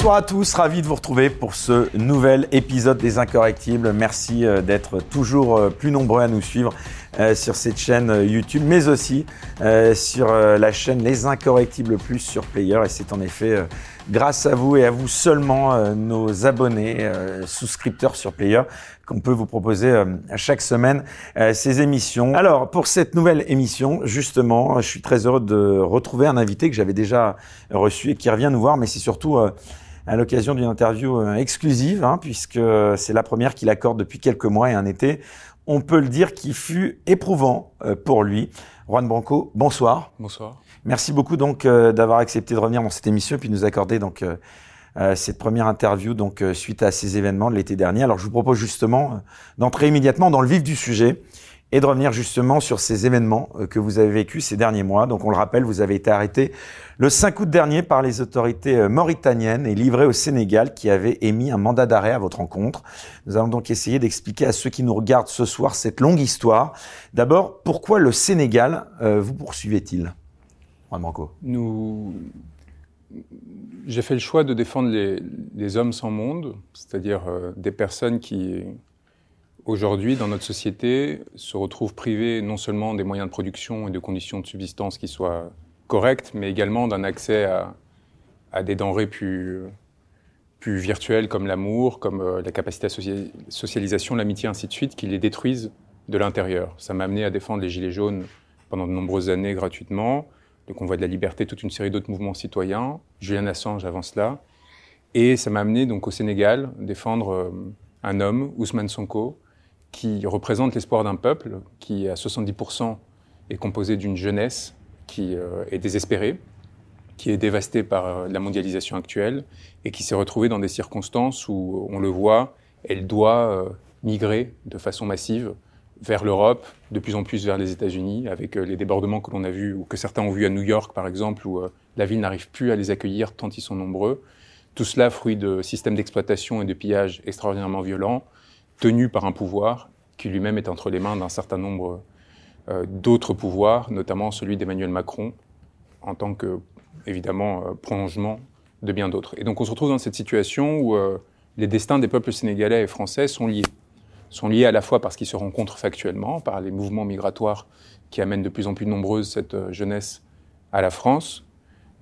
Bonsoir à tous, ravi de vous retrouver pour ce nouvel épisode des Incorrectibles. Merci euh, d'être toujours euh, plus nombreux à nous suivre euh, sur cette chaîne YouTube, mais aussi sur la chaîne Les Incorrectibles Plus sur Player. Et c'est en effet grâce à vous et à vous seulement, nos abonnés, souscripteurs sur Player, qu'on peut vous proposer chaque semaine ces émissions. Alors, pour cette nouvelle émission, justement, je suis très heureux de retrouver un invité que j'avais déjà reçu et qui revient nous voir, mais c'est surtout à l'occasion d'une interview euh, exclusive, hein, puisque c'est la première qu'il accorde depuis quelques mois et un été. On peut le dire qui fut éprouvant euh, pour lui. Juan Branco, bonsoir. Bonsoir. Merci beaucoup donc euh, d'avoir accepté de revenir dans cette émission et puis nous accorder donc cette première interview donc suite à ces événements de l'été dernier. Alors je vous propose justement d'entrer immédiatement dans le vif du sujet et de revenir justement sur ces événements euh, que vous avez vécus ces derniers mois. Donc on le rappelle, vous avez été arrêté le 5 août dernier par les autorités euh, mauritaniennes et livré au Sénégal qui avait émis un mandat d'arrêt à votre rencontre. Nous allons donc essayer d'expliquer à ceux qui nous regardent ce soir cette longue histoire. D'abord, pourquoi le Sénégal euh, vous poursuivait-il? Nous... J'ai fait le choix de défendre les hommes sans monde, c'est-à-dire des personnes qui aujourd'hui, dans notre société, se retrouvent privés non seulement des moyens de production et de conditions de subsistance qui soient correctes, mais également d'un accès à, des denrées plus, virtuelles comme l'amour, comme euh, la capacité à socialisation, l'amitié, ainsi de suite, qui les détruisent de l'intérieur. Ça m'a amené à défendre les Gilets jaunes pendant de nombreuses années gratuitement, le convoi de la liberté, toute une série d'autres mouvements citoyens, Julian Assange avant cela. Et ça m'a amené donc au Sénégal défendre euh, un homme, Ousmane Sonko, qui représente l'espoir d'un peuple qui, à 70%, est composé d'une jeunesse qui euh, est désespérée, qui est dévastée par euh, la mondialisation actuelle et qui s'est retrouvée dans des circonstances où, on le voit, elle doit euh, migrer de façon massive vers l'Europe, de plus en plus vers les États-Unis, avec les débordements que l'on a vus ou que certains ont vus à New York, par exemple, où la ville n'arrive plus à les accueillir tant ils sont nombreux. Tout cela fruit de systèmes d'exploitation et de pillage extraordinairement violents, tenu par un pouvoir qui lui-même est entre les mains d'un certain nombre euh, d'autres pouvoirs, notamment celui d'Emmanuel Macron, en tant que, évidemment, euh, prolongement de bien d'autres. Et donc on se retrouve dans cette situation où euh, les destins des peuples sénégalais et français sont liés. Sont liés à la fois parce qu'ils se rencontrent factuellement, par les mouvements migratoires qui amènent de plus en plus nombreuses cette jeunesse à la France,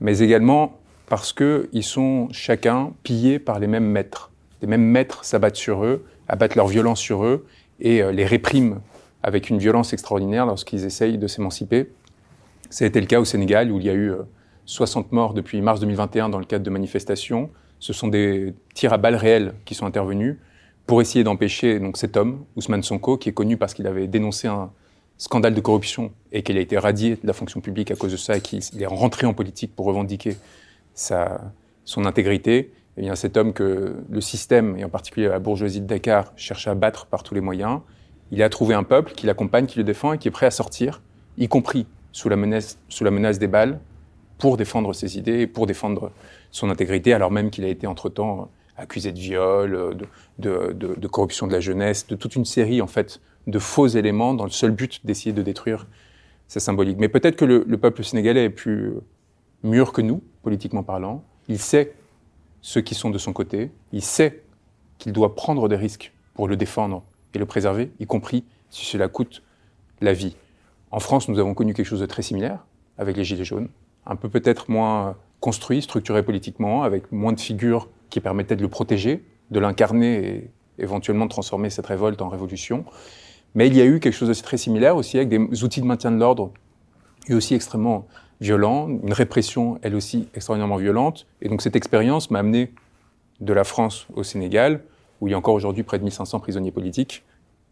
mais également parce qu'ils sont chacun pillés par les mêmes maîtres. Les mêmes maîtres s'abattent sur eux abattent leur violence sur eux et euh, les répriment avec une violence extraordinaire lorsqu'ils essayent de s'émanciper. Ça a été le cas au Sénégal où il y a eu 60 euh, morts depuis mars 2021 dans le cadre de manifestations. Ce sont des tirs à balles réelles qui sont intervenus pour essayer d'empêcher donc cet homme, Ousmane Sonko, qui est connu parce qu'il avait dénoncé un scandale de corruption et qu'il a été radié de la fonction publique à cause de ça et qu'il est rentré en politique pour revendiquer sa, son intégrité. Cet homme que le système, et en particulier la bourgeoisie de Dakar, cherche à battre par tous les moyens. Il a trouvé un peuple qui l'accompagne, qui le défend et qui est prêt à sortir, y compris sous la menace, sous la menace des balles, pour défendre ses idées et pour défendre son intégrité, alors même qu'il a été entre-temps accusé de viol, de, corruption de la jeunesse, de toute une série en fait de faux éléments dans le seul but d'essayer de détruire sa symbolique. Mais peut-être que le, le, peuple sénégalais est plus mûr que nous, politiquement parlant. Il sait ceux qui sont de son côté. Il sait qu'il doit prendre des risques pour le défendre et le préserver, y compris si cela coûte la vie. En France, nous avons connu quelque chose de très similaire avec les Gilets jaunes, un peu peut-être moins construit, structuré politiquement, avec moins de figures qui permettaient de le protéger, de l'incarner et éventuellement de transformer cette révolte en révolution. Mais il y a eu quelque chose de très similaire aussi avec des outils de maintien de l'ordre et aussi extrêmement violent, une répression elle aussi extraordinairement violente. Et donc cette expérience m'a amené de la France au Sénégal, où il y a encore aujourd'hui près de 1500 prisonniers politiques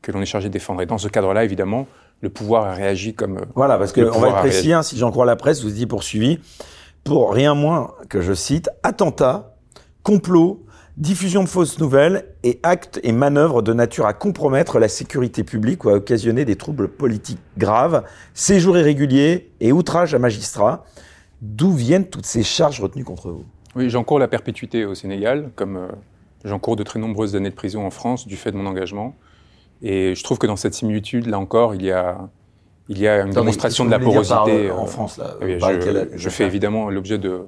que l'on est chargé de défendre. Et dans ce cadre-là, évidemment, le pouvoir a réagi comme... Euh, voilà, parce qu'on va être précis, hein, si j'en crois la presse, vous dit poursuivi, pour rien moins que je cite, attentat, complot, diffusion de fausses nouvelles et actes et manœuvres de nature à compromettre la sécurité publique ou à occasionner des troubles politiques graves, séjours irréguliers et outrage à magistrats. D'où viennent toutes ces charges retenues contre vous? Oui, j'encours la perpétuité au Sénégal, comme euh, j'encours de très nombreuses années de prison en France du fait de mon engagement. Et je trouve que dans cette similitude, là encore, il y a, il y a une démonstration de la porosité. en France, là, je, je fais évidemment l'objet de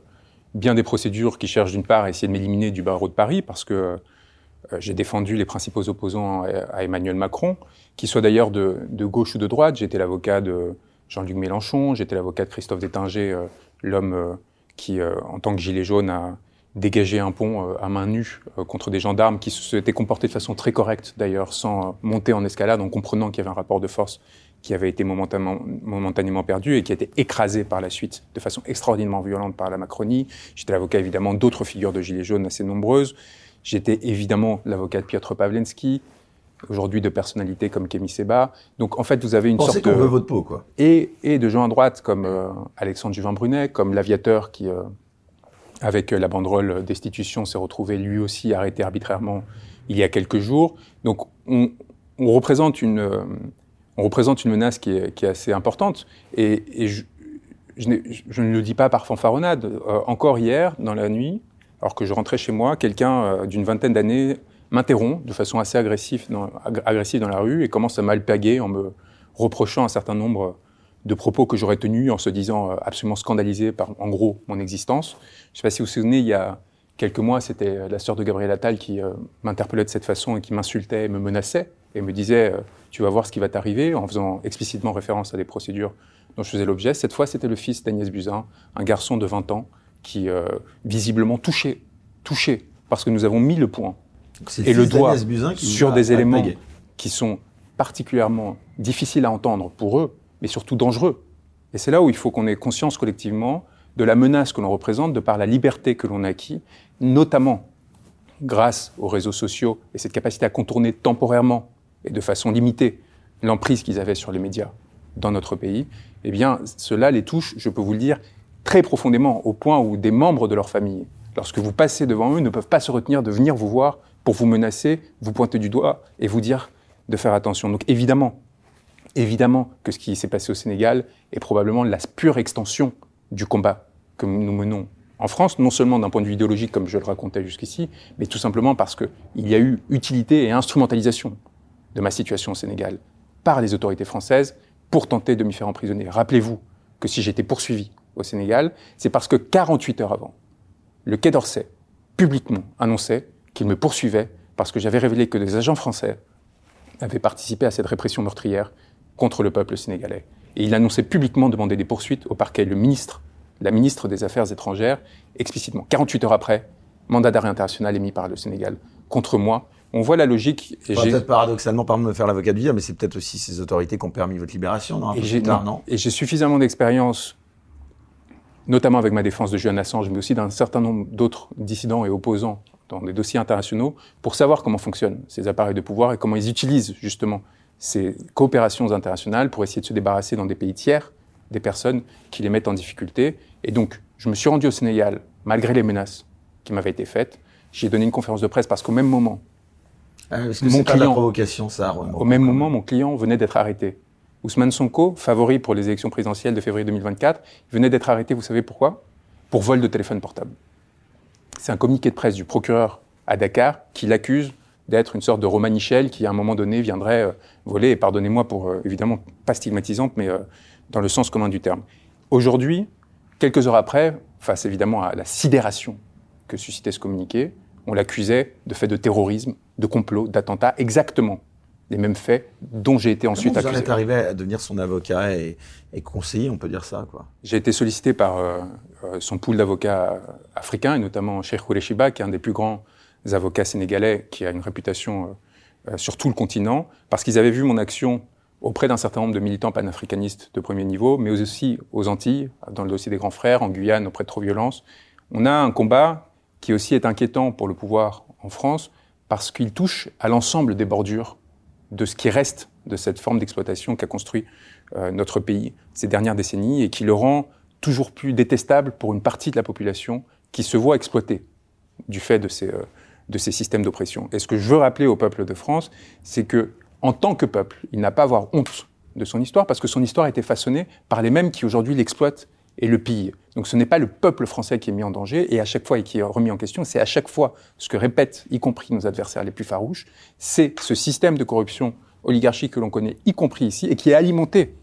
bien des procédures qui cherchent d'une part à essayer de m'éliminer du barreau de Paris parce que euh, j'ai défendu les principaux opposants à, Emmanuel Macron, qu'ils soient d'ailleurs de, gauche ou de droite. J'étais l'avocat de Jean-Luc Mélenchon, j'étais l'avocat de Christophe Détinger, euh, l'homme euh, qui, en tant que gilet jaune, a dégagé un pont à main nue contre des gendarmes qui s'étaient comportés de façon très correcte d'ailleurs, sans monter en escalade, en comprenant qu'il y avait un rapport de force qui avait été momentanément, momentanément perdu et qui a été écrasé par la suite de façon extraordinairement violente par la Macronie. J'étais l'avocat évidemment d'autres figures de Gilets jaunes assez nombreuses. J'étais évidemment l'avocat de Piotr Pawlenski, aujourd'hui de personnalités comme Kémy Seba. Donc en fait, vous avez une sorte de... veut votre peau, quoi. Et, et de gens à droite comme euh, Alexandre Juvin-Brunet, comme l'aviateur qui, euh, avec la banderole destitution, s'est retrouvé lui aussi arrêté arbitrairement il y a quelques jours. Donc on, on représente une... Euh, on représente une menace qui est, assez importante. Et, je, ne le dis pas par fanfaronnade. Euh, encore hier, dans la nuit, alors que je rentrais chez moi, quelqu'un euh, d'une vingtaine d'années m'interrompt de façon assez agressive dans, la rue et commence à m'alpaguer en me reprochant un certain nombre de propos que j'aurais tenus en se disant euh, absolument scandalisé par, en gros, mon existence. Je ne sais pas si vous vous souvenez, il y a quelques mois, c'était la sœur de Gabriel Attal qui m'interpellait de cette façon et qui m'insultait et me menaçait et me disait Tu vas voir ce qui va t'arriver, en faisant explicitement référence à des procédures dont je faisais l'objet. Cette fois, c'était le fils d'Agnès Buzyn, un garçon de 20 ans qui, euh, visiblement, touchait, touchait, parce que nous avons mis le point et le doigt sur des éléments qui sont particulièrement difficiles à entendre pour eux, mais surtout dangereux. Et c'est là où il faut qu'on ait conscience collectivement de la menace que l'on représente de par la liberté que l'on a acquis, notamment grâce aux réseaux sociaux et cette capacité à contourner temporairement et de façon limitée l'emprise qu'ils avaient sur les médias dans notre pays, eh bien, cela les touche, je peux vous le dire, très profondément, au point où des membres de leur famille, lorsque vous passez devant eux, ne peuvent pas se retenir de venir vous voir pour vous menacer, vous pointer du doigt et vous dire de faire attention. Donc évidemment, évidemment que ce qui s'est passé au Sénégal est probablement la pure extension du combat que nous menons en France, non seulement d'un point de vue idéologique, comme je le racontais jusqu'ici, mais tout simplement parce qu'il y a eu utilité et instrumentalisation de ma situation au Sénégal par les autorités françaises pour tenter de m'y faire emprisonner. Rappelez-vous que si j'étais poursuivi au Sénégal, c'est parce que 48 heures avant, le Quai d'Orsay publiquement annonçait qu'il me poursuivait parce que j'avais révélé que des agents français avaient participé à cette répression meurtrière contre le peuple sénégalais. Et il annonçait publiquement demander des poursuites au parquet. Le ministre, la ministre des Affaires étrangères, explicitement. 48 heures après, mandat d'arrêt international émis par le Sénégal contre moi on voit la logique. peut-être paradoxalement, pardon de me faire l'avocat du dire, mais c'est peut-être aussi ces autorités qui ont permis votre libération, non, et j'ai suffisamment d'expérience, notamment avec ma défense de Julian Assange, mais aussi d'un certain nombre d'autres dissidents et opposants dans des dossiers internationaux, pour savoir comment fonctionnent ces appareils de pouvoir et comment ils utilisent justement ces coopérations internationales pour essayer de se débarrasser dans des pays tiers des personnes qui les mettent en difficulté. Et donc, je me suis rendu au Sénégal, malgré les menaces qui m'avaient été faites. J'ai donné une conférence de presse parce qu'au même moment, ah, mon client, la provocation, ça. Au même moment, mon client venait d'être arrêté. Ousmane Sonko, favori pour les élections présidentielles de février 2024, venait d'être arrêté, vous savez pourquoi? Pour vol de téléphone portable. C'est un communiqué de presse du procureur à Dakar qui l'accuse d'être une sorte de Romanichel qui, à un moment donné, viendrait euh, voler, et pardonnez-moi pour, euh, évidemment, pas stigmatisante, mais euh, dans le sens commun du terme. Aujourd'hui, quelques heures après, face évidemment à la sidération que suscitait ce communiqué, on l'accusait de fait de terrorisme, de complot, d'attentat, exactement les mêmes faits dont j'ai été ensuite Comment vous accusé. Vous en êtes arrivé à devenir son avocat et, conseiller, on peut dire ça, quoi? J'ai été sollicité par euh, euh, son pool d'avocats africains, et notamment Cheikh Kouleshiba, qui est un des plus grands avocats sénégalais, qui a une réputation euh, sur tout le continent, parce qu'ils avaient vu mon action auprès d'un certain nombre de militants panafricanistes de premier niveau, mais aussi aux Antilles, dans le dossier des grands frères, en Guyane, auprès de Trop Violence. On a un combat qui aussi est inquiétant pour le pouvoir en France, parce qu'il touche à l'ensemble des bordures de ce qui reste de cette forme d'exploitation qu'a construit euh, notre pays ces dernières décennies et qui le rend toujours plus détestable pour une partie de la population qui se voit exploitée du fait de ces, euh, de ces systèmes d'oppression. Et ce que je veux rappeler au peuple de France, c'est que, en tant que peuple, il n'a pas à avoir honte de son histoire parce que son histoire a été façonnée par les mêmes qui aujourd'hui l'exploitent et le pille. Donc ce n'est pas le peuple français qui est mis en danger et à chaque fois et qui est remis en question, c'est à chaque fois ce que répètent, y compris nos adversaires les plus farouches, c'est ce système de corruption oligarchique que l'on connaît, y compris ici, et qui est alimenté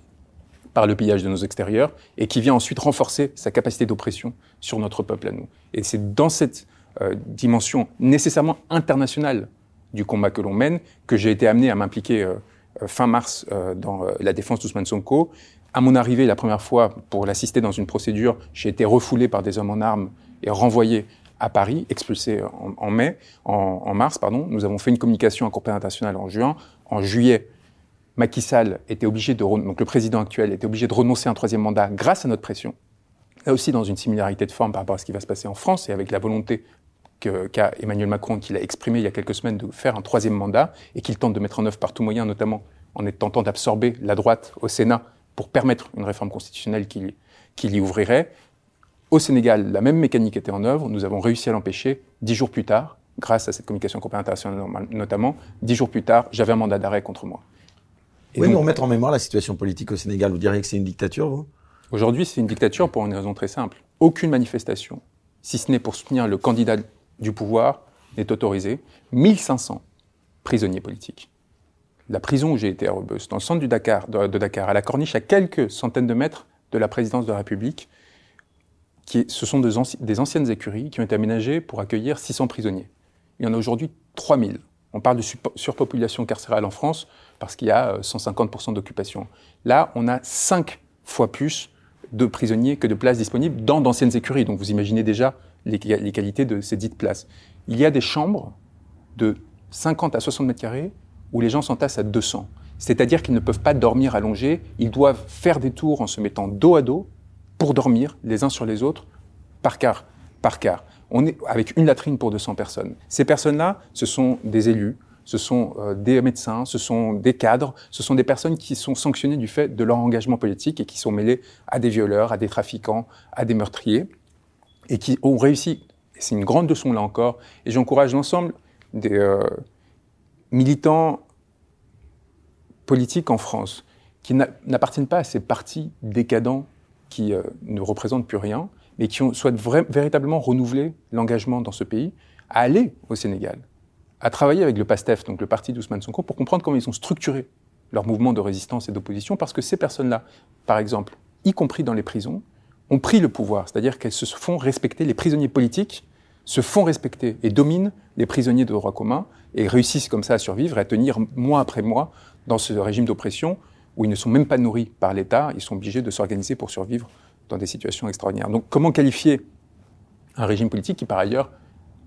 par le pillage de nos extérieurs et qui vient ensuite renforcer sa capacité d'oppression sur notre peuple à nous. Et c'est dans cette euh, dimension nécessairement internationale du combat que l'on mène que j'ai été amené à m'impliquer euh, euh, fin mars dans la défense d'Ousmane Sonko. À mon arrivée, la première fois, pour l'assister dans une procédure, j'ai été refoulé par des hommes en armes et renvoyé à Paris, expulsé en, mai, en, mars, pardon. Nous avons fait une communication en Cour pénale internationale en juin. En juillet, Macky Sall était obligé de, donc le président actuel était obligé de renoncer à un troisième mandat grâce à notre pression. Là aussi, dans une similarité de forme par rapport à ce qui va se passer en France et avec la volonté qu'a Emmanuel Macron, qu'il a exprimé il y a quelques semaines de faire un troisième mandat et qu'il tente de mettre en œuvre par tout moyen, notamment en tentant d'absorber la droite au Sénat pour permettre une réforme constitutionnelle qui, qui l'y ouvrirait. Au Sénégal, la même mécanique était en œuvre. Nous avons réussi à l'empêcher dix jours plus tard, grâce à cette communication complémentaire internationale notamment. Dix jours plus tard, j'avais un mandat d'arrêt contre moi. Vous pouvez nous remettre en mémoire la situation politique au Sénégal Vous diriez que c'est une dictature, vous? Aujourd'hui, c'est une dictature pour une raison très simple. Aucune manifestation, si ce n'est pour soutenir le candidat du pouvoir, n'est autorisée. 1500 prisonniers politiques. La prison où j'ai été à Rebus, dans le centre de, Dakar, à la Corniche, à quelques centaines de mètres de la présidence de la République, ce sont des, anciennes écuries qui ont été aménagées pour accueillir 600 prisonniers. Il y en a aujourd'hui 3000. On parle de surpopulation carcérale en France parce qu'il y a 150% euh, d'occupation. Là, on a 5 fois plus de prisonniers que de places disponibles dans d'anciennes écuries. Donc vous imaginez déjà les, les, qualités de ces dites places. Il y a des chambres de 50 à 60 mètres carrés où les gens s'entassent à 200. C'est-à-dire qu'ils ne peuvent pas dormir allongés, ils doivent faire des tours en se mettant dos à dos pour dormir les uns sur les autres par quart, par quart. On est avec une latrine pour 200 personnes. Ces personnes-là, ce sont des élus, ce sont euh, des médecins, ce sont des cadres, ce sont des personnes qui sont sanctionnées du fait de leur engagement politique et qui sont mêlées à des violeurs, à des trafiquants, à des meurtriers, et qui ont réussi. C'est une grande leçon là encore, et j'encourage l'ensemble des euh, militants politiques en France qui n'appartiennent pas à ces partis décadents qui euh, ne représentent plus rien, mais qui souhaitent véritablement renouveler l'engagement dans ce pays, à aller au Sénégal, à travailler avec le PASTEF, donc le parti d'Ousmane Sonko, pour comprendre comment ils ont structuré leur mouvement de résistance et d'opposition, parce que ces personnes-là, par exemple, y compris dans les prisons, ont pris le pouvoir, c'est-à-dire qu'elles se font respecter, les prisonniers politiques se font respecter et dominent les prisonniers de droit commun et réussissent comme ça à survivre et à tenir mois après mois dans ce régime d'oppression où ils ne sont même pas nourris par l'État, ils sont obligés de s'organiser pour survivre dans des situations extraordinaires. Donc comment qualifier un régime politique qui par ailleurs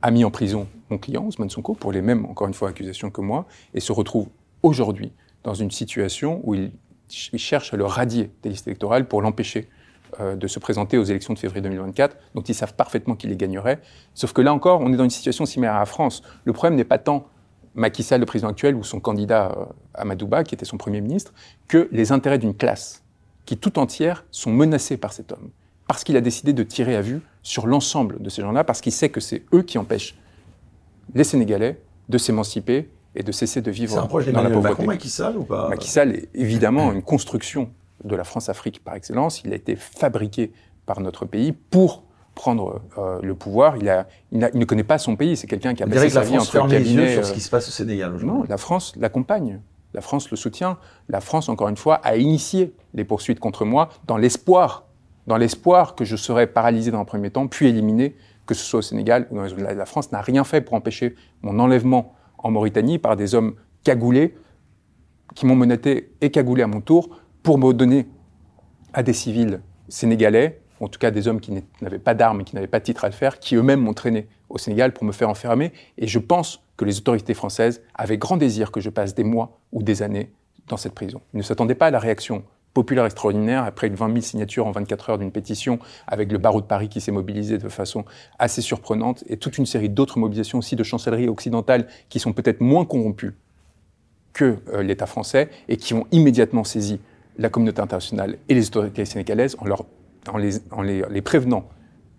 a mis en prison mon client, Ousmane Sonko, pour les mêmes, encore une fois, accusations que moi, et se retrouve aujourd'hui dans une situation où il, cherche à le radier des listes électorales pour l'empêcher euh, de se présenter aux élections de février 2024, dont ils savent parfaitement qu'il les gagnerait. Sauf que là encore, on est dans une situation similaire à la France. Le problème n'est pas tant Macky Sall, le président actuel, ou son candidat euh, Amadouba, qui était son premier ministre, que les intérêts d'une classe qui tout entière sont menacés par cet homme. Parce qu'il a décidé de tirer à vue sur l'ensemble de ces gens-là, parce qu'il sait que c'est eux qui empêchent les Sénégalais de s'émanciper et de cesser de vivre dans la pauvreté. Macron, Macky Sall ou pas Macky Sall est évidemment une construction de la France-Afrique par excellence. Il a été fabriqué par notre pays pour prendre euh, le pouvoir. Il, a, il, ne connaît pas son pays. C'est quelqu'un qui a passé sa vie entre cabinets. sur ce euh, qui se passe au Sénégal Non, la France l'accompagne. La France le soutient. La France, encore une fois, a initié les poursuites contre moi dans l'espoir, dans l'espoir que je serais paralysé dans un premier temps, puis éliminé, que ce soit au Sénégal ou dans les La France n'a rien fait pour empêcher mon enlèvement en Mauritanie par des hommes cagoulés qui m'ont menotté et cagoulé à mon tour pour me donner à des civils sénégalais en tout cas des hommes qui n'avaient pas d'armes et qui n'avaient pas de titre à le faire, qui eux-mêmes m'ont traîné au Sénégal pour me faire enfermer. Et je pense que les autorités françaises avaient grand désir que je passe des mois ou des années dans cette prison. Ils ne s'attendaient pas à la réaction populaire extraordinaire après 20 000 signatures en 24 heures d'une pétition avec le barreau de Paris qui s'est mobilisé de façon assez surprenante et toute une série d'autres mobilisations aussi de chancelleries occidentales qui sont peut-être moins corrompues que euh, l'État français et qui ont immédiatement saisi la communauté internationale et les autorités sénégalaises en leur en les, prévenant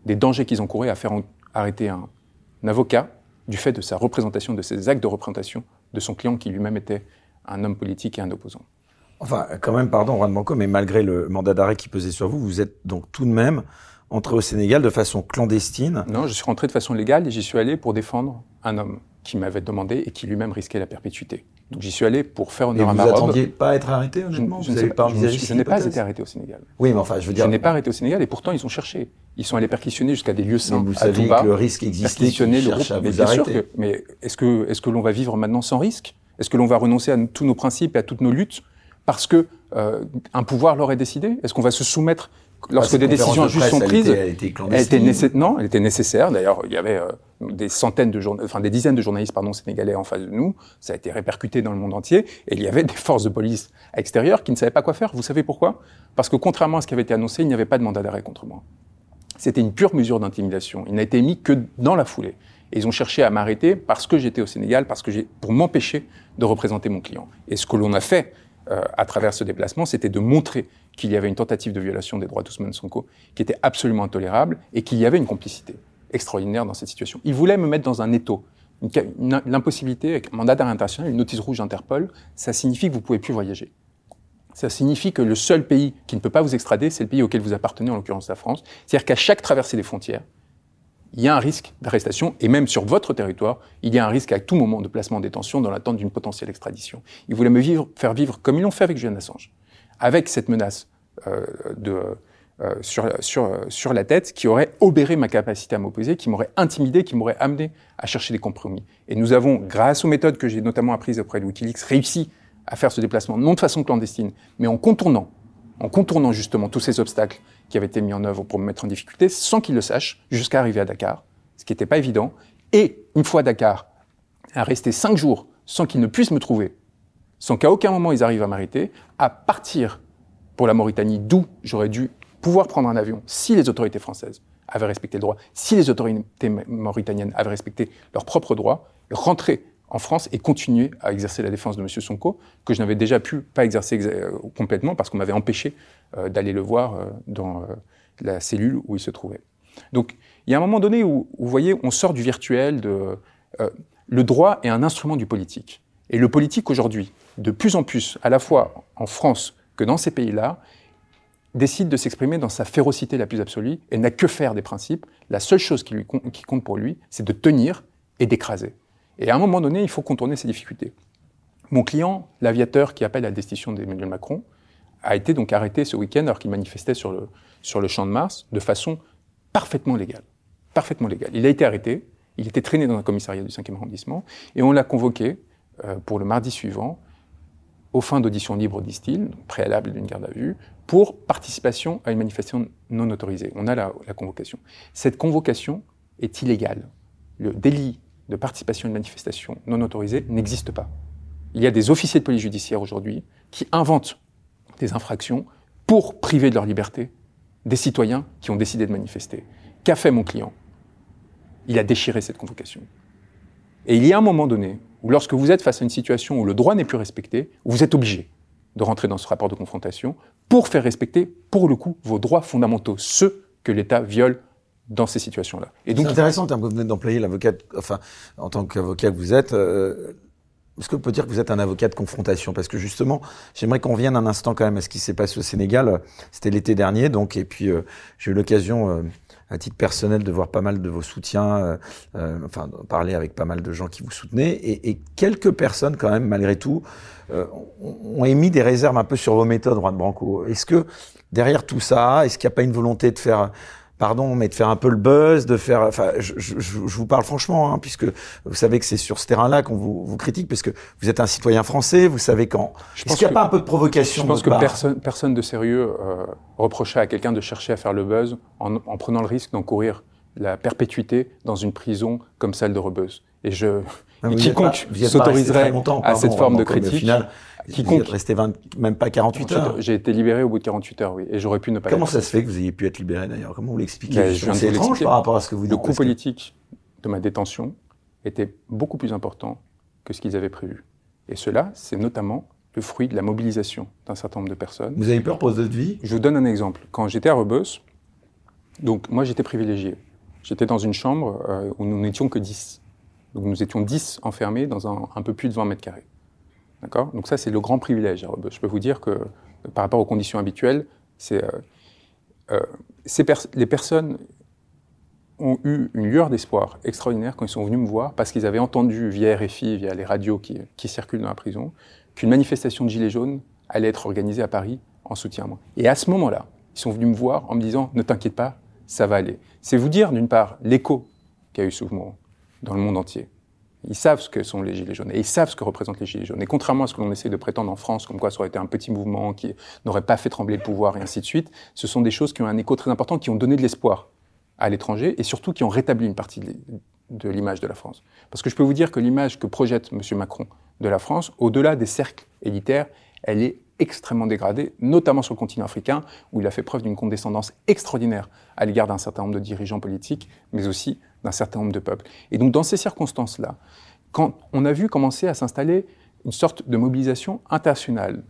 des dangers qu'ils encouraient à faire arrêter un, avocat du fait de sa représentation, de ses actes de représentation de son client qui lui-même était un homme politique et un opposant. Enfin, quand même, pardon, Juan Banco, mais malgré le mandat d'arrêt qui pesait sur vous, vous êtes donc tout de même entré au Sénégal de façon clandestine Non, je suis rentré de façon légale et j'y suis allé pour défendre un homme qui m'avait demandé et qui lui-même risquait la perpétuité. Donc j'y suis allé pour faire honneur à vous ma robe. attendiez pas à être arrêté, honnêtement Je, Vous avez pas, pas je- je n'ai pas été arrêté au Sénégal. Oui, mais enfin, je veux dire, Je n'ai pas arrêté au Sénégal et pourtant ils ont cherché. Ils sont allés perquisitionner jusqu'à des lieux mais saints vous à saviez Touba. que le risque existait, perquisitionner le groupe. à Mais vous bien sûr que, mais est-ce que, est-ce que l'on va vivre maintenant sans risque? Est-ce que l'on va renoncer à tous nos principes et à toutes nos luttes parce que euh, un pouvoir l'aurait décidé? Est-ce qu'on va se soumettre lorsque des décisions de presse, sont elle prises était- Elle était elle était. Non, elle était nécessaire. D'ailleurs, il y avait euh, des centaines de journalistes, enfin des dizaines de journalistes, pardon, sénégalais en face de nous. Ça a été répercuté dans le monde entier. Et il y avait des forces de police extérieures qui ne savaient pas quoi faire. Vous savez pourquoi? Parce que contrairement à ce qui avait été annoncé, il n'y avait pas de mandat d'arrêt contre moi. C'était une pure mesure d'intimidation. Il n'a été mis que dans la foulée. Et ils ont cherché à m'arrêter parce que j'étais au Sénégal, parce que j'ai, pour m'empêcher de représenter mon client. Et ce que l'on a fait euh, à travers ce déplacement, c'était de montrer qu'il y avait une tentative de violation des droits d'Ousmane Sonko qui était absolument intolérable et qu'il y avait une complicité extraordinaire dans cette situation. Ils voulaient me mettre dans un étau. L'impossibilité, avec un mandat d'arrêt international, une notice rouge d'Interpol, ça signifie que vous pouvez plus voyager. Ça signifie que le seul pays qui ne peut pas vous extrader, c'est le pays auquel vous appartenez, en l'occurrence la France. C'est-à-dire qu'à chaque traversée des frontières, il y a un risque d'arrestation, et même sur votre territoire, il y a un risque à tout moment de placement en détention dans l'attente d'une potentielle extradition. Ils voulaient me faire vivre comme ils l'ont fait avec Julian Assange, avec cette menace euh, de, euh, sur, sur, sur la tête qui aurait obéré ma capacité à m'opposer, qui m'aurait intimidé, qui m'aurait amené à chercher des compromis. Et nous avons, grâce aux méthodes que j'ai notamment apprises auprès de Wikileaks, réussi à faire ce déplacement, non de façon clandestine, mais en contournant, en contournant justement tous ces obstacles qui avaient été mis en œuvre pour me mettre en difficulté, sans qu'ils le sachent, jusqu'à arriver à Dakar, ce qui n'était pas évident. Et une fois à Dakar, à rester cinq jours sans qu'ils ne puissent me trouver, sans qu'à aucun moment ils arrivent à m'arrêter, à partir pour la Mauritanie, d'où j'aurais dû pouvoir prendre un avion si les autorités françaises avaient respecté le droit, si les autorités mauritaniennes avaient respecté leurs propres droits, rentrer en France et continuer à exercer la défense de M. Sonko, que je n'avais déjà pu pas exercer exa- complètement parce qu'on m'avait empêché euh, d'aller le voir euh, dans euh, la cellule où il se trouvait. Donc, il y a un moment donné où, vous voyez, on sort du virtuel, de, euh, le droit est un instrument du politique. Et le politique aujourd'hui, de plus en plus, à la fois en France que dans ces pays-là, décide de s'exprimer dans sa férocité la plus absolue et n'a que faire des principes. La seule chose qui compte pour lui, c'est de tenir et d'écraser. Et à un moment donné, il faut contourner ces difficultés. Mon client, l'aviateur qui appelle à la destitution d'Emmanuel Macron, a été donc arrêté ce week-end alors qu'il manifestait sur le, sur le champ de Mars de façon parfaitement légale. Parfaitement légale. Il a été arrêté, il était traîné dans un commissariat du 5e arrondissement, et on l'a convoqué euh, pour le mardi suivant, aux fins d'audition libre, disent-ils, préalable d'une garde à vue, pour participation à une manifestation non autorisée. On a la, la convocation. Cette convocation est illégale. Le délit de participation à une manifestation non autorisée n'existe pas. Il y a des officiers de police judiciaire aujourd'hui qui inventent des infractions pour priver de leur liberté des citoyens qui ont décidé de manifester. Qu'a fait mon client? Il a déchiré cette convocation. Et il y a un moment donné où lorsque vous êtes face à une situation où le droit n'est plus respecté, vous êtes obligé de rentrer dans ce rapport de confrontation pour faire respecter, pour le coup, vos droits fondamentaux, ceux que l'État viole dans ces situations-là. Et donc, c'est intéressant, que vous venez d'employer l'avocat, enfin, en tant qu'avocat que vous êtes. Euh, est-ce qu'on peut dire que vous êtes un avocat de confrontation? Parce que justement, j'aimerais qu'on revienne un instant quand même à ce qui s'est passé au Sénégal. C'était l'été dernier, donc, et puis euh, j'ai eu l'occasion, euh, à titre personnel, de voir pas mal de vos soutiens, euh, enfin, de parler avec pas mal de gens qui vous soutenaient, et, et quelques personnes quand même, malgré tout, euh, ont émis des réserves un peu sur vos méthodes, Juan Branco. Est-ce que derrière tout ça, est-ce qu'il n'y a pas une volonté de faire pardon, mais de faire un peu le buzz, de faire, enfin, je, je, je vous parle franchement, hein, puisque vous savez que c'est sur ce terrain-là qu'on vous, vous, critique, parce que vous êtes un citoyen français, vous savez quand. Est-ce qu'il n'y a pas un peu de provocation Je pense que personne, personne de sérieux euh, reprochait à quelqu'un de chercher à faire le buzz en, en prenant le risque d'encourir la perpétuité dans une prison comme celle de Rebeuze. Et je, et quiconque s'autoriserait à cette forme de critique. Final, Quiconque. Vous êtes resté 20, même pas 48 heures. J'ai été libéré au bout de 48 heures, oui. Et j'aurais pu ne pas Comment ça se fait que vous ayez pu être libéré d'ailleurs? Comment vous l'expliquez? Ben, C'est étrange par rapport à ce que vous dites. Le coût politique de ma détention était beaucoup plus important que ce qu'ils avaient prévu. Et cela, c'est notamment le fruit de la mobilisation d'un certain nombre de personnes. Vous avez peur pour votre vie? Je vous donne un exemple. Quand j'étais à Rebus, donc moi j'étais privilégié. J'étais dans une chambre euh, où nous n'étions que 10. Donc nous étions 10 enfermés dans un, un peu plus de 20 mètres carrés. D'accord? Donc ça, c'est le grand privilège. Je peux vous dire que par rapport aux conditions habituelles, euh, euh, les personnes ont eu une lueur d'espoir extraordinaire quand ils sont venus me voir parce qu'ils avaient entendu via RFI, via les radios qui, qui circulent dans la prison, qu'une manifestation de Gilets jaunes allait être organisée à Paris en soutien à moi. Et à ce moment-là, ils sont venus me voir en me disant Ne t'inquiète pas, ça va aller. C'est vous dire, d'une part, l'écho qu'a eu ce mouvement dans le monde entier. Ils savent ce que sont les Gilets jaunes et ils savent ce que représentent les Gilets jaunes. Et contrairement à ce que l'on essaie de prétendre en France, comme quoi ça aurait été un petit mouvement qui n'aurait pas fait trembler le pouvoir et ainsi de suite, ce sont des choses qui ont un écho très important, qui ont donné de l'espoir à l'étranger et surtout qui ont rétabli une partie de l'image de la France. Parce que je peux vous dire que l'image que projette M. Macron de la France, au-delà des cercles élitaires, elle est extrêmement dégradée, notamment sur le continent africain, où il a fait preuve d'une condescendance extraordinaire à l'égard d'un certain nombre de dirigeants politiques, mais aussi d'un certain nombre de peuples. Et donc dans ces circonstances-là, quand on a vu commencer à s'installer une sorte de mobilisation internationale,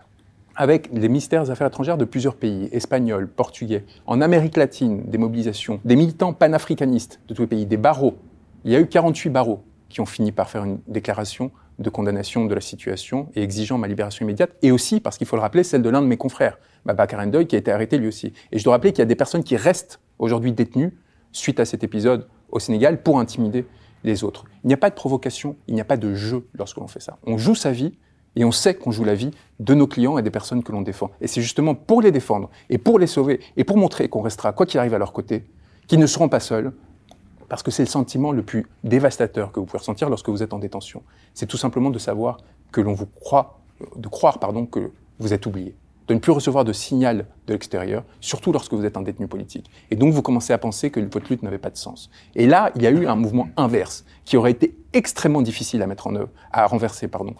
avec les ministères des Affaires étrangères de plusieurs pays, espagnols, portugais, en Amérique latine, des mobilisations, des militants panafricanistes de tous les pays, des barreaux. Il y a eu 48 barreaux qui ont fini par faire une déclaration de condamnation de la situation et exigeant ma libération immédiate, et aussi, parce qu'il faut le rappeler, celle de l'un de mes confrères, Babacar Ndoye, qui a été arrêté lui aussi. Et je dois rappeler qu'il y a des personnes qui restent aujourd'hui détenues suite à cet épisode au Sénégal pour intimider les autres. Il n'y a pas de provocation, il n'y a pas de jeu lorsque l'on fait ça. On joue sa vie et on sait qu'on joue la vie de nos clients et des personnes que l'on défend. Et c'est justement pour les défendre et pour les sauver et pour montrer qu'on restera, quoi qu'il arrive à leur côté, qu'ils ne seront pas seuls, parce que c'est le sentiment le plus dévastateur que vous pouvez ressentir lorsque vous êtes en détention. C'est tout simplement de savoir que l'on vous croit, de croire, pardon, que vous êtes oublié. De ne plus recevoir de signal de l'extérieur, surtout lorsque vous êtes un détenu politique. Et donc vous commencez à penser que votre lutte n'avait pas de sens. Et là, il y a eu un mouvement inverse qui aurait été extrêmement difficile à mettre en œuvre, à renverser, pardon,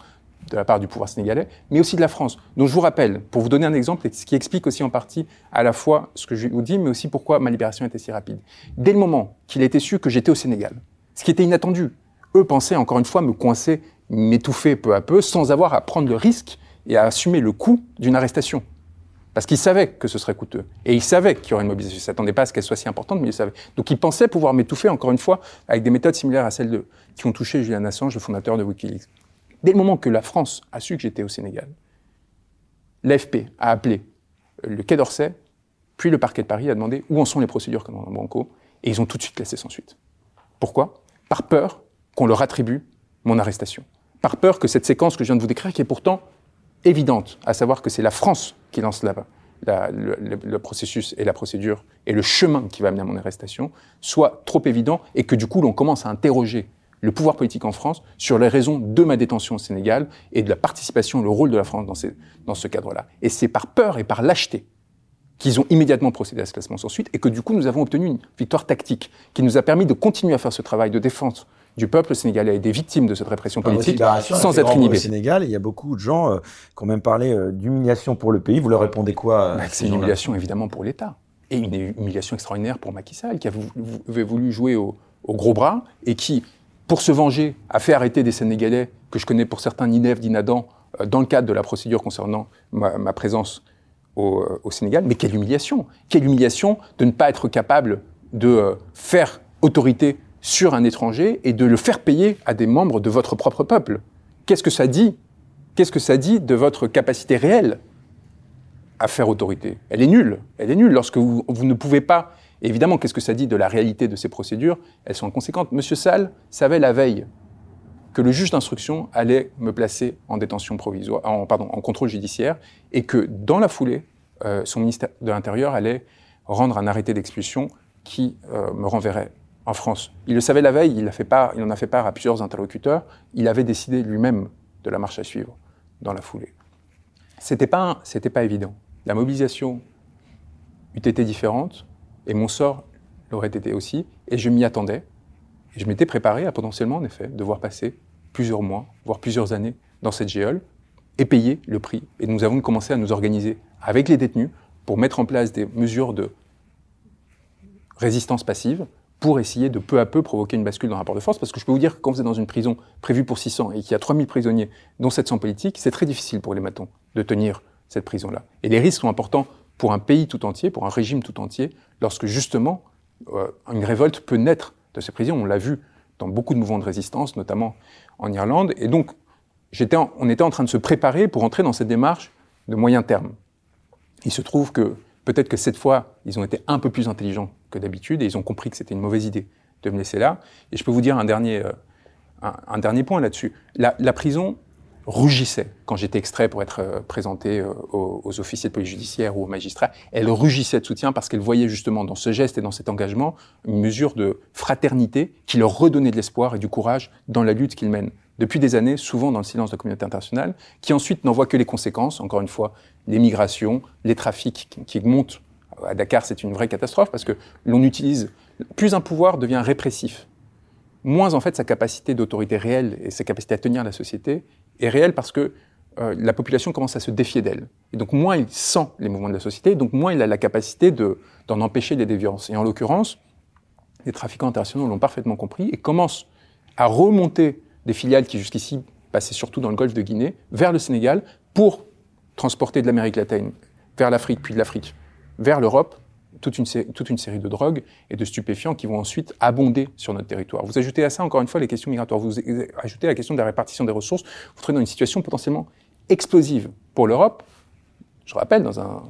de la part du pouvoir sénégalais, mais aussi de la France. Donc je vous rappelle, pour vous donner un exemple, ce qui explique aussi en partie à la fois ce que je vous dis, mais aussi pourquoi ma libération était si rapide. Dès le moment qu'il a été su que j'étais au Sénégal, ce qui était inattendu, eux pensaient encore une fois me coincer, m'étouffer peu à peu, sans avoir à prendre le risque et à assumer le coût d'une arrestation. Parce qu'ils savaient que ce serait coûteux. Et ils savaient qu'il y aurait une mobilisation. Ils ne s'attendaient pas à ce qu'elle soit si importante, mais ils savaient. Donc ils pensaient pouvoir m'étouffer, encore une fois, avec des méthodes similaires à celles qui ont touché Julian Assange, le fondateur de Wikileaks. Dès le moment que la France a su que j'étais au Sénégal, l'AFP a appelé le Quai d'Orsay, puis le parquet de Paris a demandé où en sont les procédures dans Banco, et ils ont tout de suite laissé sans suite. Pourquoi? Par peur qu'on leur attribue mon arrestation. Par peur que cette séquence que je viens de vous décrire, qui est pourtant évidente, à savoir que c'est la France qui lance la, le, le, processus et la procédure et le chemin qui va amener à mon arrestation, soit trop évident et que du coup l'on commence à interroger le pouvoir politique en France sur les raisons de ma détention au Sénégal et de la participation, le rôle de la France dans, ces, dans ce cadre-là. Et c'est par peur et par lâcheté qu'ils ont immédiatement procédé à ce classement sans suite et que du coup nous avons obtenu une victoire tactique qui nous a permis de continuer à faire ce travail de défense du peuple sénégalais et des victimes de cette répression politique sans être inhibé. Au Sénégal, il y a beaucoup de gens euh, qui ont même parlé euh, d'humiliation pour le pays. Vous leur répondez quoi bah, C'est une humiliation évidemment pour l'État et une humiliation extraordinaire pour Macky Sall qui avait voulu jouer au, au gros bras et qui pour se venger, a fait arrêter des Sénégalais que je connais pour certains Ninef, d'Inadan, euh, dans le cadre de la procédure concernant ma, présence euh, au, Sénégal. Mais quelle humiliation Quelle humiliation de ne pas être capable de euh, faire autorité sur un étranger et de le faire payer à des membres de votre propre peuple. Qu'est-ce que ça dit? Qu'est-ce que ça dit de votre capacité réelle à faire autorité? Elle est nulle. Elle est nulle lorsque vous ne pouvez pas évidemment, qu'est-ce que ça dit de la réalité de ces procédures? Elles sont inconséquentes. Monsieur Salle savait la veille que le juge d'instruction allait me placer en détention provisoire, pardon, en contrôle judiciaire, et que dans la foulée, euh, son ministère de l'Intérieur allait rendre un arrêté d'expulsion qui euh, me renverrait en France. Il le savait la veille, il, en a fait part à plusieurs interlocuteurs, il avait décidé lui-même de la marche à suivre dans la foulée. C'était pas, pas évident. La mobilisation eût été différente, et mon sort l'aurait été aussi. Et je m'y attendais. Et je m'étais préparé à potentiellement, en effet, devoir passer plusieurs mois, voire plusieurs années dans cette géole et payer le prix. Et nous avons commencé à nous organiser avec les détenus pour mettre en place des mesures de résistance passive pour essayer de peu à peu provoquer une bascule dans le rapport de force. Parce que je peux vous dire que quand vous êtes dans une prison prévue pour 600 et qu'il y a 3000 prisonniers, dont 700 politiques, c'est très difficile pour les matons de tenir cette prison-là. Et les risques sont importants pour un pays tout entier, pour un régime tout entier, lorsque justement euh, une révolte peut naître de ces prisons. On l'a vu dans beaucoup de mouvements de résistance, notamment en Irlande. Et donc, on était en train de se préparer pour entrer dans cette démarche de moyen terme. Il se trouve que peut-être que cette fois, ils ont été un peu plus intelligents que d'habitude et ils ont compris que c'était une mauvaise idée de me laisser là. Et je peux vous dire un dernier, un, dernier point là-dessus. La prison, rugissait quand j'étais extrait pour être euh, présenté euh, aux, officiers de police judiciaire ou aux magistrats. Elle rugissait de soutien parce qu'elle voyait justement dans ce geste et dans cet engagement une mesure de fraternité qui leur redonnait de l'espoir et du courage dans la lutte qu'ils mènent depuis des années, souvent dans le silence de la communauté internationale, qui ensuite n'en voit que les conséquences, encore une fois, les migrations, les trafics qui montent. À Dakar, c'est une vraie catastrophe parce que l'on utilise, plus un pouvoir devient répressif, moins en fait sa capacité d'autorité réelle et sa capacité à tenir la société est réelle parce que euh, la population commence à se défier d'elle. Et donc moins il sent les mouvements de la société, donc moins il a la capacité d'en empêcher les déviances. Et en l'occurrence, les trafiquants internationaux l'ont parfaitement compris et commencent à remonter des filiales qui jusqu'ici passaient surtout dans le golfe de Guinée vers le Sénégal pour transporter de l'Amérique latine vers l'Afrique, puis de l'Afrique vers l'Europe, toute une, toute une série de drogues et de stupéfiants qui vont ensuite abonder sur notre territoire. Vous ajoutez à ça, encore une fois, les questions migratoires. Vous ajoutez la question de la répartition des ressources. Vous trouvez dans une situation potentiellement explosive pour l'Europe. Je rappelle, dans, un,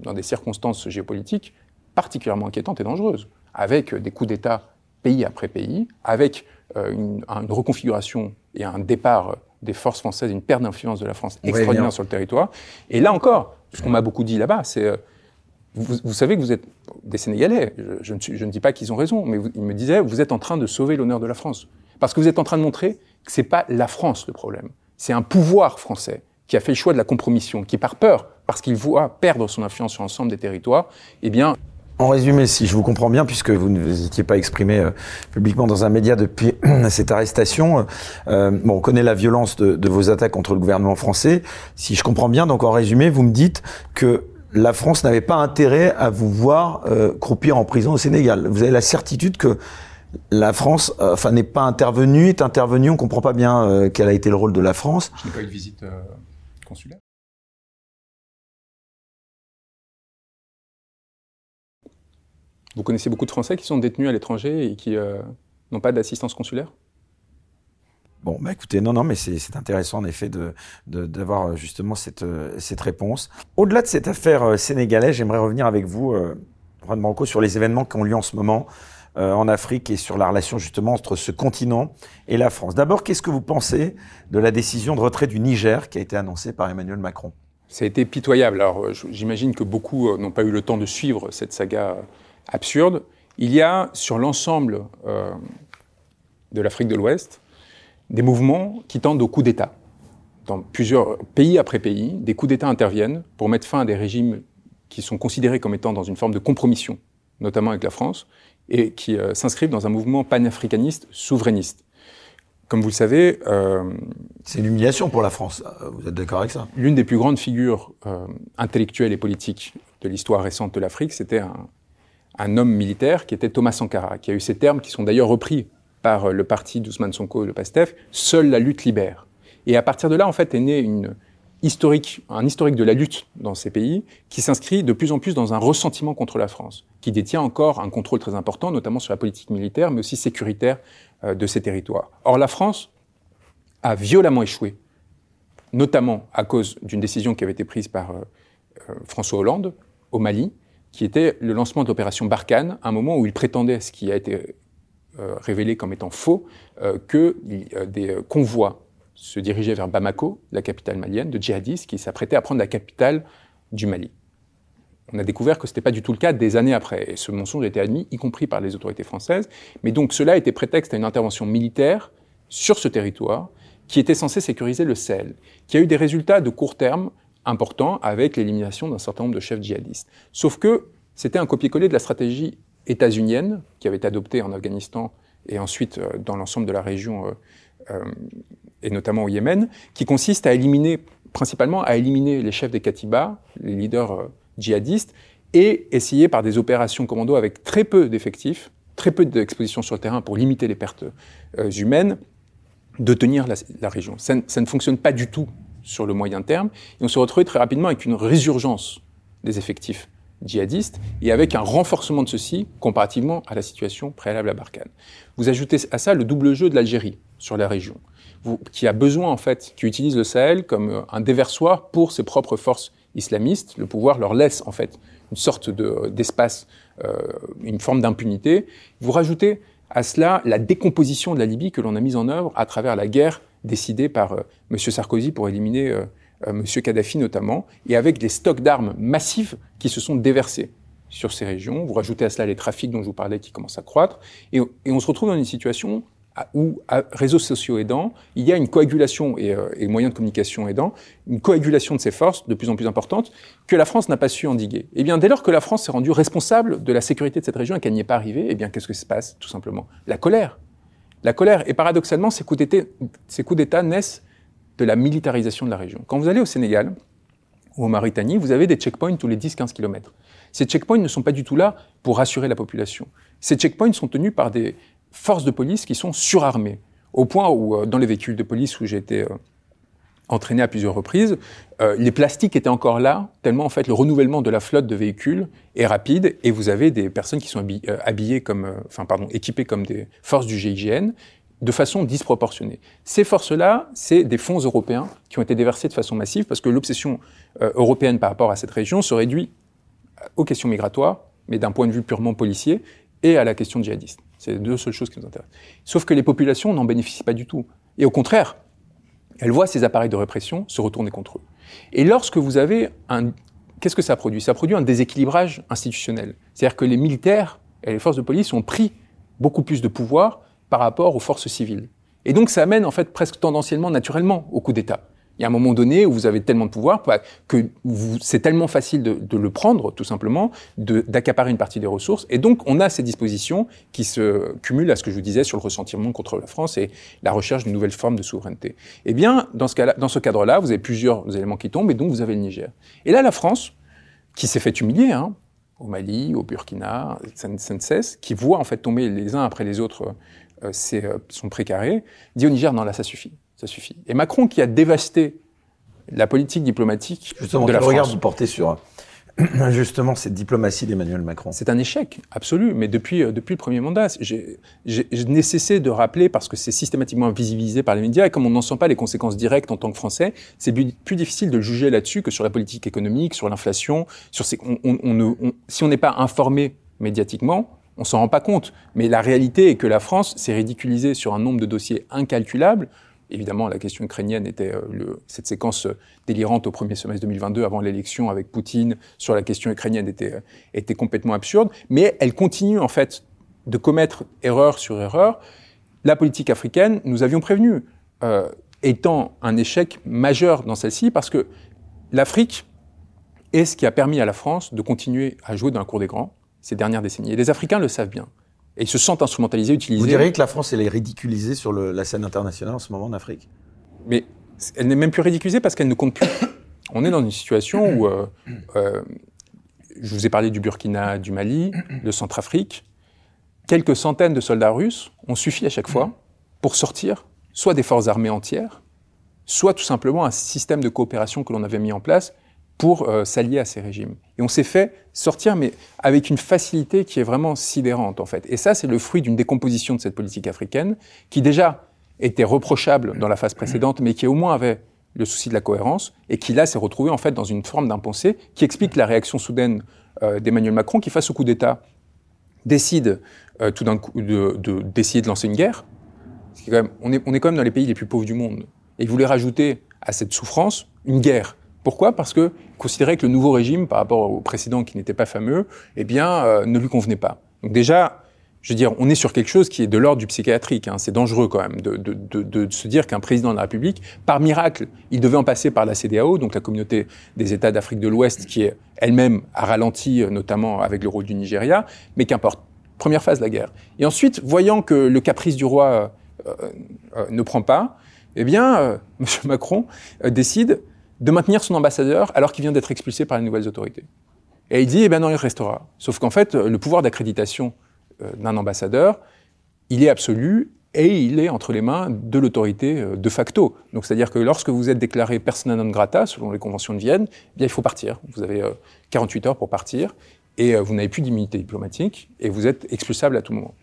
dans des circonstances géopolitiques particulièrement inquiétantes et dangereuses, avec des coups d'État pays après pays, avec euh, une, reconfiguration et un départ des forces françaises, une perte d'influence de la France extraordinaire sur le territoire. Et là encore, ce qu'on m'a beaucoup dit là-bas, c'est euh, vous, savez que vous êtes des Sénégalais. Je, ne, dis pas qu'ils ont raison, mais ils me disaient vous êtes en train de sauver l'honneur de la France. Parce que vous êtes en train de montrer que c'est pas la France le problème. C'est un pouvoir français qui a fait le choix de la compromission, qui par peur, parce qu'il voit perdre son influence sur l'ensemble des territoires, eh bien, en résumé, si je vous comprends bien, puisque vous ne vous étiez pas exprimé euh, publiquement dans un média depuis cette arrestation, euh, bon, on connaît la violence de, de, vos attaques contre le gouvernement français. Si je comprends bien, donc en résumé, vous me dites que la France n'avait pas intérêt à vous voir euh, croupir en prison au Sénégal. Vous avez la certitude que la France, euh, enfin, n'est pas intervenue, est intervenue. On comprend pas bien euh, quel a été le rôle de la France. Je n'ai pas eu de visite consulaire. Vous connaissez beaucoup de Français qui sont détenus à l'étranger et qui n'ont pas d'assistance consulaire? Bon, bah écoutez, non, non, mais c'est intéressant en effet d'avoir de, d'avoir euh, justement cette, euh, cette réponse. Au-delà de cette affaire euh, sénégalaise, j'aimerais revenir avec vous, euh, Juan Branco, sur les événements qui ont lieu en ce moment en Afrique et sur la relation justement entre ce continent et la France. D'abord, qu'est-ce que vous pensez de la décision de retrait du Niger qui a été annoncée par Emmanuel Macron? Ça a été pitoyable. Alors, j'imagine que beaucoup n'ont pas eu le temps de suivre cette saga absurde. Il y a sur l'ensemble de l'Afrique de l'Ouest des mouvements qui tendent au coup d'État. Dans plusieurs pays après pays, des coups d'État interviennent pour mettre fin à des régimes qui sont considérés comme étant dans une forme de compromission, notamment avec la France, et qui euh, s'inscrivent dans un mouvement panafricaniste souverainiste. Comme vous le savez, euh, c'est une humiliation pour la France. Euh, vous êtes d'accord avec ça? L'une des plus grandes figures euh, intellectuelles et politiques de l'histoire récente de l'Afrique, c'était un, un, homme militaire qui était Thomas Sankara, qui a eu ces termes qui sont d'ailleurs repris par euh, le parti d'Ousmane Sonko et le PASTEF, seule la lutte libère. Et à partir de là, en fait, est né un historique de la lutte dans ces pays qui s'inscrit de plus en plus dans un ressentiment contre la France, qui détient encore un contrôle très important, notamment sur la politique militaire, mais aussi sécuritaire euh, de ces territoires. Or, la France a violemment échoué, notamment à cause d'une décision qui avait été prise par euh, François Hollande au Mali, qui était le lancement de l'opération Barkhane, un moment où il prétendait, ce qui a été révélé comme étant faux, euh, que euh, des convois se dirigeaient vers Bamako, la capitale malienne, de djihadistes qui s'apprêtaient à prendre la capitale du Mali. On a découvert que ce n'était pas du tout le cas des années après. Et ce mensonge a été admis, y compris par les autorités françaises. Mais donc cela était prétexte à une intervention militaire sur ce territoire qui était censé sécuriser le Sahel, qui a eu des résultats de court terme importants avec l'élimination d'un certain nombre de chefs djihadistes. Sauf que c'était un copier-coller de la stratégie états-unienne qui avait été adoptée en Afghanistan et ensuite euh, dans l'ensemble de la région euh, euh, et notamment au Yémen, qui consiste à éliminer, principalement à éliminer les chefs des Katibas, les leaders djihadistes, et essayer par des opérations commando avec très peu d'effectifs, très peu d'exposition sur le terrain pour limiter les pertes humaines, de tenir la, région. Ça, ça, ne fonctionne pas du tout sur le moyen terme, et on se retrouve très rapidement avec une résurgence des effectifs djihadistes et avec un renforcement de ceci comparativement à la situation préalable à Barkhane. Vous ajoutez à ça le double jeu de l'Algérie sur la région, qui a besoin en fait, qui utilise le Sahel comme euh, un déversoir pour ses propres forces islamistes. Le pouvoir leur laisse en fait une sorte d'espace, euh, une forme d'impunité. Vous rajoutez à cela la décomposition de la Libye que l'on a mise en œuvre à travers la guerre décidée par euh, M. Sarkozy pour éliminer euh, euh, M. Kadhafi notamment, et avec des stocks d'armes massifs qui se sont déversés sur ces régions. Vous rajoutez à cela les trafics dont je vous parlais qui commencent à croître, et, et on se retrouve dans une situation où, à réseaux sociaux aidants, il y a une coagulation et, euh, et, moyens de communication aidants, une coagulation de ces forces de plus en plus importante que la France n'a pas su endiguer. Et eh bien, dès lors que la France s'est rendue responsable de la sécurité de cette région et qu'elle n'y est pas arrivée, eh bien, qu'est-ce qui se passe Tout simplement, la colère. La colère. Et paradoxalement, ces coups d'État naissent de la militarisation de la région. Quand vous allez au Sénégal ou en Mauritanie, vous avez des checkpoints tous les 10-15 km. Ces checkpoints ne sont pas du tout là pour rassurer la population. Ces checkpoints sont tenus par des, forces de police qui sont surarmées, au point où, euh, dans les véhicules de police où j'ai été euh, entraîné à plusieurs reprises, euh, les plastiques étaient encore là, tellement en fait le renouvellement de la flotte de véhicules est rapide, et vous avez des personnes qui sont habillées comme, enfin pardon, équipées comme des forces du GIGN, de façon disproportionnée. Ces forces-là, c'est des fonds européens qui ont été déversés de façon massive parce que l'obsession européenne par rapport à cette région se réduit aux questions migratoires, mais d'un point de vue purement policier, et à la question djihadiste. C'est les deux seules choses qui nous intéressent. Sauf que les populations n'en bénéficient pas du tout. Et au contraire, elles voient ces appareils de répression se retourner contre eux. Et lorsque vous avez un... Qu'est-ce que ça produit? Ça produit un déséquilibrage institutionnel. C'est-à-dire que les militaires et les forces de police ont pris beaucoup plus de pouvoir par rapport aux forces civiles. Et donc ça amène en fait presque tendanciellement, naturellement, au coup d'État. Il y a un moment donné où vous avez tellement de pouvoir que c'est tellement facile de, le prendre, tout simplement, d'accaparer une partie des ressources. Et donc, on a ces dispositions qui se cumulent à ce que je vous disais sur le ressentiment contre la France et la recherche d'une nouvelle forme de souveraineté. Eh bien, dans ce, cas dans ce cadre-là, vous avez plusieurs éléments qui tombent, et donc vous avez le Niger. Et là, la France, qui s'est fait humilier, hein, au Mali, au Burkina, ça ne, cesse, qui voit en fait tomber les uns après les autres euh, euh, son précaré, dit au Niger, non, là, ça suffit ça suffit. Et Macron, qui a dévasté la politique diplomatique justement, de la France. regard vous portez sur justement cette diplomatie d'Emmanuel Macron? C'est un échec absolu, mais depuis, euh, depuis le premier mandat, j'ai n'ai cessé de rappeler, parce que c'est systématiquement invisibilisé par les médias, et comme on n'en sent pas les conséquences directes en tant que Français, c'est plus, difficile de juger là-dessus que sur la politique économique, sur l'inflation, sur ces, on, on, si on n'est pas informé médiatiquement, on s'en rend pas compte. Mais la réalité est que la France s'est ridiculisée sur un nombre de dossiers incalculables évidemment, la question ukrainienne était euh, cette séquence euh, délirante au premier semestre 2022 avant l'élection avec Poutine sur la question ukrainienne était, euh, était complètement absurde. Mais elle continue, en fait, de commettre erreur sur erreur. La politique africaine, nous avions prévenu, étant un échec majeur dans celle-ci parce que l'Afrique est ce qui a permis à la France de continuer à jouer dans la cour des grands ces dernières décennies. Et les Africains le savent bien. Et ils se sentent instrumentalisés, utilisés. Vous diriez que la France, elle est ridiculisée sur le, la scène internationale en ce moment en Afrique? Mais elle n'est même plus ridiculisée parce qu'elle ne compte plus. On est dans une situation où, euh, euh, je vous ai parlé du Burkina, du Mali, de Centrafrique. Quelques centaines de soldats russes ont suffi à chaque fois pour sortir soit des forces armées entières, soit tout simplement un système de coopération que l'on avait mis en place pour euh, s'allier à ces régimes. Et on s'est fait sortir, mais avec une facilité qui est vraiment sidérante, en fait. Et ça, c'est le fruit d'une décomposition de cette politique africaine, qui déjà était reprochable dans la phase précédente, mais qui au moins avait le souci de la cohérence, et qui là s'est retrouvé en fait dans une forme d'impensé qui explique la réaction soudaine euh, d'Emmanuel Macron, qui face au coup d'État décide euh, tout d'un coup de, d'essayer de, lancer une guerre. On, est, on est quand même dans les pays les plus pauvres du monde. Et il voulait rajouter à cette souffrance une guerre pourquoi? Parce que considérait que le nouveau régime, par rapport au précédent qui n'était pas fameux, eh bien, euh, ne lui convenait pas. Donc déjà, je veux dire, on est sur quelque chose qui est de l'ordre du psychiatrique. Hein. C'est dangereux quand même de, de, de, de, se dire qu'un président de la République, par miracle, il devait en passer par la CDAO, donc la communauté des États d'Afrique de l'Ouest, qui est elle-même a ralenti, euh, notamment avec le rôle du Nigeria. Mais qu'importe. Première phase, la guerre. Et ensuite, voyant que le caprice du roi euh, ne prend pas, eh bien, M. Macron décide de maintenir son ambassadeur alors qu'il vient d'être expulsé par les nouvelles autorités. Et il dit, eh ben non, il restera. Sauf qu'en fait, le pouvoir d'accréditation euh, d'un ambassadeur, il est absolu et il est entre les mains de l'autorité euh, de facto. Donc, c'est-à-dire que lorsque vous êtes déclaré persona non grata, selon les conventions de Vienne, eh bien, il faut partir. Vous avez 48 euh, heures pour partir et vous n'avez plus d'immunité diplomatique et vous êtes expulsable à tout moment.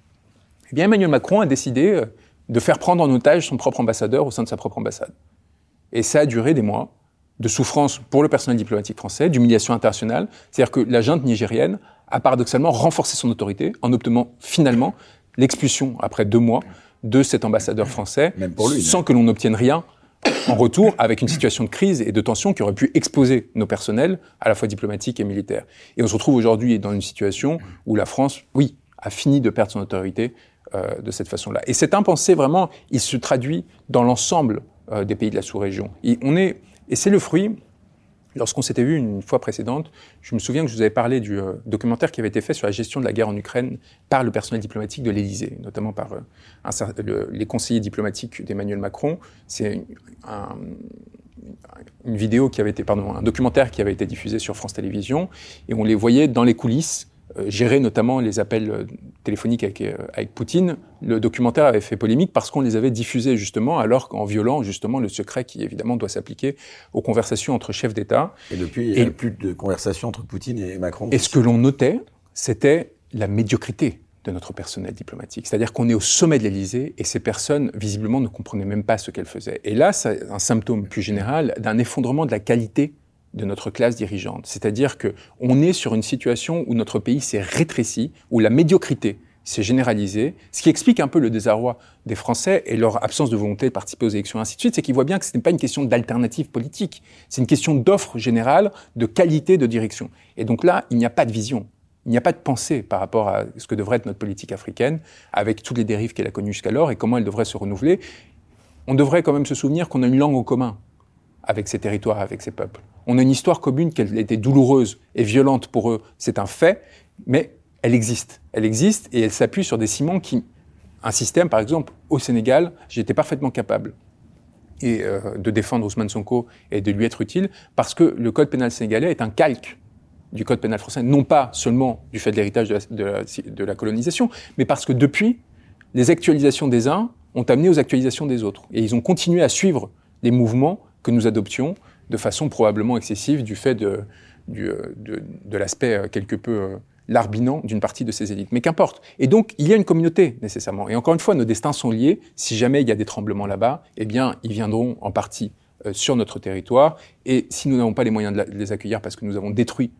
Eh bien, Emmanuel Macron a décidé de faire prendre en otage son propre ambassadeur au sein de sa propre ambassade. Et ça a duré des mois de souffrance pour le personnel diplomatique français, d'humiliation internationale. C'est-à-dire que la junte nigérienne a paradoxalement renforcé son autorité en obtenant finalement l'expulsion après deux mois de cet ambassadeur français, Même pour lui, sans que l'on n'obtienne rien en retour, avec une situation de crise et de tension qui aurait pu exposer nos personnels, à la fois diplomatiques et militaires. Et on se retrouve aujourd'hui dans une situation où la France, oui, a fini de perdre son autorité euh, de cette façon-là. Et cet impensé, vraiment, il se traduit dans l'ensemble euh, des pays de la sous-région. On est, et c'est le fruit Lorsqu'on s'était vu une fois précédente, je me souviens que je vous avais parlé du euh, documentaire qui avait été fait sur la gestion de la guerre en Ukraine par le personnel diplomatique de l'Élysée, notamment par euh, les conseillers diplomatiques d'Emmanuel Macron. C'est une vidéo qui avait été, pardon, un documentaire qui avait été diffusé sur France Télévisions, et on les voyait dans les coulisses gérer notamment les appels euh, téléphoniques avec, euh, avec Poutine. Le documentaire avait fait polémique parce qu'on les avait diffusés justement, alors qu'en violant justement le secret qui évidemment doit s'appliquer aux conversations entre chefs d'État. Et depuis, il n'y a plus de conversations entre Poutine et Macron. Et ce que l'on notait, c'était la médiocrité de notre personnel diplomatique. C'est-à-dire qu'on est au sommet de l'Élysée et ces personnes, visiblement, ne comprenaient même pas ce qu'elles faisaient. Et là, c'est un symptôme plus général d'un effondrement de la qualité de notre classe dirigeante. C'est-à-dire que on est sur une situation où notre pays s'est rétréci, où la médiocrité s'est généralisée, ce qui explique un peu le désarroi des Français et leur absence de volonté de participer aux élections, et ainsi de suite, c'est qu'ils voient bien que ce n'est pas une question d'alternative politique, c'est une question d'offre générale, de qualité de direction. Et donc là, il n'y a pas de vision. Il n'y a pas de pensée par rapport à ce que devrait être notre politique africaine, avec toutes les dérives qu'elle a connues jusqu'alors et comment elle devrait se renouveler. On devrait quand même se souvenir qu'on a une langue en commun avec ces territoires, avec ces peuples. On a une histoire commune a été douloureuse et violente pour eux, c'est un fait, mais elle existe. Elle existe et elle s'appuie sur des ciments qui, un système, par exemple, au Sénégal, j'étais parfaitement capable et, euh, de défendre Ousmane Sonko et de lui être utile parce que le code pénal sénégalais est un calque du code pénal français, non pas seulement du fait de l'héritage de la colonisation, mais parce que depuis, les actualisations des uns ont amené aux actualisations des autres. Et ils ont continué à suivre les mouvements que nous adoptions de façon probablement excessive du fait de, euh, l'aspect euh, quelque peu euh, larbinant d'une partie de ces élites. Mais qu'importe. Et donc, il y a une communauté, nécessairement. Et encore une fois, nos destins sont liés. Si jamais il y a des tremblements là-bas, eh bien, ils viendront en partie sur notre territoire. Et si nous n'avons pas les moyens de, les accueillir parce que nous avons détruit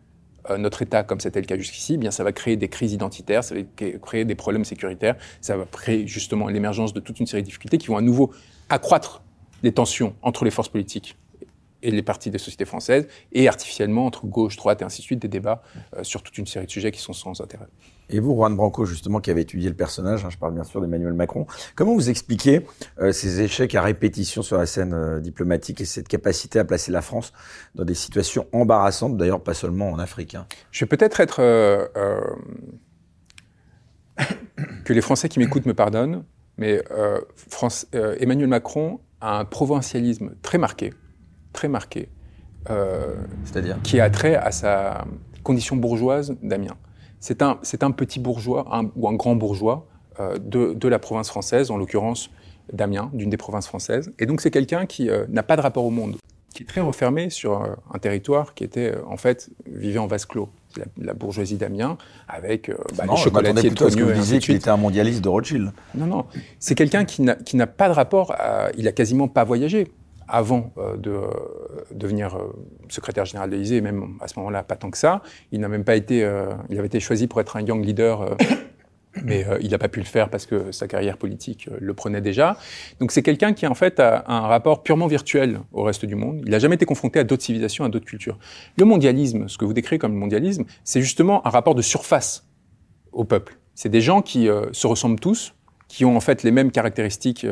notre État comme c'était le cas jusqu'ici, eh bien ça va créer des crises identitaires, ça va créer des problèmes sécuritaires, ça va créer justement l'émergence de toute une série de difficultés qui vont à nouveau accroître les tensions entre les forces politiques et les partis des sociétés françaises, et artificiellement entre gauche, droite et ainsi de suite, des débats euh, sur toute une série de sujets qui sont sans intérêt. Et vous, Juan Branco, justement, qui avez étudié le personnage, hein, je parle bien sûr d'Emmanuel Macron, comment vous expliquez euh, ces échecs à répétition sur la scène euh, diplomatique et cette capacité à placer la France dans des situations embarrassantes, d'ailleurs pas seulement en Afrique hein? Je vais peut-être être... que les Français qui m'écoutent me pardonnent, mais France, Emmanuel Macron a un provincialisme très marqué très marqué. Euh, C'est-à-dire Qui a trait à sa condition bourgeoise d'Amiens. C'est un, un petit bourgeois ou un grand bourgeois euh, de, de, la province française, en l'occurrence d'Amiens, d'une des provinces françaises. Et donc c'est quelqu'un qui euh, n'a pas de rapport au monde, qui est très refermé sur un territoire qui était en fait vivait en vase clos. La, bourgeoisie d'Amiens avec bah, les chocolatiers de que vous disiez qu'il était un mondialiste de Rothschild. Non, non. C'est quelqu'un qui n'a, qui n'a pas de rapport à... Il a quasiment pas voyagé avant euh, de euh, devenir euh, secrétaire général de l'Élysée, même à ce moment-là, pas tant que ça. Il n'a même pas été, il avait été choisi pour être un young leader, mais il n'a pas pu le faire parce que sa carrière politique le prenait déjà. Donc c'est quelqu'un qui en fait a un rapport purement virtuel au reste du monde. Il n'a jamais été confronté à d'autres civilisations, à d'autres cultures. Le mondialisme, ce que vous décrivez comme le mondialisme, c'est justement un rapport de surface au peuple. C'est des gens qui se ressemblent tous, qui ont en fait les mêmes caractéristiques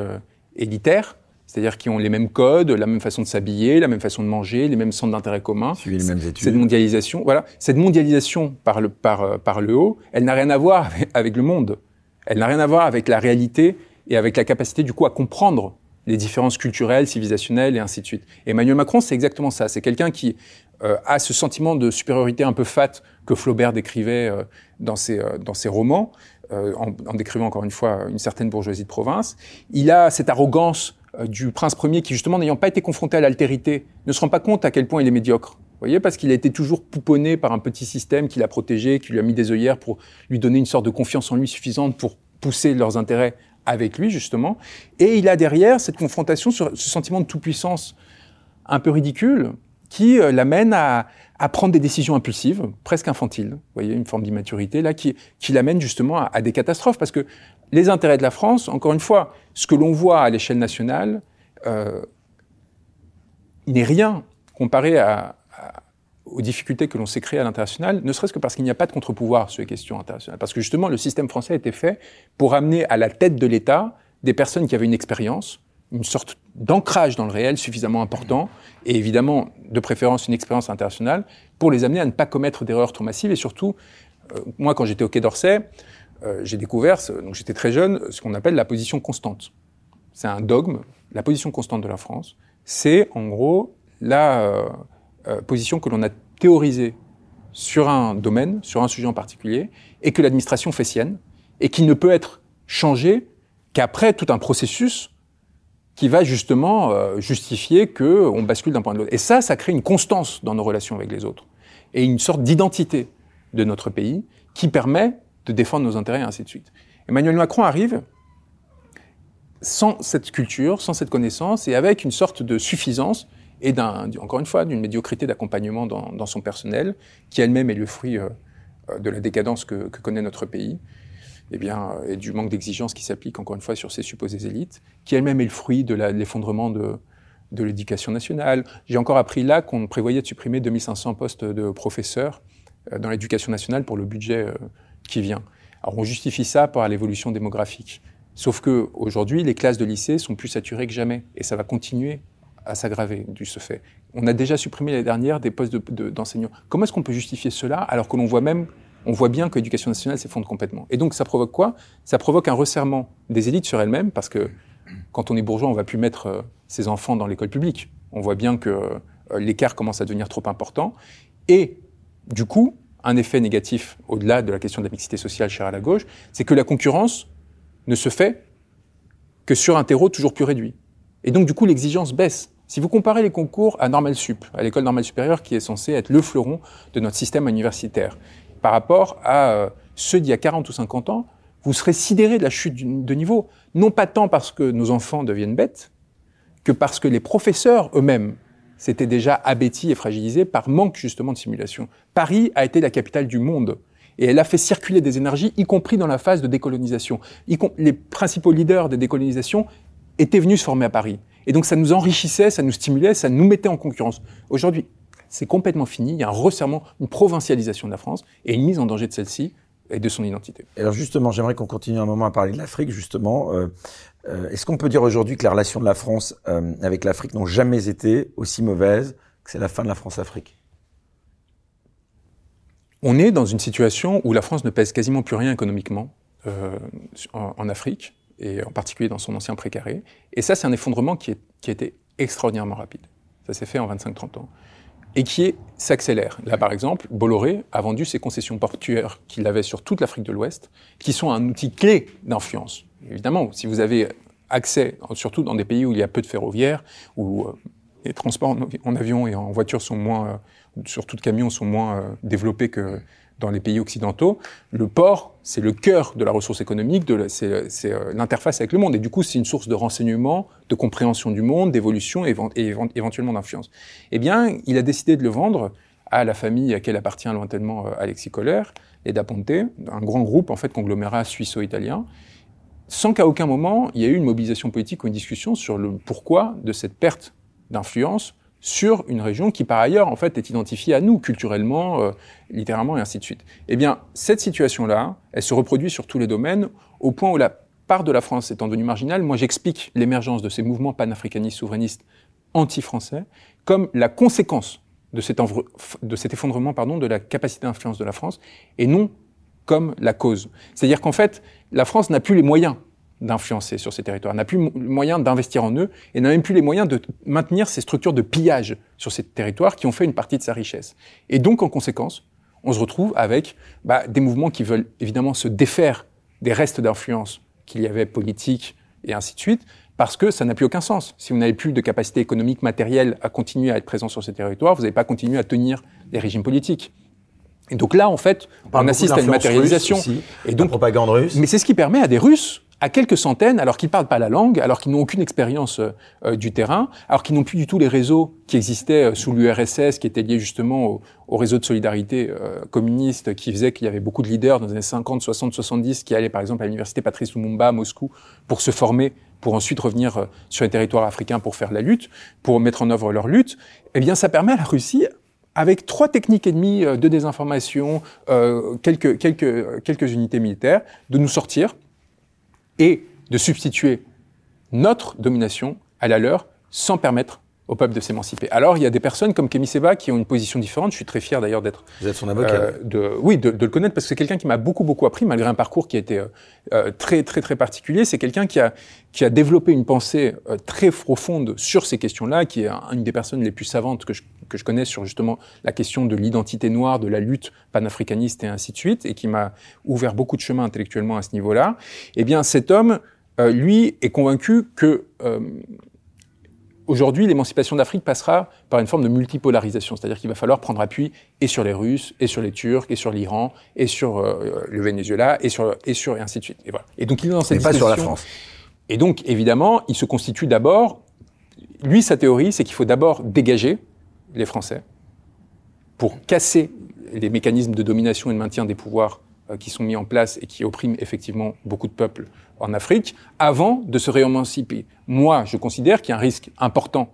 élitaires, c'est-à-dire qui ont les mêmes codes, la même façon de s'habiller, la même façon de manger, les mêmes centres d'intérêt commun. les mêmes études. Cette mondialisation, voilà, cette mondialisation par le, par, euh, par le haut, elle n'a rien à voir avec le monde. Elle n'a rien à voir avec la réalité et avec la capacité du coup à comprendre les différences culturelles, civilisationnelles et ainsi de suite. Emmanuel Macron, c'est exactement ça. C'est quelqu'un qui euh, a ce sentiment de supériorité un peu fat que Flaubert décrivait euh, dans, ses, dans ses romans, en, en, décrivant encore une fois une certaine bourgeoisie de province. Il a cette arrogance euh, du prince premier qui, justement, n'ayant pas été confronté à l'altérité, ne se rend pas compte à quel point il est médiocre. Vous voyez, parce qu'il a été toujours pouponné par un petit système qui l'a protégé, qui lui a mis des œillères pour lui donner une sorte de confiance en lui suffisante pour pousser leurs intérêts avec lui, justement. Et il a derrière cette confrontation, ce sentiment de toute-puissance un peu ridicule, qui euh, l'amène à, à, prendre des décisions impulsives, presque infantiles. Vous voyez, une forme d'immaturité là qui, qui l'amène justement à, à, des catastrophes. Parce que les intérêts de la France, encore une fois, ce que l'on voit à l'échelle nationale euh, n'est rien comparé à, aux difficultés que l'on s'est créées à l'international, ne serait-ce que parce qu'il n'y a pas de contre-pouvoir sur les questions internationales. Parce que justement, le système français a été fait pour amener à la tête de l'État des personnes qui avaient une expérience, une sorte d'ancrage dans le réel suffisamment important, et évidemment, de préférence, une expérience internationale, pour les amener à ne pas commettre d'erreurs trop massives. Et surtout, euh, moi, quand j'étais au Quai d'Orsay, euh, j'ai découvert, donc j'étais très jeune, ce qu'on appelle la position constante. C'est un dogme. La position constante de la France, c'est en gros la euh, euh, position que l'on a théorisée sur un domaine, sur un sujet en particulier, et que l'administration fait sienne, et qui ne peut être changée qu'après tout un processus qui va justement euh, justifier qu'on bascule d'un point de l'autre. Et ça, ça crée une constance dans nos relations avec les autres, et une sorte d'identité de notre pays qui permet de défendre nos intérêts, et ainsi de suite. Emmanuel Macron arrive sans cette culture, sans cette connaissance, et avec une sorte de suffisance et encore une fois, d'une médiocrité d'accompagnement dans, son personnel, qui elle-même est le fruit euh, euh, de la décadence que, connaît notre pays, eh bien, et du manque d'exigence qui s'applique, encore une fois, sur ces supposées élites, qui elle-même est le fruit de, l'effondrement de, l'éducation nationale. J'ai encore appris là qu'on prévoyait de supprimer 2500 postes de professeurs euh, dans l'éducation nationale pour le budget qui vient. Alors on justifie ça par l'évolution démographique. Sauf que aujourd'hui, les classes de lycée sont plus saturées que jamais, et ça va continuer à s'aggraver du ce fait. On a déjà supprimé l'année dernière des postes d'enseignants. Comment est-ce qu'on peut justifier cela alors que l'on voit même, on voit bien que l'éducation nationale s'effondre complètement Et donc ça provoque quoi? Ça provoque un resserrement des élites sur elles-mêmes parce que quand on est bourgeois, on va plus mettre euh, ses enfants dans l'école publique. On voit bien que euh, l'écart commence à devenir trop important. Et du coup, un effet négatif, au-delà de la question de la mixité sociale chère à la gauche, c'est que la concurrence ne se fait que sur un terreau toujours plus réduit. Et donc, du coup, l'exigence baisse. Si vous comparez les concours à Normal Sup, à l'école normale supérieure qui est censée être le fleuron de notre système universitaire, par rapport à euh, ceux d'il y a 40 ou 50 ans, vous serez sidéré de la chute de niveau. Non pas tant parce que nos enfants deviennent bêtes, que parce que les professeurs eux-mêmes s'étaient déjà abêtis et fragilisés par manque justement de simulation. Paris a été la capitale du monde et elle a fait circuler des énergies, y compris dans la phase de décolonisation. Les principaux leaders des décolonisations étaient venus se former à Paris. Et donc ça nous enrichissait, ça nous stimulait, ça nous mettait en concurrence. Aujourd'hui, c'est complètement fini. Il y a un resserrement, une provincialisation de la France et une mise en danger de celle-ci et de son identité. Alors justement, j'aimerais qu'on continue un moment à parler de l'Afrique. Justement, euh, euh, est-ce qu'on peut dire aujourd'hui que les relations de la France euh, avec l'Afrique n'ont jamais été aussi mauvaises que c'est la fin de la France-Afrique? On est dans une situation où la France ne pèse quasiment plus rien économiquement en, en Afrique et en particulier dans son ancien précaré. Et ça, c'est un effondrement qui, est, qui a été extraordinairement rapide. Ça s'est fait en 25-30 ans. Et qui s'accélère. Là, par exemple, Bolloré a vendu ses concessions portuaires qu'il avait sur toute l'Afrique de l'Ouest, qui sont un outil clé d'influence. Évidemment, si vous avez accès, surtout dans des pays où il y a peu de ferroviaires, où euh, les transports en, avion et en voiture sont moins, euh, sur tout camion sont moins euh, développés que dans les pays occidentaux, le port, c'est le cœur de la ressource économique, c'est euh, l'interface avec le monde. Et du coup, c'est une source de renseignement, de compréhension du monde, d'évolution et, éventuellement d'influence. Eh bien, il a décidé de le vendre à la famille à laquelle appartient lointainement euh, Alexis Kohler, et Da Ponte, un grand groupe, en fait, conglomérat suisse-italien, sans qu'à aucun moment il y ait eu une mobilisation politique ou une discussion sur le pourquoi de cette perte d'influence sur une région qui, par ailleurs, en fait, est identifiée à nous, culturellement, euh, littéralement, et ainsi de suite. Eh bien, cette situation-là, elle se reproduit sur tous les domaines, au point où la part de la France étant devenue marginale, moi j'explique l'émergence de ces mouvements panafricanistes, souverainistes, anti-français, comme la conséquence de cet, de cet effondrement pardon, de la capacité d'influence de la France, et non comme la cause. C'est-à-dire qu'en fait, la France n'a plus les moyens d'influencer sur ces territoires, n'a plus le moyen d'investir en eux et n'a même plus les moyens de maintenir ces structures de pillage sur ces territoires qui ont fait une partie de sa richesse. Et donc, en conséquence, on se retrouve avec bah, des mouvements qui veulent évidemment se défaire des restes d'influence qu'il y avait politiques et ainsi de suite, parce que ça n'a plus aucun sens. Si vous n'avez plus de capacité économique, matérielle à continuer à être présent sur ces territoires, vous n'avez pas continué à tenir les régimes politiques. Et donc là, en fait, on, assiste à une matérialisation. et donc, propagande russe. Mais c'est ce qui permet à des Russes à quelques centaines, alors qu'ils parlent pas la langue, alors qu'ils n'ont aucune expérience euh, euh, du terrain, alors qu'ils n'ont plus du tout les réseaux qui existaient euh, sous l'URSS, qui étaient liés justement au, au réseau de solidarité communiste, qui faisait qu'il y avait beaucoup de leaders dans les années 50, 60, 70 qui allaient par exemple à l'université Patrice Lumumba à Moscou pour se former, pour ensuite revenir sur les territoires africains pour faire la lutte, pour mettre en œuvre leur lutte. Eh bien, ça permet à la Russie avec trois techniques et demie de désinformation, euh, quelques, quelques, quelques unités militaires, de nous sortir et de substituer notre domination à la leur sans permettre au peuple de s'émanciper. Alors, il y a des personnes comme Kémy Seba qui ont une position différente. Je suis très fier d'ailleurs d'être. Vous êtes son avocat. Euh, de, oui, de, de, le connaître parce que c'est quelqu'un qui m'a beaucoup beaucoup appris malgré un parcours qui a été euh, euh très très très particulier. C'est quelqu'un qui a qui a développé une pensée euh, très profonde sur ces questions-là, qui est une des personnes les plus savantes que je que je connais sur justement la question de l'identité noire, de la lutte panafricaniste et ainsi de suite, et qui m'a ouvert beaucoup de chemin intellectuellement à ce niveau-là. Eh bien, cet homme, euh, lui, est convaincu que Aujourd'hui, l'émancipation d'Afrique passera par une forme de multipolarisation, c'est-à-dire qu'il va falloir prendre appui et sur les Russes, et sur les Turcs, et sur l'Iran, et sur euh, le Venezuela, et sur et sur et ainsi de suite. Et voilà. Et donc il est dans cette pas sur la France. Et donc évidemment, il se constitue d'abord. Lui, sa théorie, c'est qu'il faut d'abord dégager les Français pour casser les mécanismes de domination et de maintien des pouvoirs euh, qui sont mis en place et qui oppriment effectivement beaucoup de peuples en Afrique, avant de se réémanciper. Moi, je considère qu'il y a un risque important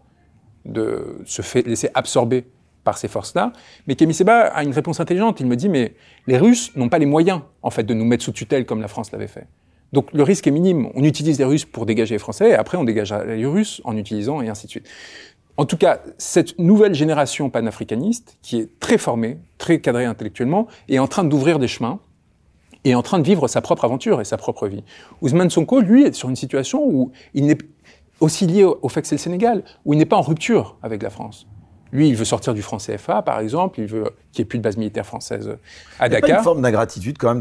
de se laisser absorber par ces forces-là. Mais Kémy Seba a une réponse intelligente. Il me dit, mais les Russes n'ont pas les moyens, en fait, de nous mettre sous tutelle comme la France l'avait fait. Donc le risque est minime. On utilise les Russes pour dégager les Français, et après on dégage les Russes en utilisant, et ainsi de suite. En tout cas, cette nouvelle génération panafricaniste, qui est très formée, très cadrée intellectuellement, est en train d'ouvrir des chemins est en train de vivre sa propre aventure et sa propre vie. Ousmane Sonko, lui, est sur une situation où il n'est aussi lié au, fait que c'est le Sénégal, où il n'est pas en rupture avec la France. Lui, il veut sortir du franc CFA, par exemple. Il veut qu'il n'y ait plus de base militaire française à Dakar. Il y a une forme d'ingratitude quand même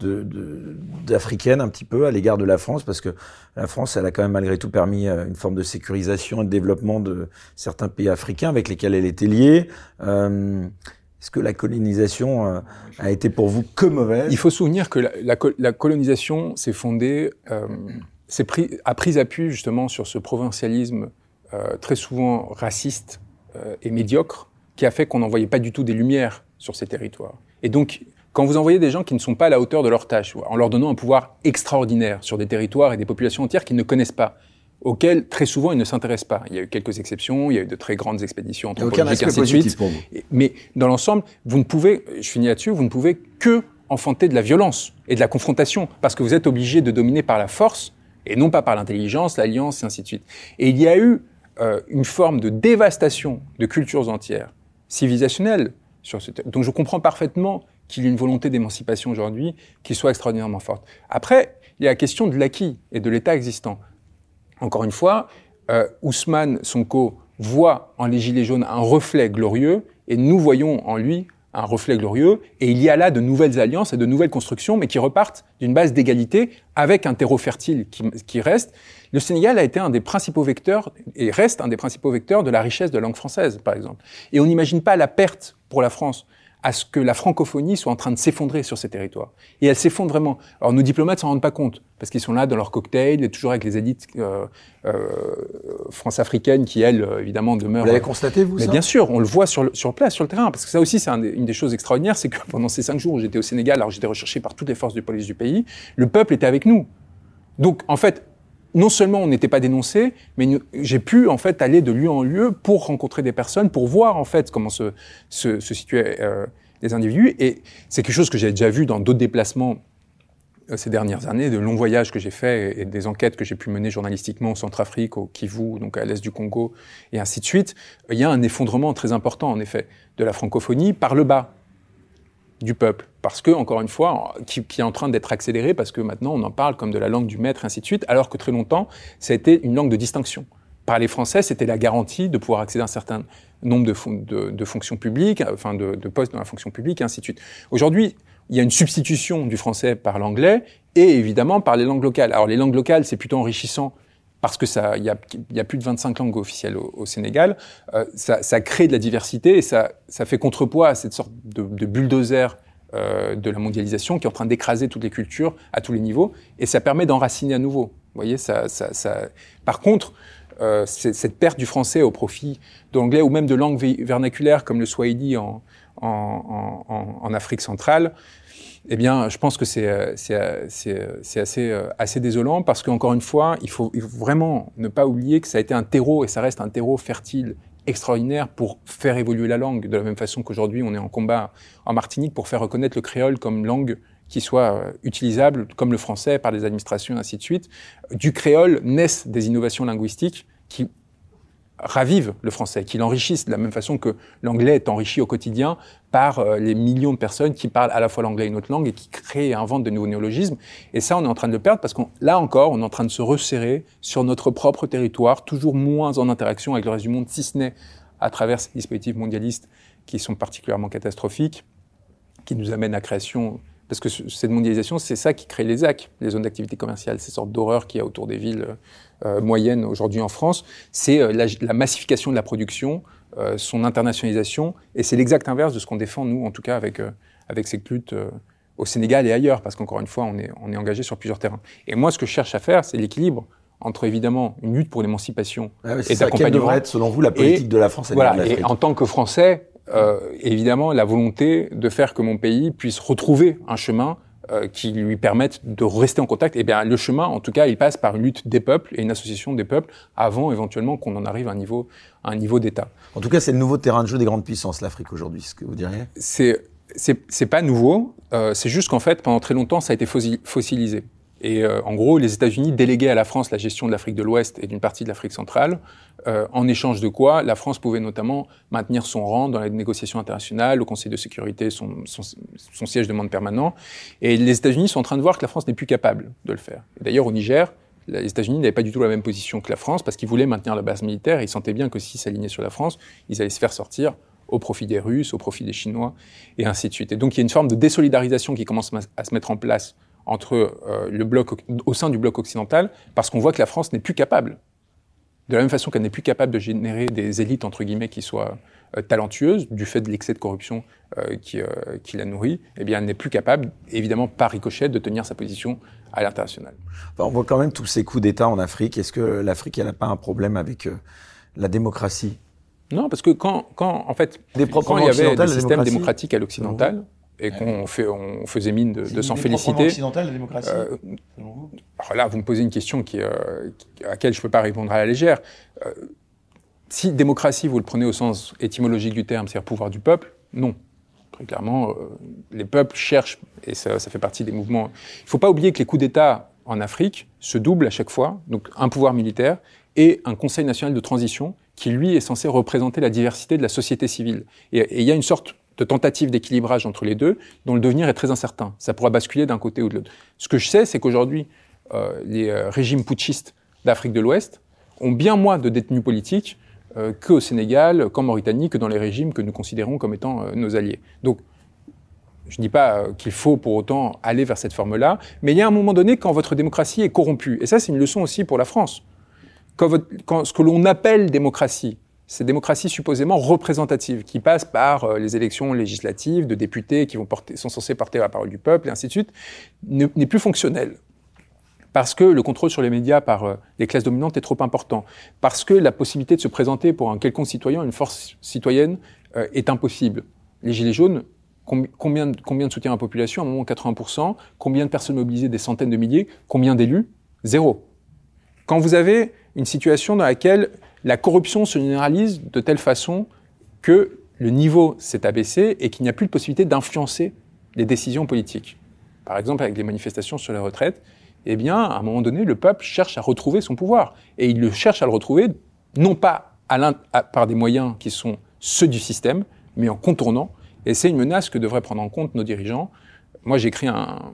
de, d'africaine un petit peu à l'égard de la France, parce que la France, elle a quand même malgré tout permis euh, une forme de sécurisation et de développement de certains pays africains avec lesquels elle était liée. Euh, est-ce que la colonisation euh, a été pour vous que mauvaise? Il faut souvenir que la, colonisation s'est fondée, euh, pris, a pris appui justement sur ce provincialisme euh, très souvent raciste et médiocre, qui a fait qu'on n'envoyait pas du tout des lumières sur ces territoires. Et donc, quand vous envoyez des gens qui ne sont pas à la hauteur de leur tâche, en leur donnant un pouvoir extraordinaire sur des territoires et des populations entières qu'ils ne connaissent pas, auxquels très souvent ils ne s'intéressent pas. Il y a eu quelques exceptions, il y a eu de très grandes expéditions anthropologiques, ainsi de suite. Pour vous. Mais dans l'ensemble, vous ne pouvez, je finis là-dessus, vous ne pouvez que enfanter de la violence et de la confrontation, parce que vous êtes obligé de dominer par la force et non pas par l'intelligence, l'alliance et ainsi de suite. Et il y a eu euh, une forme de dévastation de cultures entières, civilisationnelles, sur ce donc je comprends parfaitement qu'il y ait une volonté d'émancipation aujourd'hui qui soit extraordinairement forte. Après, il y a la question de l'acquis et de l'état existant. Encore une fois, euh, Ousmane Sonko voit en les Gilets jaunes un reflet glorieux et nous voyons en lui un reflet glorieux. Et il y a là de nouvelles alliances et de nouvelles constructions, mais qui repartent d'une base d'égalité avec un terreau fertile qui, reste. Le Sénégal a été un des principaux vecteurs et reste un des principaux vecteurs de la richesse de la langue française, par exemple. Et on n'imagine pas la perte pour la France à ce que la francophonie soit en train de s'effondrer sur ces territoires. Et elle s'effondre vraiment. Alors nos diplomates s'en rendent pas compte, parce qu'ils sont là dans leur cocktail, et toujours avec les élites euh, euh, france-africaines qui, elles, évidemment, demeurent... Vous l'avez constaté, vous, Mais bien sûr, on le voit sur, sur place, sur le terrain, parce que ça aussi, c'est une des choses extraordinaires, c'est que pendant ces cinq jours où j'étais au Sénégal, alors j'étais recherché par toutes les forces de police du pays, le peuple était avec nous. Donc, en fait, non seulement on n'était pas dénoncé, mais j'ai pu en fait aller de lieu en lieu pour rencontrer des personnes, pour voir en fait comment se, se, se situaient euh, les individus. Et c'est quelque chose que j'ai déjà vu dans d'autres déplacements euh, ces dernières années, de longs voyages que j'ai faits et des enquêtes que j'ai pu mener journalistiquement au Centrafrique, au Kivu, donc à l'est du Congo, et ainsi de suite. Il y a un effondrement très important, en effet, de la francophonie par le bas du peuple. Parce que, encore une fois, qui, est en train d'être accéléré, parce que maintenant on en parle comme de la langue du maître, ainsi de suite, alors que très longtemps, ça a été une langue de distinction. Par les Français, c'était la garantie de pouvoir accéder à un certain nombre de, fonctions publiques, enfin de, postes dans la fonction publique, ainsi de suite. Aujourd'hui, il y a une substitution du français par l'anglais et évidemment par les langues locales. Alors les langues locales, c'est plutôt enrichissant parce que ça, il y a, plus de 25 langues officielles au, Sénégal. Euh, ça, ça, crée de la diversité et ça, ça fait contrepoids à cette sorte de, de bulldozer euh, de la mondialisation qui est en train d'écraser toutes les cultures à tous les niveaux, et ça permet d'enraciner à nouveau. Vous voyez, ça, ça, ça... Par contre, euh, cette perte du français au profit de l'anglais ou même de langues vernaculaires comme le swahili en, en, en Afrique centrale, eh bien, je pense que c'est euh, euh, assez, euh, assez désolant parce qu'encore une fois, il faut, il faut vraiment ne pas oublier que ça a été un terreau et ça reste un terreau fertile extraordinaire pour faire évoluer la langue, de la même façon qu'aujourd'hui on est en combat en Martinique pour faire reconnaître le créole comme langue qui soit utilisable comme le français par les administrations et ainsi de suite. Du créole naissent des innovations linguistiques qui ravivent le français, qui l'enrichissent de la même façon que l'anglais est enrichi au quotidien par euh, les millions de personnes qui parlent à la fois l'anglais et une autre langue et qui créent et inventent de nouveaux néologismes. Et ça, on est en train de le perdre parce que là encore, on est en train de se resserrer sur notre propre territoire, toujours moins en interaction avec le reste du monde, si ce n'est à travers ces dispositifs mondialistes qui sont particulièrement catastrophiques, qui nous amènent à la création parce que cette mondialisation, c'est ça qui crée les ZAC, les zones d'activité commerciale, ces sortes d'horreurs qu'il y a autour des villes euh, moyennes aujourd'hui en France. C'est euh, la, massification de la production, son internationalisation, et c'est l'exact inverse de ce qu'on défend, nous, en tout cas, avec, avec cette lutte au Sénégal et ailleurs, parce qu'encore une fois, on est, on est engagé sur plusieurs terrains. Et moi, ce que je cherche à faire, c'est l'équilibre entre évidemment une lutte pour l'émancipation ah et d'accompagnement. Quelle devrait être, selon vous, la politique de la France et voilà, Et en tant que Français, euh, évidemment la volonté de faire que mon pays puisse retrouver un chemin euh, qui lui permette de rester en contact. Et eh bien, le chemin, en tout cas, il passe par une lutte des peuples et une association des peuples avant éventuellement qu'on en arrive à un niveau, à un niveau d'État. En tout cas, c'est le nouveau terrain de jeu des grandes puissances, l'Afrique aujourd'hui, ce que vous diriez? C'est pas nouveau. Euh, c'est juste qu'en fait, pendant très longtemps, ça a été fossilisé. Et euh, en gros, les États-Unis déléguaient à la France la gestion de l'Afrique de l'Ouest et d'une partie de l'Afrique centrale, euh, en échange de quoi la France pouvait notamment maintenir son rang dans les négociations internationales, au Conseil de sécurité, son, son, son siège de monde permanent. Et les États-Unis sont en train de voir que la France n'est plus capable de le faire. D'ailleurs, au Niger, les États-Unis n'avaient pas du tout la même position que la France parce qu'ils voulaient maintenir la base militaire et ils sentaient bien que s'ils s'alignaient sur la France, ils allaient se faire sortir au profit des Russes, au profit des Chinois, et ainsi de suite. Et donc il y a une forme de désolidarisation qui commence à se mettre en place entre euh, le bloc, au sein du bloc occidental, parce qu'on voit que la France n'est plus capable, de la même façon qu'elle n'est plus capable de générer des élites, entre guillemets, qui soient euh, talentueuses, du fait de l'excès de corruption euh, qui, qui, la nourrit, eh bien, n'est plus capable, évidemment, par ricochet, de tenir sa position à l'international. on voit quand même tous ces coups d'État en Afrique. Est-ce que l'Afrique, elle n'a pas un problème avec la démocratie? Non, parce que quand, quand en fait, des quand il y avait des systèmes démocratiques à l'occidental, et qu'on fait, on faisait mine de, de s'en féliciter. occidentale, la démocratie euh, alors là, vous me posez une question qui, euh, à laquelle je ne peux pas répondre à la légère. Euh, si démocratie, vous le prenez au sens étymologique du terme, c'est-à-dire pouvoir du peuple, non. Très clairement, euh, les peuples cherchent, et ça, ça fait partie des mouvements. Il ne faut pas oublier que les coups d'État en Afrique se doublent à chaque fois, donc un pouvoir militaire et un Conseil national de transition qui, lui, est censé représenter la diversité de la société civile. Et il y a une sorte de tentative d'équilibrage entre les deux, dont le devenir est très incertain. Ça pourra basculer d'un côté ou de l'autre. Ce que je sais, c'est qu'aujourd'hui, euh, les euh, régimes putschistes d'Afrique de l'Ouest ont bien moins de détenus politiques qu'au Sénégal, qu'en Mauritanie, que dans les régimes que nous considérons comme étant euh, nos alliés. Donc, je ne dis pas euh, qu'il faut pour autant aller vers cette forme-là, mais il y a un moment donné quand votre démocratie est corrompue. Et ça, c'est une leçon aussi pour la France. Quand, ce que l'on appelle démocratie cette démocratie supposément représentative, qui passe par euh, les élections législatives de députés qui vont porter, sont censés porter la parole du peuple, et ainsi de suite, n'est plus fonctionnelle. Parce que le contrôle sur les médias par euh, les classes dominantes est trop important. Parce que la possibilité de se présenter pour un quelconque citoyen, une force citoyenne, euh, est impossible. Les Gilets jaunes, combien, combien de soutien à la population? À un moment, 80%. Combien de personnes mobilisées? Des centaines de milliers. Combien d'élus? Zéro. Quand vous avez une situation dans laquelle la corruption se généralise de telle façon que le niveau s'est abaissé et qu'il n'y a plus de possibilité d'influencer les décisions politiques. Par exemple, avec les manifestations sur la retraite, eh bien, à un moment donné, le peuple cherche à retrouver son pouvoir. Et il le cherche à le retrouver, non pas par des moyens qui sont ceux du système, mais en contournant. Et c'est une menace que devraient prendre en compte nos dirigeants. Moi, j'ai écrit un,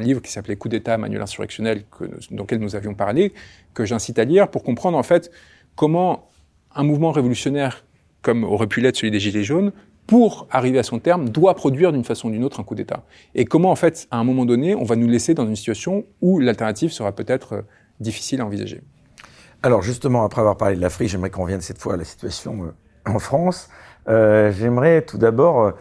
livre qui s'appelait Coup d'État, manuel insurrectionnel, que, dont nous avions parlé, que j'incite à lire pour comprendre en fait comment un mouvement révolutionnaire, comme aurait pu l'être celui des Gilets jaunes, pour arriver à son terme, doit produire d'une façon ou d'une autre un coup d'État. Et comment, en fait, à un moment donné, on va nous laisser dans une situation où l'alternative sera peut-être euh, difficile à envisager? Alors, justement, après avoir parlé de l'Afrique, j'aimerais qu'on revienne cette fois à la situation euh, en France. Euh, j'aimerais tout d'abord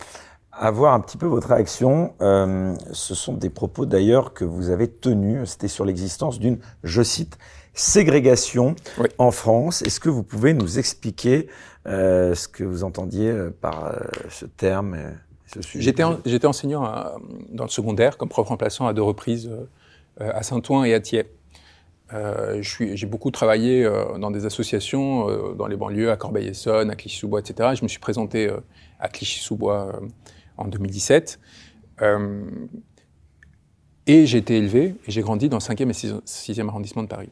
avoir un petit peu votre réaction. Euh, ce sont des propos d'ailleurs que vous avez tenus. C'était sur l'existence d'une, je cite, ségrégation en France. Est-ce que vous pouvez nous expliquer euh, ce que vous entendiez euh, par euh, ce terme ce sujet J'étais enseignant dans le secondaire comme prof remplaçant à deux reprises à Saint-Ouen et à Thiers. J'ai beaucoup travaillé dans des associations dans les banlieues, à Corbeil-Essonne, à Clichy-sous-Bois, etc. Je me suis présenté à Clichy-sous-Bois en 2017. et j'ai été élevé et j'ai grandi dans le 5e et 6e arrondissement de Paris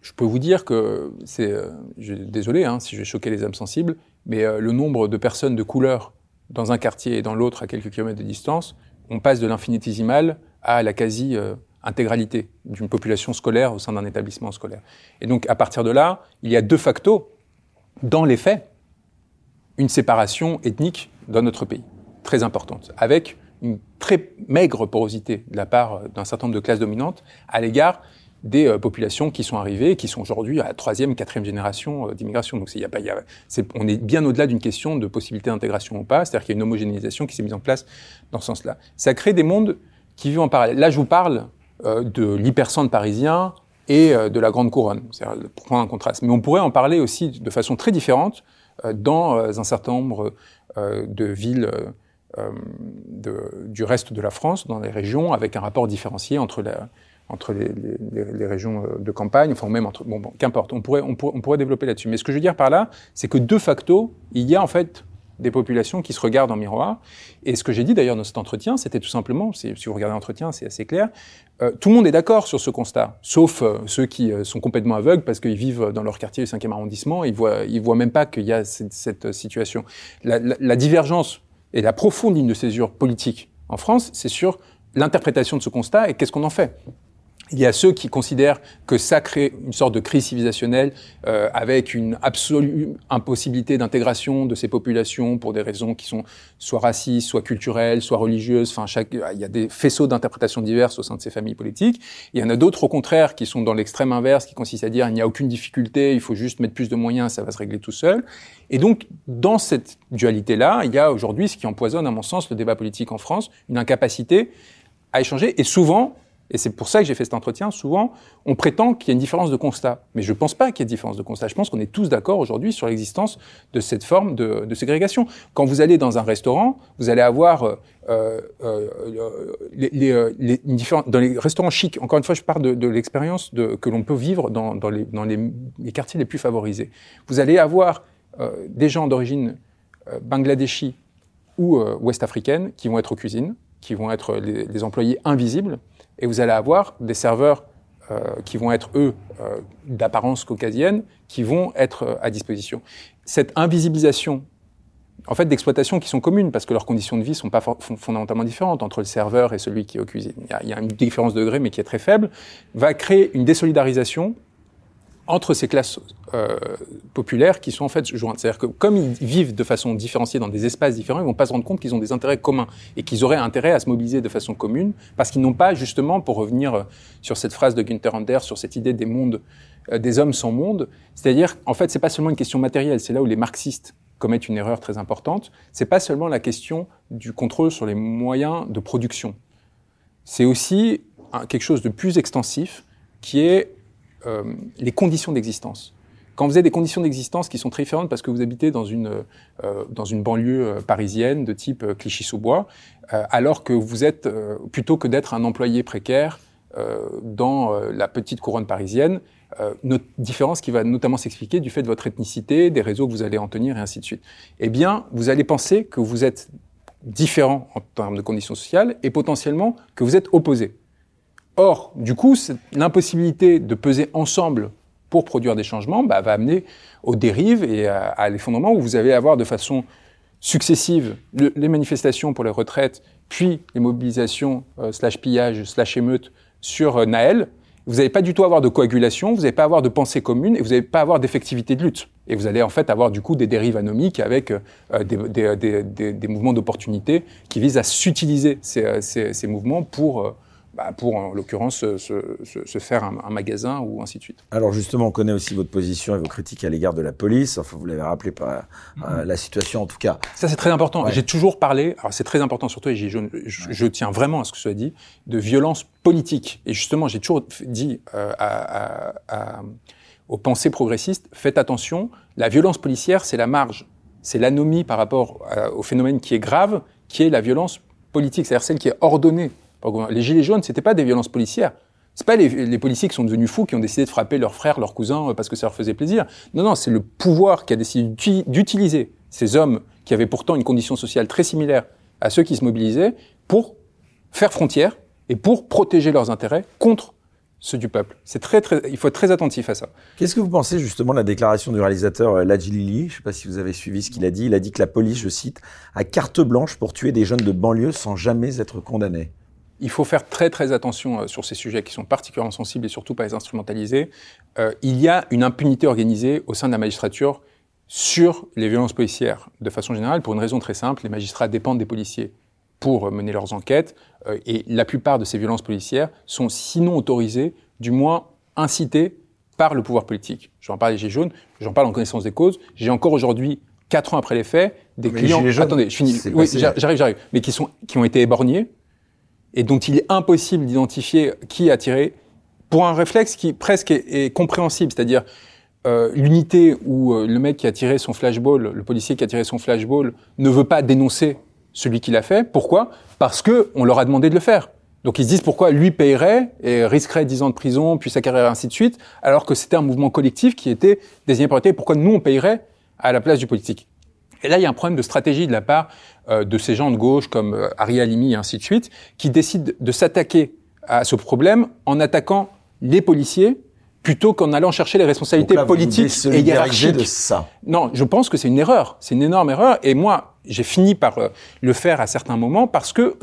je peux vous dire que c'est, euh, désolé hein, si je vais les âmes sensibles, mais euh, le nombre de personnes de couleur dans un quartier et dans l'autre à quelques kilomètres de distance, on passe de l'infinitésimal à la quasi euh, intégralité d'une population scolaire au sein d'un établissement scolaire. Et donc à partir de là, il y a de facto, dans les faits, une séparation ethnique dans notre pays, très importante, avec une très maigre porosité de la part d'un certain nombre de classes dominantes à l'égard des euh, populations qui sont arrivées, qui sont aujourd'hui à la troisième, quatrième génération euh, d'immigration. Donc, y a pas, y a, on est bien au-delà d'une question de possibilité d'intégration ou pas. C'est-à-dire qu'il y a une homogénéisation qui s'est mise en place dans ce sens-là. Ça crée des mondes qui vivent en parallèle. Là, je vous parle euh, de l'hypercentre parisien et de la grande couronne, pour prendre un contraste. Mais on pourrait en parler aussi de façon très différente dans un certain nombre de villes du reste de la France, dans les régions, avec un rapport différencié entre la, entre les, régions euh, de campagne, enfin même entre bon, bon qu'importe, on pourrait, on, pourrait, on pourrait développer là-dessus. Mais ce que je veux dire par là, c'est que de facto, il y a en fait des populations qui se regardent en miroir. Et ce que j'ai dit d'ailleurs dans cet entretien, c'était tout simplement, si vous regardez l'entretien, c'est assez clair, euh, tout le monde est d'accord sur ce constat, sauf euh, ceux qui sont complètement aveugles parce qu'ils vivent dans leur quartier du 5e arrondissement, ils voient, ils voient même pas qu'il y a cette, situation. La, la, la, divergence et la profonde ligne de césure politique en France, c'est sur l'interprétation de ce constat et qu'est-ce qu'on en fait. Il y a ceux qui considèrent que ça crée une sorte de crise civilisationnelle euh, avec une absolue impossibilité d'intégration de ces populations pour des raisons qui sont soit racistes, soit culturelles, soit religieuses. Enfin, chaque, il y a des faisceaux d'interprétations diverses au sein de ces familles politiques. Il y en a d'autres au contraire qui sont dans l'extrême inverse, qui consistent à dire il n'y a aucune difficulté, il faut juste mettre plus de moyens, ça va se régler tout seul. Et donc, dans cette dualité-là, il y a aujourd'hui ce qui empoisonne, à mon sens, le débat politique en France, une incapacité à échanger et souvent et c'est pour ça que j'ai fait cet entretien. Souvent, on prétend qu'il y a une différence de constat. Mais je ne pense pas qu'il y ait une différence de constat. Je pense qu'on est tous d'accord aujourd'hui sur l'existence de cette forme de, de, ségrégation. Quand vous allez dans un restaurant, vous allez avoir euh, euh, euh les, les, euh, les différents, dans les restaurants chics. Encore une fois, je parle de, de l'expérience que l'on peut vivre dans, les, quartiers les plus favorisés. Vous allez avoir euh, des gens d'origine bangladeshi ou ouest-africaine qui vont être aux cuisines, qui vont être les employés invisibles et vous allez avoir des serveurs euh, qui vont être, eux, euh, d'apparence caucasienne, qui vont être euh, à disposition. Cette invisibilisation, en fait, d'exploitation qui sont communes, parce que leurs conditions de vie sont pas fondamentalement différentes entre le serveur et celui qui est aux cuisines. Il y, a, il y a une différence de degré, mais qui est très faible, va créer une désolidarisation entre ces classes euh, populaires qui sont en fait jointes. C'est-à-dire que comme ils vivent de façon différenciée dans des espaces différents, ils vont pas se rendre compte qu'ils ont des intérêts communs et qu'ils auraient intérêt à se mobiliser de façon commune parce qu'ils n'ont pas justement, pour revenir euh, sur cette phrase de Günther Anders, sur cette idée des mondes, euh, des hommes sans monde, c'est-à-dire en fait c'est pas seulement une question matérielle, c'est là où les marxistes commettent une erreur très importante. C'est pas seulement la question du contrôle sur les moyens de production. C'est aussi quelque chose de plus extensif qui est euh, les conditions d'existence. Quand vous avez des conditions d'existence qui sont très différentes parce que vous habitez dans une, euh, dans une banlieue euh, parisienne de type Clichy-sous-Bois, alors que vous êtes, plutôt que d'être un employé précaire dans la petite couronne parisienne, notre différence qui va notamment s'expliquer du fait de votre ethnicité, des réseaux que vous allez en tenir et ainsi de suite. Eh bien, vous allez penser que vous êtes différent en termes de conditions sociales et potentiellement que vous êtes opposé. Or, du coup, l'impossibilité de peser ensemble pour produire des changements bah, va amener aux dérives et à, l'effondrement où vous allez avoir de façon successive les manifestations pour les retraites, puis les mobilisations euh, slash pillage slash émeute sur euh, Naël. Vous n'allez pas du tout avoir de coagulation, vous n'allez pas avoir de pensée commune et vous n'allez pas avoir d'effectivité de lutte. Et vous allez en fait avoir du coup des dérives anomiques avec euh, des, mouvements d'opportunité qui visent à s'utiliser ces, mouvements pour bah, pour, en l'occurrence, se, se, faire un, un, magasin ou ainsi de suite. Alors justement, on connaît aussi votre position et vos critiques à l'égard de la police. Enfin, vous l'avez rappelé par euh, la situation, en tout cas. Ça, c'est très important. J'ai toujours parlé, alors c'est très important surtout, et je, je, tiens vraiment à ce que ce soit dit, de violence politique. Et justement, j'ai toujours dit euh, à, à, aux pensées progressistes, faites attention, la violence policière, c'est la marge. C'est l'anomie par rapport au phénomène qui est grave, qui est la violence politique, c'est-à-dire celle qui est ordonnée. Les gilets jaunes, c'était pas des violences policières. C'est pas les, policiers qui sont devenus fous qui ont décidé de frapper leurs frères, leurs cousins euh, parce que ça leur faisait plaisir. Non, non, c'est le pouvoir qui a décidé d'utiliser ces hommes qui avaient pourtant une condition sociale très similaire à ceux qui se mobilisaient pour faire frontière et pour protéger leurs intérêts contre ceux du peuple. C'est très, très, il faut être très attentif à ça. Qu'est-ce que vous pensez justement de la déclaration du réalisateur euh, Lili? Je ne sais pas si vous avez suivi ce qu'il a dit. Il a dit que la police, je cite, a carte blanche pour tuer des jeunes de banlieue sans jamais être condamnés. Il faut faire très très attention euh, sur ces sujets qui sont particulièrement sensibles et surtout pas les instrumentaliser. Euh, il y a une impunité organisée au sein de la magistrature sur les violences policières de façon générale pour une raison très simple. Les magistrats dépendent des policiers pour mener leurs enquêtes. Euh, et la plupart de ces violences policières sont sinon autorisées, du moins incitées par le pouvoir politique. J'en parle des Gilets jaunes, j'en parle en connaissance des causes. J'ai encore aujourd'hui, quatre ans après les faits, des clients. attendez, je finis. Oui, j'arrive, j'arrive. Mais qui sont, qui ont été éborgnés et dont il est impossible d'identifier qui a tiré pour un réflexe qui presque est, compréhensible, c'est-à-dire euh, l'unité où euh, le mec qui a tiré son flashball, le policier qui a tiré son flashball, ne veut pas dénoncer celui qui l'a fait. Pourquoi? Parce que on leur a demandé de le faire. Donc ils se disent pourquoi lui payerait et risquerait 10 ans de prison, puis sa carrière, ainsi de suite, alors que c'était un mouvement collectif qui était désigné par l'État. Pourquoi nous, on payerait à la place du politique? Et là, il y a un problème de stratégie de la part de ces gens de gauche comme euh, Ari Alimi et ainsi de suite, qui décident de s'attaquer à ce problème en attaquant les policiers plutôt qu'en allant chercher les responsabilités politiques et hiérarchiques. de ça. Non, je pense que c'est une erreur. C'est une énorme erreur. Et moi, j'ai fini par euh, le faire à certains moments parce que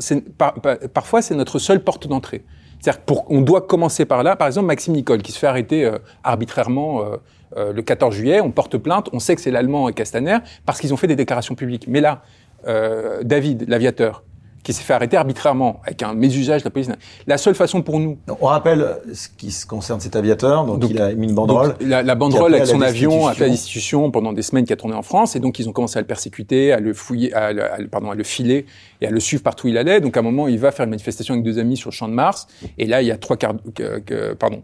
parfois c'est notre seule porte d'entrée. C'est-à-dire qu'on doit commencer par là. Par exemple, Maxime Nicole, qui se fait arrêter euh, arbitrairement euh, le 14 juillet, on porte plainte, on sait que c'est l'Allemand et Castaner parce qu'ils ont fait des déclarations publiques. Mais là, David, l'aviateur, qui s'est fait arrêter arbitrairement avec un mésusage de la police. La seule façon pour nous. On rappelle ce qui se concerne cet aviateur. Donc, il a mis une banderole. la, la, banderole avec son avion a fait la destitution pendant des semaines qui a tourné en France et donc ils ont commencé à le persécuter, à le fouiller, à, pardon, à le filer et à le suivre partout où il allait. Donc à un moment, il va faire une manifestation avec deux amis sur le champ de Mars et là il y a trois quarts, pardon,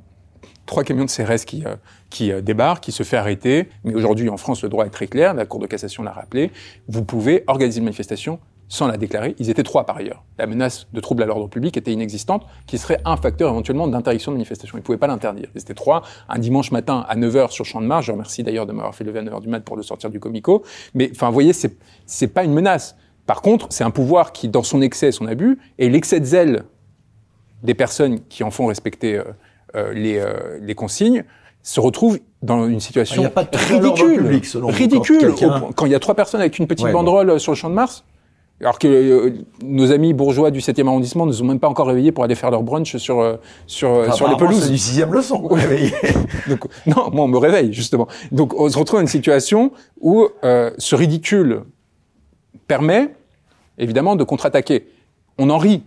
trois camions de CRS qui, euh, qui euh, débarquent, qui se fait arrêter. Mais aujourd'hui, en France, le droit est très clair. La Cour de cassation l'a rappelé. Vous pouvez organiser une manifestation sans la déclarer. Ils étaient trois par ailleurs. La menace de trouble à l'ordre public était inexistante, qui serait un facteur éventuellement d'interdiction de manifestation. Ils ne pouvaient pas l'interdire. Ils étaient trois, un dimanche matin à 9h sur Champ de Mars. Je remercie d'ailleurs de m'avoir fait lever à 9h du mat pour le sortir du comico. Mais enfin, vous voyez, c'est, c'est pas une menace. Par contre, c'est un pouvoir qui, dans son excès et son abus, et l'excès de zèle des personnes qui en font respecter euh, euh, les, euh, les consignes, se retrouve dans une situation il a pas de ridicule, public, selon ridicule. Quand, il y a trois personnes avec une petite banderole sur le champ de Mars, alors que euh, nos amis bourgeois du 7e arrondissement ne nous ont même pas encore réveillés pour aller faire leur brunch sur euh, sur euh, sur les pelouses. C'est du sixième leçon. Donc non, moi on me réveille justement. Donc on se retrouve dans une situation où ce ridicule permet évidemment de contre-attaquer. On en rit,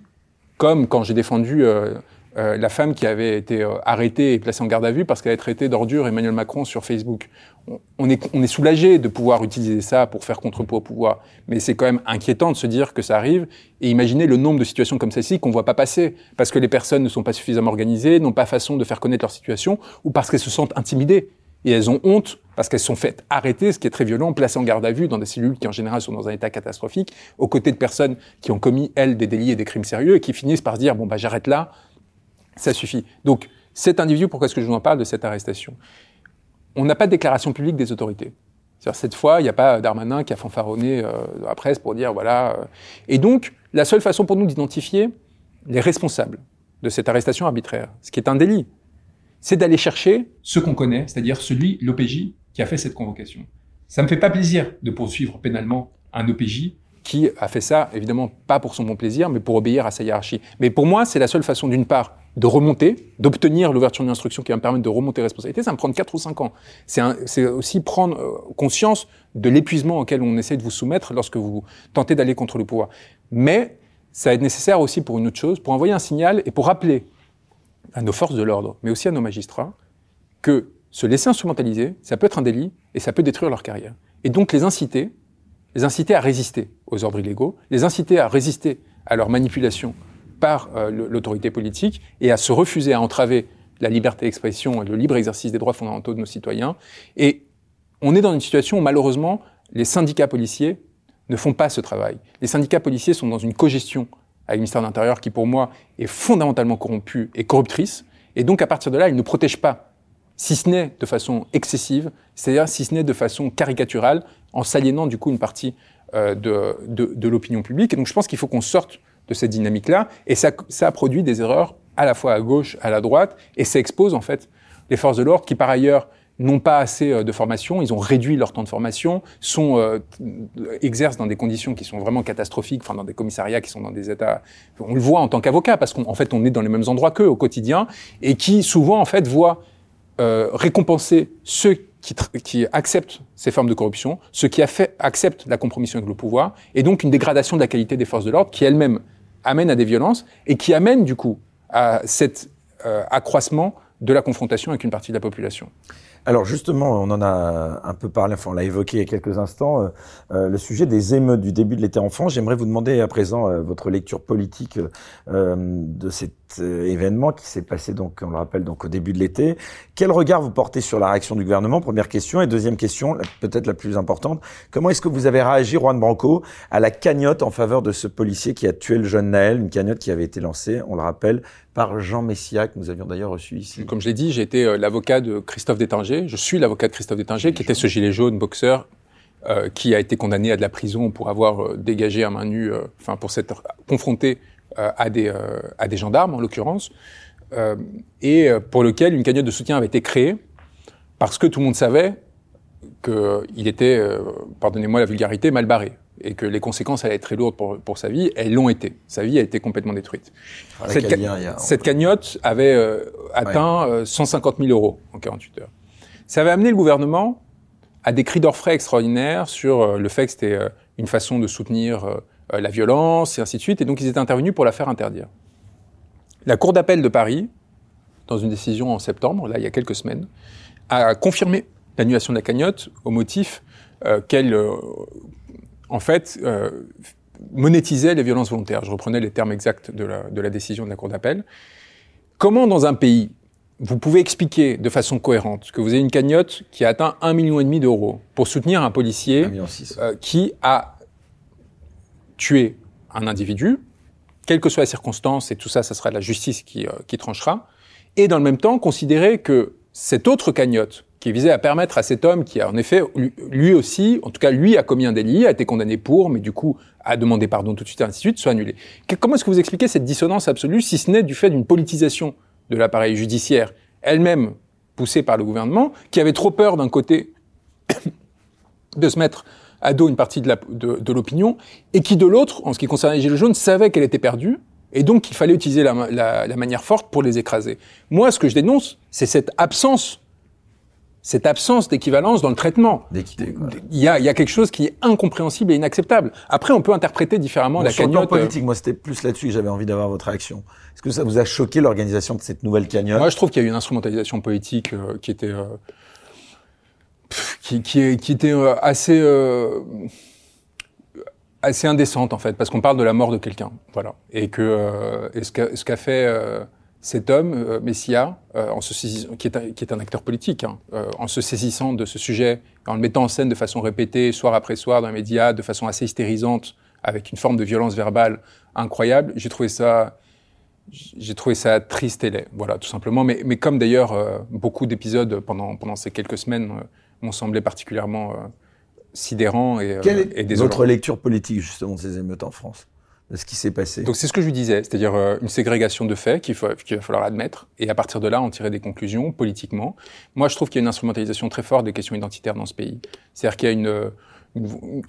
comme quand j'ai défendu euh, la femme qui avait été euh, arrêtée et placée en garde à vue parce qu'elle avait traité d'ordure Emmanuel Macron sur Facebook. On, est, on est soulagé de pouvoir utiliser ça pour faire contrepoids au pouvoir, mais c'est quand même inquiétant de se dire que ça arrive et imaginer le nombre de situations comme celle-ci qu'on voit pas passer parce que les personnes ne sont pas suffisamment organisées, n'ont pas façon de faire connaître leur situation ou parce qu'elles se sentent intimidées et elles ont honte parce qu'elles sont faites arrêter, ce qui est très violent, placées en garde à vue dans des cellules qui en général sont dans un état catastrophique, aux côtés de personnes qui ont commis elles des délits et des crimes sérieux et qui finissent par se dire bon bah j'arrête là, ça suffit. Donc, cet individu, pourquoi est-ce que je vous en parle de cette arrestation? On n'a pas de déclaration publique des autorités. Cette fois, il n'y a pas Darmanin qui a fanfaronné euh, dans la presse pour dire voilà. Euh. Et donc, la seule façon pour nous d'identifier les responsables de cette arrestation arbitraire, ce qui est un délit, c'est d'aller chercher ce qu'on connaît, c'est-à-dire celui, l'OPJ, qui a fait cette convocation. Ça me fait pas plaisir de poursuivre pénalement un OPJ qui a fait ça, évidemment, pas pour son bon plaisir, mais pour obéir à sa hiérarchie. Mais pour moi, c'est la seule façon, d'une part, de remonter, d'obtenir l'ouverture d'une instruction qui va me permettre de remonter responsabilité, ça me prend 4 ou 5 ans. C'est aussi prendre euh, conscience de l'épuisement auquel on essaie de vous soumettre lorsque vous tentez d'aller contre le pouvoir. Mais ça va être nécessaire aussi pour une autre chose, pour envoyer un signal et pour rappeler à nos forces de l'ordre, mais aussi à nos magistrats, que se laisser instrumentaliser, ça peut être un délit et ça peut détruire leur carrière. Et donc les inciter, les inciter à résister aux ordres illégaux, les inciter à résister à leur manipulation par euh, l'autorité politique et à se refuser à entraver la liberté d'expression et le libre exercice des droits fondamentaux de nos citoyens. Et on est dans une situation où malheureusement les syndicats policiers ne font pas ce travail. Les syndicats policiers sont dans une cogestion avec le ministère de l'Intérieur qui, pour moi, est fondamentalement corrompue et corruptrice. Et donc, à partir de là, ils ne protègent pas, si ce n'est de façon excessive, c'est-à-dire si ce n'est de façon caricaturale, en s'aliénant du coup une partie de, de, de l'opinion publique. Et donc, je pense qu'il faut qu'on sorte de cette dynamique-là. Et ça, ça produit des erreurs à la fois à gauche, à la droite, et ça expose en fait les forces de l'ordre qui, par ailleurs, n'ont pas assez euh, de formation, ils ont réduit leur temps de formation, sont euh, exercent dans des conditions qui sont vraiment catastrophiques, enfin dans des commissariats qui sont dans des états, on le voit en tant qu'avocat parce qu'en fait on est dans les mêmes endroits qu'eux au quotidien et qui souvent en fait voient euh, récompenser ceux qui, qui, acceptent ces formes de corruption, ceux qui a fait, acceptent la compromission avec le pouvoir et donc une dégradation de la qualité des forces de l'ordre qui elle-même amène à des violences et qui amène du coup à cet euh, accroissement de la confrontation avec une partie de la population. Alors justement, on en a un peu parlé, enfin on l'a évoqué il y a quelques instants, euh, euh, le sujet des émeutes du début de l'été en France. J'aimerais vous demander à présent votre lecture politique de cet événement qui s'est passé donc, on le rappelle, donc au début de l'été. Quel regard vous portez sur la réaction du gouvernement? Première question. Et deuxième question, peut-être la plus importante, comment est-ce que vous avez réagi, Juan Branco, à la cagnotte en faveur de ce policier qui a tué le jeune Naël, une cagnotte qui avait été lancée, on le rappelle, par Jean Messia, que nous avions d'ailleurs reçu ici. Comme je l'ai dit, j'ai été euh, l'avocat de Christophe Détinger. Je suis l'avocat de Christophe Détinger, qui était ce gilet jaune boxeur euh, qui a été condamné à de la prison pour avoir euh, dégagé à main nue, euh, enfin pour s'être confronté à des à des gendarmes en l'occurrence, et pour lequel une cagnotte de soutien avait été créée parce que tout le monde savait qu'il était, pardonnez-moi la vulgarité, mal barré et que les conséquences allaient être très lourdes pour, pour sa vie, elles l'ont été. Sa vie a été complètement détruite. Ah, cette, cette, cagnotte avait euh, atteint 150 000 euh, euros en 48 heures. Ça avait amené le gouvernement à des cris d'orfraie extraordinaires sur euh, le fait que c'était une façon de soutenir la violence et ainsi de suite, et donc ils étaient intervenus pour la faire interdire. La Cour d'appel de Paris, dans une décision en septembre, là il y a quelques semaines, a confirmé l'annulation de la cagnotte au motif qu'elle en fait, euh, monétisait les violences volontaires. Je reprenais les termes exacts de la, de la décision de la Cour d'appel. Comment, dans un pays, vous pouvez expliquer de façon cohérente que vous avez une cagnotte qui a atteint un million et demi d'euros pour soutenir un policier euh, qui a tué un individu, quelle que soit la circonstance, et tout ça, ça sera la justice qui, euh, qui tranchera, et dans le même temps considérer que cette autre cagnotte, qui visait à permettre à cet homme qui a en effet, lui aussi, en tout cas lui a commis un délit, a été condamné pour, mais du coup a demandé pardon tout de suite, ainsi de suite, soit annulé. Comment est-ce que vous expliquez cette dissonance absolue, si ce n'est du fait d'une politisation de l'appareil judiciaire, elle-même poussée par le gouvernement, qui avait trop peur d'un côté de se mettre à dos une partie de l'opinion, de, et qui de l'autre, en ce qui concerne les Gilets jaunes, savait qu'elle était perdue, et donc il fallait utiliser la, la, la manière forte pour les écraser. Moi, ce que je dénonce, c'est cette absence cette absence d'équivalence dans le traitement. D'équité. Il y a, y a quelque chose qui est incompréhensible et inacceptable. Après, on peut interpréter différemment la cagnotte. Sur politique, moi, c'était plus là-dessus que j'avais envie d'avoir votre réaction. Est-ce que ça vous a choqué l'organisation de cette nouvelle cagnotte? Moi, je trouve qu'il y a eu une instrumentalisation politique euh, qui était euh, qui, était euh, assez assez indécente en fait, parce qu'on parle de la mort de quelqu'un, voilà, et que et ce qu'a fait cet homme, euh, Messia, euh, en se qui, est un, qui, est un, acteur politique, hein, euh, en se saisissant de ce sujet, en le mettant en scène de façon répétée, soir après soir, dans les médias, de façon assez hystérisante, avec une forme de violence verbale incroyable, j'ai trouvé ça, j'ai trouvé ça triste et laid, voilà, tout simplement. Mais, mais comme d'ailleurs beaucoup d'épisodes pendant, pendant ces quelques semaines m'ont semblé particulièrement sidérants et, Quelle est et votre lecture politique justement de ces émeutes en France de ce qui s'est passé? Donc c'est ce que je lui disais, c'est-à-dire euh, une ségrégation de faits qu'il va falloir admettre, et à partir de là, on tirer des conclusions politiquement. Moi, je trouve qu'il y a une instrumentalisation très forte des questions identitaires dans ce pays. C'est-à-dire qu'il y a une,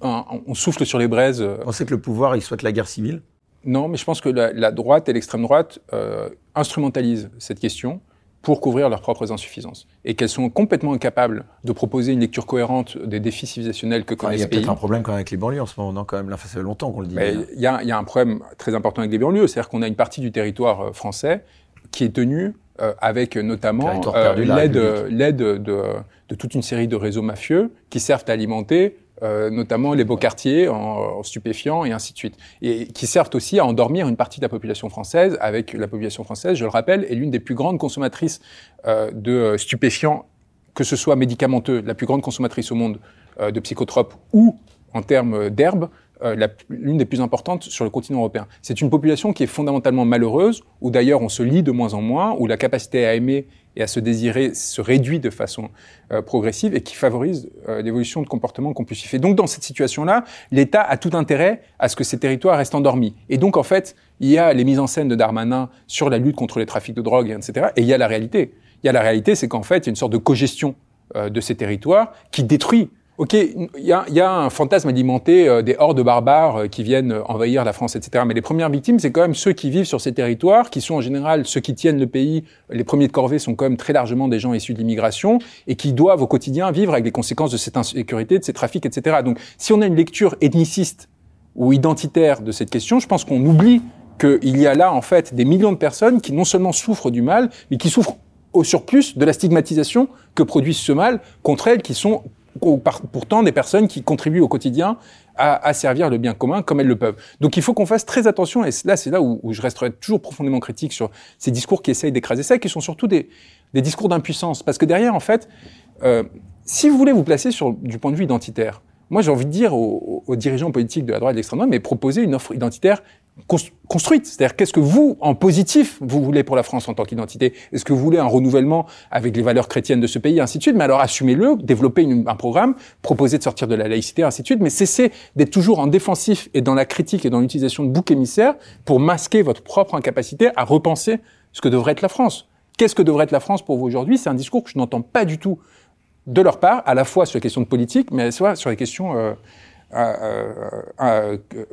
on souffle sur les braises. Euh, on sait que le pouvoir, il souhaite la guerre civile? Non, mais je pense que la, droite et l'extrême droite euh, instrumentalisent cette question pour couvrir leurs propres insuffisances. Et qu'elles sont complètement incapables de proposer une lecture cohérente des défis civilisationnels que connaissent Il y a peut-être un problème quand même avec les banlieues en ce moment, non Quand même, là, ça fait longtemps qu'on le dit. Il y, a, y a un problème très important avec les banlieues, c'est-à-dire qu'on a une partie du territoire euh, français qui est tenue euh, avec notamment euh, l'aide l'aide de, de, toute une série de réseaux mafieux qui servent à alimenter euh, notamment les beaux quartiers en, stupéfiants et ainsi de suite, et qui servent aussi à endormir une partie de la population française, avec la population française, je le rappelle, est l'une des plus grandes consommatrices euh, de stupéfiants, que ce soit médicamenteux, la plus grande consommatrice au monde euh, de psychotropes ou en termes d'herbes, euh, l'une des plus importantes sur le continent européen. C'est une population qui est fondamentalement malheureuse, où d'ailleurs on se lie de moins en moins, où la capacité à aimer et à se désirer se réduit de façon euh, progressive et qui favorise euh, l'évolution de comportements compulsifs. Et donc dans cette situation-là, l'État a tout intérêt à ce que ces territoires restent endormis. Et donc en fait, il y a les mises en scène de Darmanin sur la lutte contre les trafics de drogue, etc. Et il y a la réalité. Il y a la réalité, c'est qu'en fait, il y a une sorte de cogestion de ces territoires qui détruit Ok, il y a, y a, un fantasme alimenté euh, des hordes barbares euh, qui viennent euh, envahir la France, etc. Mais les premières victimes, c'est quand même ceux qui vivent sur ces territoires, qui sont en général ceux qui tiennent le pays. Les premiers de corvée sont quand même très largement des gens issus de l'immigration et qui doivent au quotidien vivre avec les conséquences de cette insécurité, de ces trafics, etc. Donc, si on a une lecture ethniciste ou identitaire de cette question, je pense qu'on oublie qu'il y a là en fait des millions de personnes qui non seulement souffrent du mal, mais qui souffrent au surplus de la stigmatisation que produit ce mal contre elles, qui sont pourtant des personnes qui contribuent au quotidien à, servir le bien commun comme elles le peuvent. Donc il faut qu'on fasse très attention, et là c'est là où, je resterai toujours profondément critique sur ces discours qui essayent d'écraser ça, qui sont surtout des, discours d'impuissance. Parce que derrière, en fait, euh, si vous voulez vous placer sur, du point de vue identitaire, moi j'ai envie de dire aux, aux, dirigeants politiques de la droite et de l'extrême droite, mais proposer une offre identitaire construite. C'est-à-dire, qu'est-ce que vous, en positif, vous voulez pour la France en tant qu'identité? Est-ce que vous voulez un renouvellement avec les valeurs chrétiennes de ce pays, ainsi de suite? Mais alors, assumez-le, développez un programme, proposez de sortir de la laïcité, ainsi de suite, mais cessez d'être toujours en défensif et dans la critique et dans l'utilisation de boucs émissaires pour masquer votre propre incapacité à repenser ce que devrait être la France. Qu'est-ce que devrait être la France pour vous aujourd'hui? C'est un discours que je n'entends pas du tout de leur part, à la fois sur les questions de politique, mais à la fois sur les questions... Euh,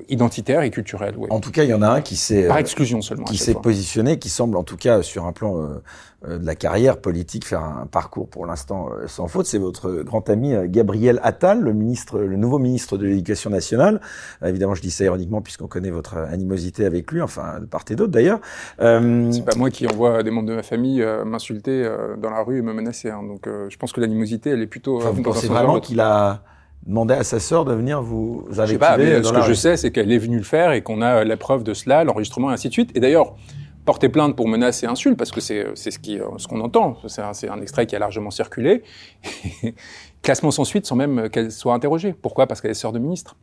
identitaire et culturel. En tout cas, il y en a un qui s'est par exclusion seulement qui s'est positionné, qui semble en tout cas sur un plan euh, euh, de la carrière politique faire un parcours pour l'instant euh, sans faute. C'est votre grand ami Gabriel Attal, le ministre, le nouveau ministre de l'Éducation nationale. évidemment, je dis ça ironiquement puisqu'on connaît votre animosité avec lui, enfin de part et d'autre d'ailleurs. C'est pas moi qui envoie des membres de ma famille m'insulter dans la rue et me menacer. Hein. Donc, je pense que l'animosité, elle est plutôt. Enfin, vous pensez vraiment qu'il a demander à sa sœur de venir vous avec Je sais pas, mais ce que je sais, c'est qu'elle est venue le faire et qu'on a la preuve de cela, l'enregistrement et ainsi de suite. Et d'ailleurs, porter plainte pour menaces et insultes, parce que c'est ce qui ce qu'on entend. C'est un, un, extrait qui a largement circulé. Classement sans suite sans même qu'elle soit interrogée. Pourquoi? Parce qu'elle est sœur de ministre.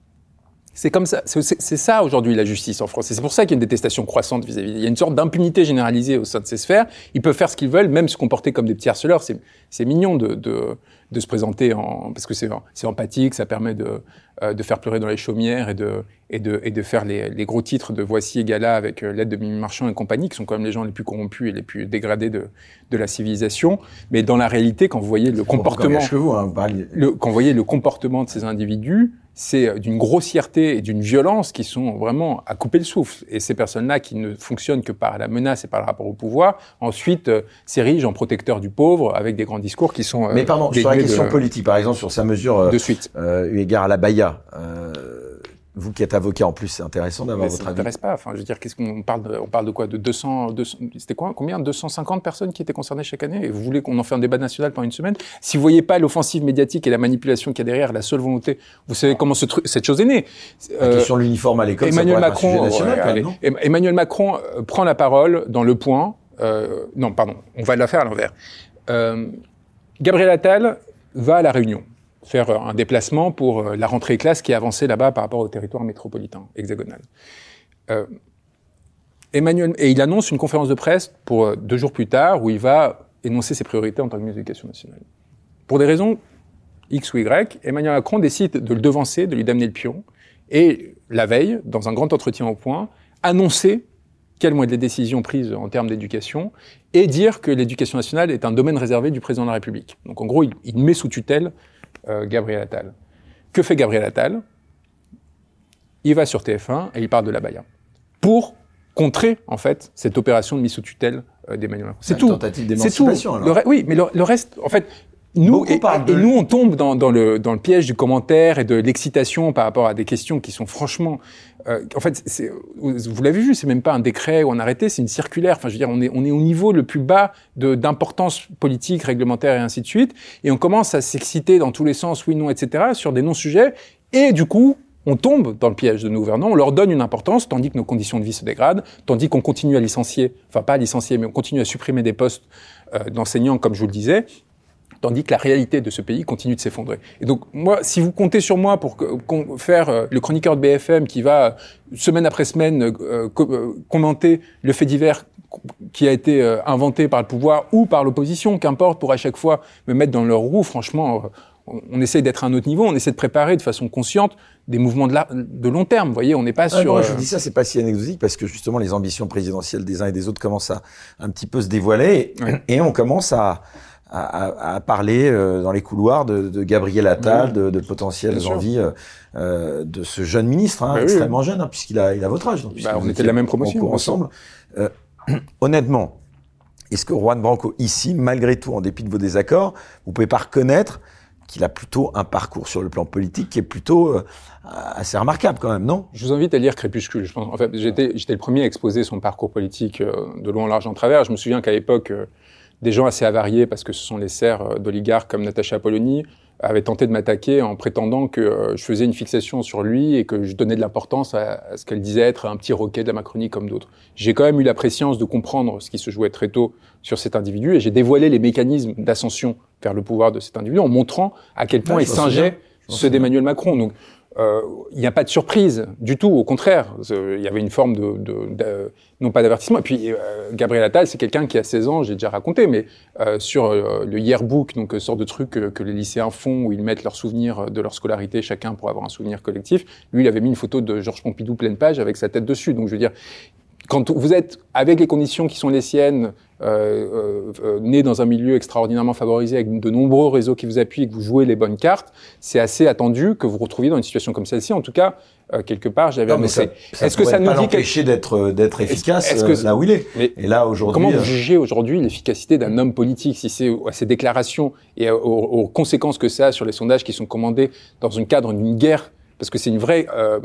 C'est comme ça, c'est ça aujourd'hui la justice en France. C'est pour ça qu'il y a une détestation croissante vis-à-vis. Il y a une sorte d'impunité généralisée au sein de ces sphères. Ils peuvent faire ce qu'ils veulent, même se comporter comme des petits harceleurs. C'est mignon de, de, de, se présenter en parce que c'est empathique, ça permet de, euh, de faire pleurer dans les chaumières et de et de, et de faire les, les gros titres de Voici et Gala avec euh, l'aide de Mimi Marchand et compagnie, qui sont quand même les gens les plus corrompus et les plus dégradés de, de la civilisation. Mais dans la réalité, quand vous voyez le comportement, hein, le, quand vous voyez le comportement de ces individus, c'est euh, d'une grossièreté et d'une violence qui sont vraiment à couper le souffle. Et ces personnes-là qui ne fonctionnent que par la menace et par le rapport au pouvoir, ensuite euh, s'érigent en protecteurs du pauvre avec des grands discours qui sont. Euh, Mais pardon, sur la question politique, par exemple, sur sa mesure euh, de suite, eu égard à la Baïa. Vous qui êtes avocat en plus, c'est intéressant d'avoir votre avis. Ça m'intéresse pas. Enfin, je veux dire, qu'est-ce qu'on parle de, On parle de quoi? De 200, 200 c'était quoi? Combien? 250 personnes qui étaient concernées chaque année? Et vous voulez qu'on en fait un débat national pendant une semaine? Si vous voyez pas l'offensive médiatique et la manipulation qu'il y a derrière, la seule volonté, vous savez comment ce truc, cette chose est née. Euh, sur l'uniforme à l'école, Emmanuel Macron, national, Emmanuel Macron euh, prend la parole dans Le Point. Euh, non, pardon, on va la faire à l'envers. Euh, Gabriel Attal va à la Réunion faire un déplacement pour euh, la rentrée classe qui est avancée là-bas par rapport au territoire métropolitain hexagonal. Euh, Emmanuel et il annonce une conférence de presse pour euh, deux jours plus tard où il va énoncer ses priorités en tant que ministre de l'Éducation nationale. Pour des raisons X ou Y, Emmanuel Macron décide de le devancer, de lui damner le pion, et la veille, dans un grand entretien au point, annoncer quelles vont être les décisions prises en termes d'éducation et dire que l'éducation nationale est un domaine réservé du président de la République. Donc en gros, il, met sous tutelle euh, Gabriel Attal. Que fait Gabriel Attal? Il va sur TF1 et il parle de la Baïa. Pour contrer en fait cette opération de mise sous tutelle euh, d'Emmanuel Macron. C'est tout. Tentative d'émancipation. oui, mais le, reste, en fait, nous, et, nous, on tombe dans, dans, le, dans le piège du commentaire et de l'excitation par rapport à des questions qui sont franchement, euh, en fait, c'est, vous l'avez vu, c'est même pas un décret ou un arrêté, c'est une circulaire. Enfin, je veux dire, on est, on est au niveau le plus bas de, d'importance politique, réglementaire et ainsi de suite, et on commence à s'exciter dans tous les sens, oui, non, etc., sur des non-sujets, et du coup, on tombe dans le piège de nos gouvernants, on leur donne une importance, tandis que nos conditions de vie se dégradent, tandis qu'on continue à licencier, enfin pas à licencier, mais on continue à supprimer des postes euh, d'enseignants, comme je vous le disais, tandis que la réalité de ce pays continue de s'effondrer. Et donc, moi, si vous comptez sur moi pour faire euh, le chroniqueur de BFM qui va, semaine après semaine, euh, commenter le fait divers qui a été inventé par le pouvoir ou par l'opposition, qu'importe, pour à chaque fois me mettre dans leur roue, franchement, on, essaie d'être à un autre niveau, on essaie de préparer de façon consciente des mouvements de, de long terme. Vous voyez, on n'est pas ah sur. je vous dis ça, c'est pas si anecdotique parce que justement les ambitions présidentielles des uns et des autres commencent à un petit peu se dévoiler et, on commence à, à, parler euh, dans les couloirs de, de Gabriel Attal, de, de, potentielles envies euh, euh, de ce jeune ministre, hein, extrêmement jeune, hein, puisqu'il a, il a votre âge. Donc, bah, on était de la même promotion ensemble. honnêtement, est-ce que Juan Branco ici, malgré tout, en dépit de vos désaccords, vous pouvez pas reconnaître qu'il a plutôt un parcours sur le plan politique qui est plutôt assez remarquable quand même, non? Je vous invite à lire Crépuscule. Je pense, en fait, j'étais, j'étais le premier à exposer son parcours politique de long, large, en travers. Je me souviens qu'à l'époque, des gens assez avariés, parce que ce sont les serfs d'oligarques comme Natacha Polony, avaient tenté de m'attaquer en prétendant que je faisais une fixation sur lui et que je donnais de l'importance à, ce qu'elle disait être un petit roquet de la Macronie comme d'autres. J'ai quand même eu la préscience de comprendre ce qui se jouait très tôt sur cet individu et j'ai dévoilé les mécanismes d'ascension vers le pouvoir de cet individu en montrant à quel point il singeait ceux d'Emmanuel Macron. Donc, euh, il n'y a pas de surprise du tout, au contraire. Il y avait une forme de, non pas d'avertissement. Et puis, euh, Gabriel Attal, c'est quelqu'un qui a 16 ans, j'ai déjà raconté, mais euh, sur euh, le yearbook, donc sorte de truc que, les lycéens font, où ils mettent leurs souvenirs de leur scolarité, chacun pour avoir un souvenir collectif, lui, il avait mis une photo de Georges Pompidou pleine page avec sa tête dessus. Donc, je veux dire, quand vous êtes avec les conditions qui sont les siennes, euh, euh, euh, né dans un milieu extraordinairement favorisé avec de nombreux réseaux qui vous appuient et que vous jouez les bonnes cartes, c'est assez attendu que vous vous retrouviez dans une situation comme celle-ci. En tout cas, euh, quelque part, j'avais annoncé. Est-ce que ça nous dit empêcher d'être d'être efficace est -ce que, là où il est Et là aujourd'hui, comment vous jugez aujourd'hui l'efficacité d'un homme politique si c'est à ses déclarations et aux, aux, conséquences que ça a sur les sondages qui sont commandés dans un cadre d'une guerre? Parce que c'est une vraie euh,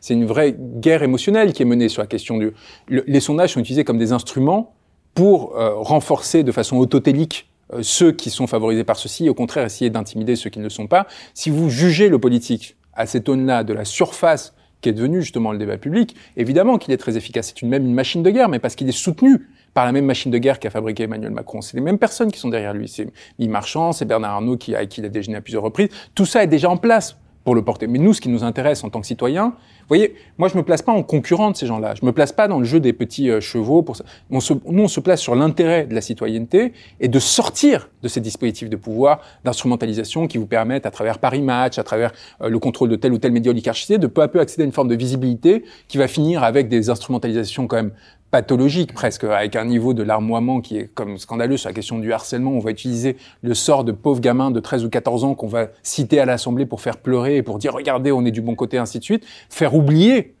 c'est une vraie guerre émotionnelle qui est menée sur la question du. les sondages sont utilisés comme des instruments pour euh, renforcer de façon autotélique euh, ceux qui sont favorisés par ceci, et au contraire essayer d'intimider ceux qui ne le sont pas. Si vous jugez le politique à cette aune-là de la surface qui est devenue justement le débat public, évidemment qu'il est très efficace. C'est une, même machine de guerre, mais parce qu'il est soutenu par la même machine de guerre qu'a fabriqué Emmanuel Macron. C'est les mêmes personnes qui sont derrière lui. C'est Yves Marchand, c'est Bernard Arnault qui, a, qui l'a déjeuné à plusieurs reprises. Tout ça est déjà en place pour le porter. Mais nous, ce qui nous intéresse en tant que citoyens, vous voyez, moi, je me place pas en concurrent de ces gens-là. Je me place pas dans le jeu des petits euh, chevaux. Pour ça. Se, nous, on se place sur l'intérêt de la citoyenneté et de sortir de ces dispositifs de pouvoir, d'instrumentalisation qui vous permettent, à travers Paris Match, à travers euh, le contrôle de tel ou tel média oligarchisé, de peu à peu accéder à une forme de visibilité qui va finir avec des instrumentalisations quand même pathologique presque, avec un niveau de larmoiement qui est comme scandaleux sur la question du harcèlement. On va utiliser le sort de pauvres gamins de 13 ou 14 ans qu'on va citer à l'Assemblée pour faire pleurer et pour dire regardez, on est du bon côté, ainsi de suite. Faire oublier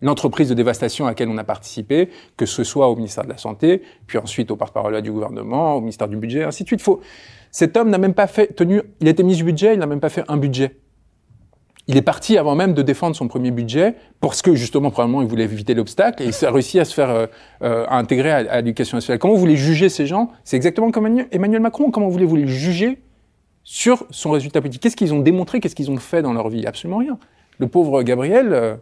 l'entreprise de dévastation à laquelle on a participé, que ce soit au ministère de la Santé, puis ensuite au porte-parole du gouvernement, au ministère du Budget, ainsi de suite. Faut... Cet homme n'a même pas fait tenu, il a été ministre du budget, il n'a même pas fait un budget. Il est parti avant même de défendre son premier budget parce que justement probablement il voulait éviter l'obstacle et il a réussi à se faire euh, euh, à intégrer à, l'éducation nationale. Comment vous voulez juger ces gens? C'est exactement comme Emmanuel Macron. Comment voulez-vous les juger sur son résultat politique? Qu'est-ce qu'ils ont démontré? Qu'est-ce qu'ils ont fait dans leur vie? Absolument rien. Le pauvre Gabriel, euh,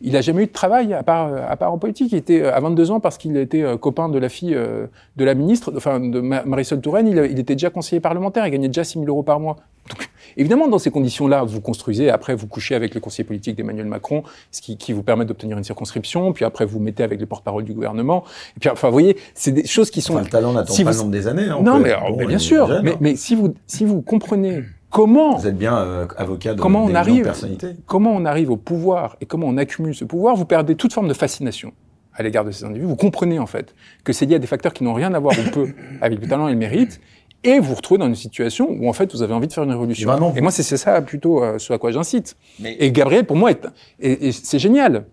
il n'a jamais eu de travail à part, à part en politique. Il était à 22 ans parce qu'il était copain de la fille de la ministre, enfin de Marisol Touraine. Il, il, était déjà conseiller parlementaire. Il gagnait déjà 6 000 euros par mois. Donc, évidemment, dans ces conditions-là, vous construisez, après vous couchez avec le conseiller politique d'Emmanuel Macron, ce qui, qui vous permet d'obtenir une circonscription, puis après vous mettez avec les porte-parole du gouvernement. Et puis, enfin, vous voyez, c'est des choses qui sont... Enfin, le talent n'attend pas le nombre des années. Hein, non, mais, bien sûr. mais, hein. mais, si vous si vous comprenez comment vous êtes bien euh, avocat de comment on arrive comment on arrive au pouvoir et comment on accumule ce pouvoir, vous perdez toute forme de fascination à l'égard de ces individus. Vous comprenez en fait que c'est lié à des facteurs qui n'ont rien à voir ou peu avec le talent et le mérite, et vous retrouvez dans une situation où en fait vous avez envie de faire une révolution. Et moi c'est ça plutôt euh, ce à quoi j'incite. Et Gabriel pour moi est, et, c'est génial.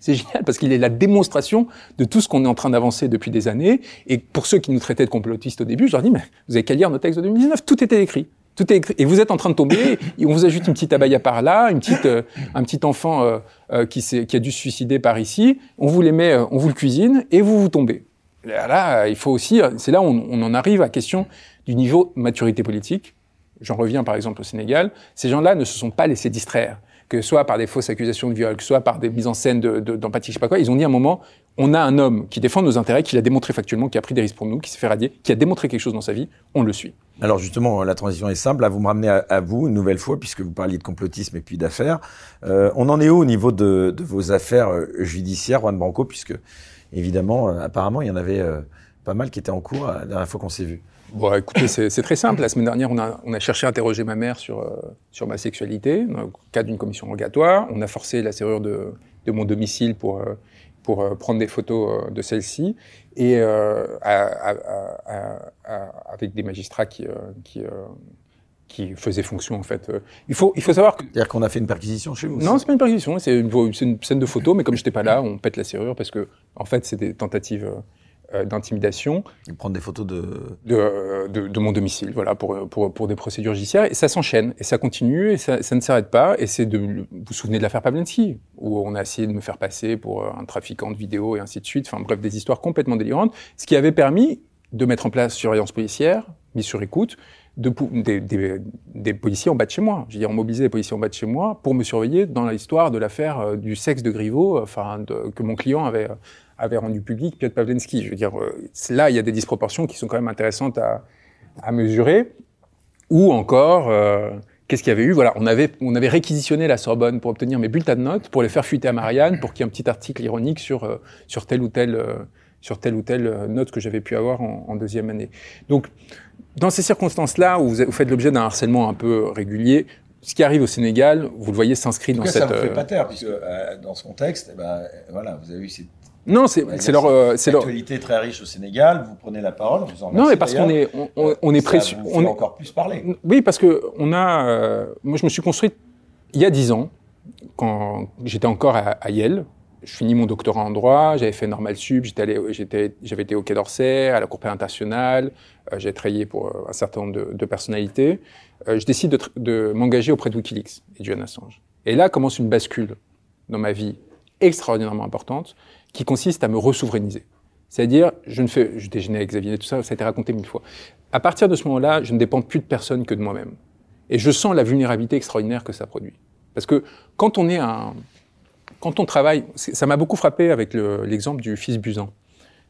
C'est génial parce qu'il est la démonstration de tout ce qu'on est en train d'avancer depuis des années. Et pour ceux qui nous traitaient de complotistes au début, je leur dis, mais vous avez qu'à lire nos textes de 2019, tout était écrit. Tout est écrit. Et vous êtes en train de tomber, on vous ajoute une petite abaya par là, une petite, euh, un petit enfant euh, euh, qui, a dû se suicider par ici, on vous les met, on vous le cuisine, et vous vous tombez. Là, il faut aussi, c'est là où on, on en arrive à la question du niveau maturité politique. J'en reviens par exemple au Sénégal. Ces gens-là ne se sont pas laissés distraire que soit par des fausses accusations de viol, que soit par des mises en scène d'empathie, de, je sais pas quoi, ils ont dit à un moment, on a un homme qui défend nos intérêts, qui l'a démontré factuellement, qui a pris des risques pour nous, qui s'est fait radier, qui a démontré quelque chose dans sa vie, on le suit. Alors justement, la transition est simple. Là, vous me ramenez à, vous une nouvelle fois, puisque vous parliez de complotisme et puis d'affaires. Euh, on en est où au niveau de, de vos affaires euh, judiciaires, Juan Branco, puisque évidemment, euh, apparemment, il y en avait euh, pas mal qui étaient en cours la dernière fois qu'on s'est vu. Bon, écoutez, c'est très simple. La semaine dernière, on a, on a cherché à interroger ma mère sur, sur ma sexualité, dans le cadre d'une commission rogatoire. On a forcé la serrure de, de mon domicile pour, pour euh, prendre des photos de celle-ci, et avec des magistrats qui, qui, qui faisaient fonction, en fait. Il faut, il faut savoir que... C'est-à-dire qu'on a fait une perquisition chez vous Non, c'est pas une perquisition, c'est une, une, scène de photos, mais comme j'étais pas là, on pète la serrure parce que, en fait, c'est des tentatives euh, d'intimidation. Prendre des photos de... De, de... de, mon domicile, voilà, pour, pour, pour des procédures judiciaires. Et ça s'enchaîne, et ça continue, et ça, ça ne s'arrête pas. Et c'est de... Vous vous souvenez de l'affaire Pavlensky, où on a essayé de me faire passer pour un trafiquant de vidéos et ainsi de suite. Enfin bref, des histoires complètement délirantes. Ce qui avait permis de mettre en place surveillance policière, mise sur écoute, de, des, des, des, policiers en bas de chez moi. Je veux dire, on mobilisait les policiers en bas de chez moi pour me surveiller dans l'histoire de l'affaire euh, du sexe de Griveaux, enfin, de, que mon client avait, avait rendu public Piotr Pawlenski. Je veux dire, euh, là, il y a des disproportions qui sont quand même intéressantes à, à mesurer. Ou encore, euh, qu'est-ce qu'il y avait eu? Voilà, on avait, on avait réquisitionné la Sorbonne pour obtenir mes bulletins de notes, pour les faire fuiter à Marianne, pour qu'il y ait un petit article ironique sur, euh, sur telle ou telle, sur telle ou telle note que j'avais pu avoir en, en, deuxième année. Donc, dans ces circonstances-là, où vous, faites l'objet d'un harcèlement un peu régulier, ce qui arrive au Sénégal, vous le voyez s'inscrit dans cas, cette. Ça ne fait pas taire, puisque euh, dans ce contexte, eh ben, voilà, vous avez eu cette non, c'est c'est leur euh, c'est leur actualité très riche au Sénégal. Vous prenez la parole. Vous en non, mais parce qu'on est on, on, on est précieux. On est encore plus parler. Oui, parce que on a. Euh, moi, je me suis construit il y a dix ans quand j'étais encore à, à, Yale. Je finis mon doctorat en droit. J'avais fait normal sup. J'étais. J'avais été au Quai d'Orsay, à la Cour pénale internationale. Euh, j'ai travaillé pour euh, un certain nombre de, de personnalités. Je décide de, de m'engager auprès de WikiLeaks et de Julian Assange. Et là commence une bascule dans ma vie extraordinairement importante qui consiste à me ressouverainiser. C'est-à-dire, je ne fais, je déjeunais avec Xavier, tout ça, ça a été raconté mille fois. À partir de ce moment-là, je ne dépends plus de personne que de moi-même. Et je sens la vulnérabilité extraordinaire que ça produit. Parce que quand on est un, quand on travaille, ça m'a beaucoup frappé avec l'exemple du fils Buzan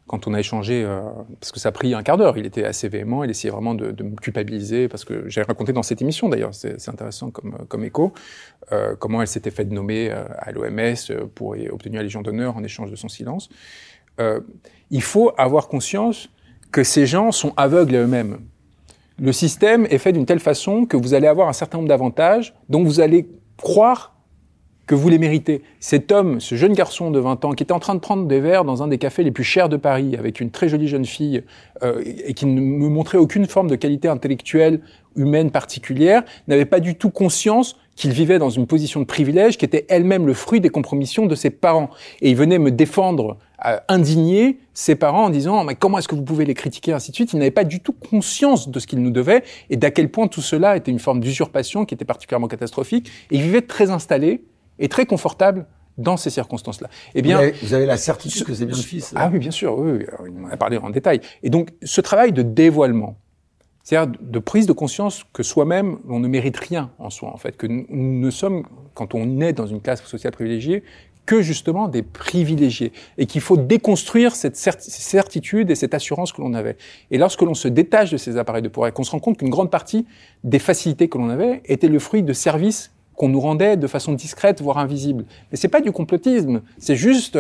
quand on a échangé, euh, parce que ça a pris un quart d'heure, il était assez véhément, il essayait vraiment de, de me culpabiliser, parce que j'ai raconté dans cette émission d'ailleurs, c'est intéressant comme, comme écho, euh, comment elle s'était fait nommer euh, à l'OMS pour obtenir la Légion d'honneur en échange de son silence. Euh, il faut avoir conscience que ces gens sont aveugles à eux-mêmes. Le système est fait d'une telle façon que vous allez avoir un certain nombre d'avantages dont vous allez croire que vous les méritez. Cet homme, ce jeune garçon de 20 ans, qui était en train de prendre des verres dans un des cafés les plus chers de Paris, avec une très jolie jeune fille, euh, et qui ne me montrait aucune forme de qualité intellectuelle, humaine particulière, n'avait pas du tout conscience qu'il vivait dans une position de privilège qui était elle-même le fruit des compromissions de ses parents. Et il venait me défendre, euh, indigner ses parents en disant mais comment est-ce que vous pouvez les critiquer? Ainsi de suite. Il n'avait pas du tout conscience de ce qu'il nous devait et d'à quel point tout cela était une forme d'usurpation qui était particulièrement catastrophique. Et il vivait très installé est très confortable dans ces circonstances-là. Eh bien, vous avez, vous avez la certitude que c'est bien le fils. Ah oui, bien sûr, oui, oui. m'en a parlé en détail. Et donc, ce travail de dévoilement, c'est-à-dire de prise de conscience que soi-même, on ne mérite rien en soi, en fait, que nous ne sommes, quand on est dans une classe sociale privilégiée, que justement des privilégiés, et qu'il faut déconstruire cette certitude et cette assurance que l'on avait. Et lorsque l'on se détache de ces appareils de pouvoir, et qu'on se rend compte qu'une grande partie des facilités que l'on avait étaient le fruit de services qu'on nous rendait de façon discrète, voire invisible. Mais c'est pas du complotisme, c'est juste,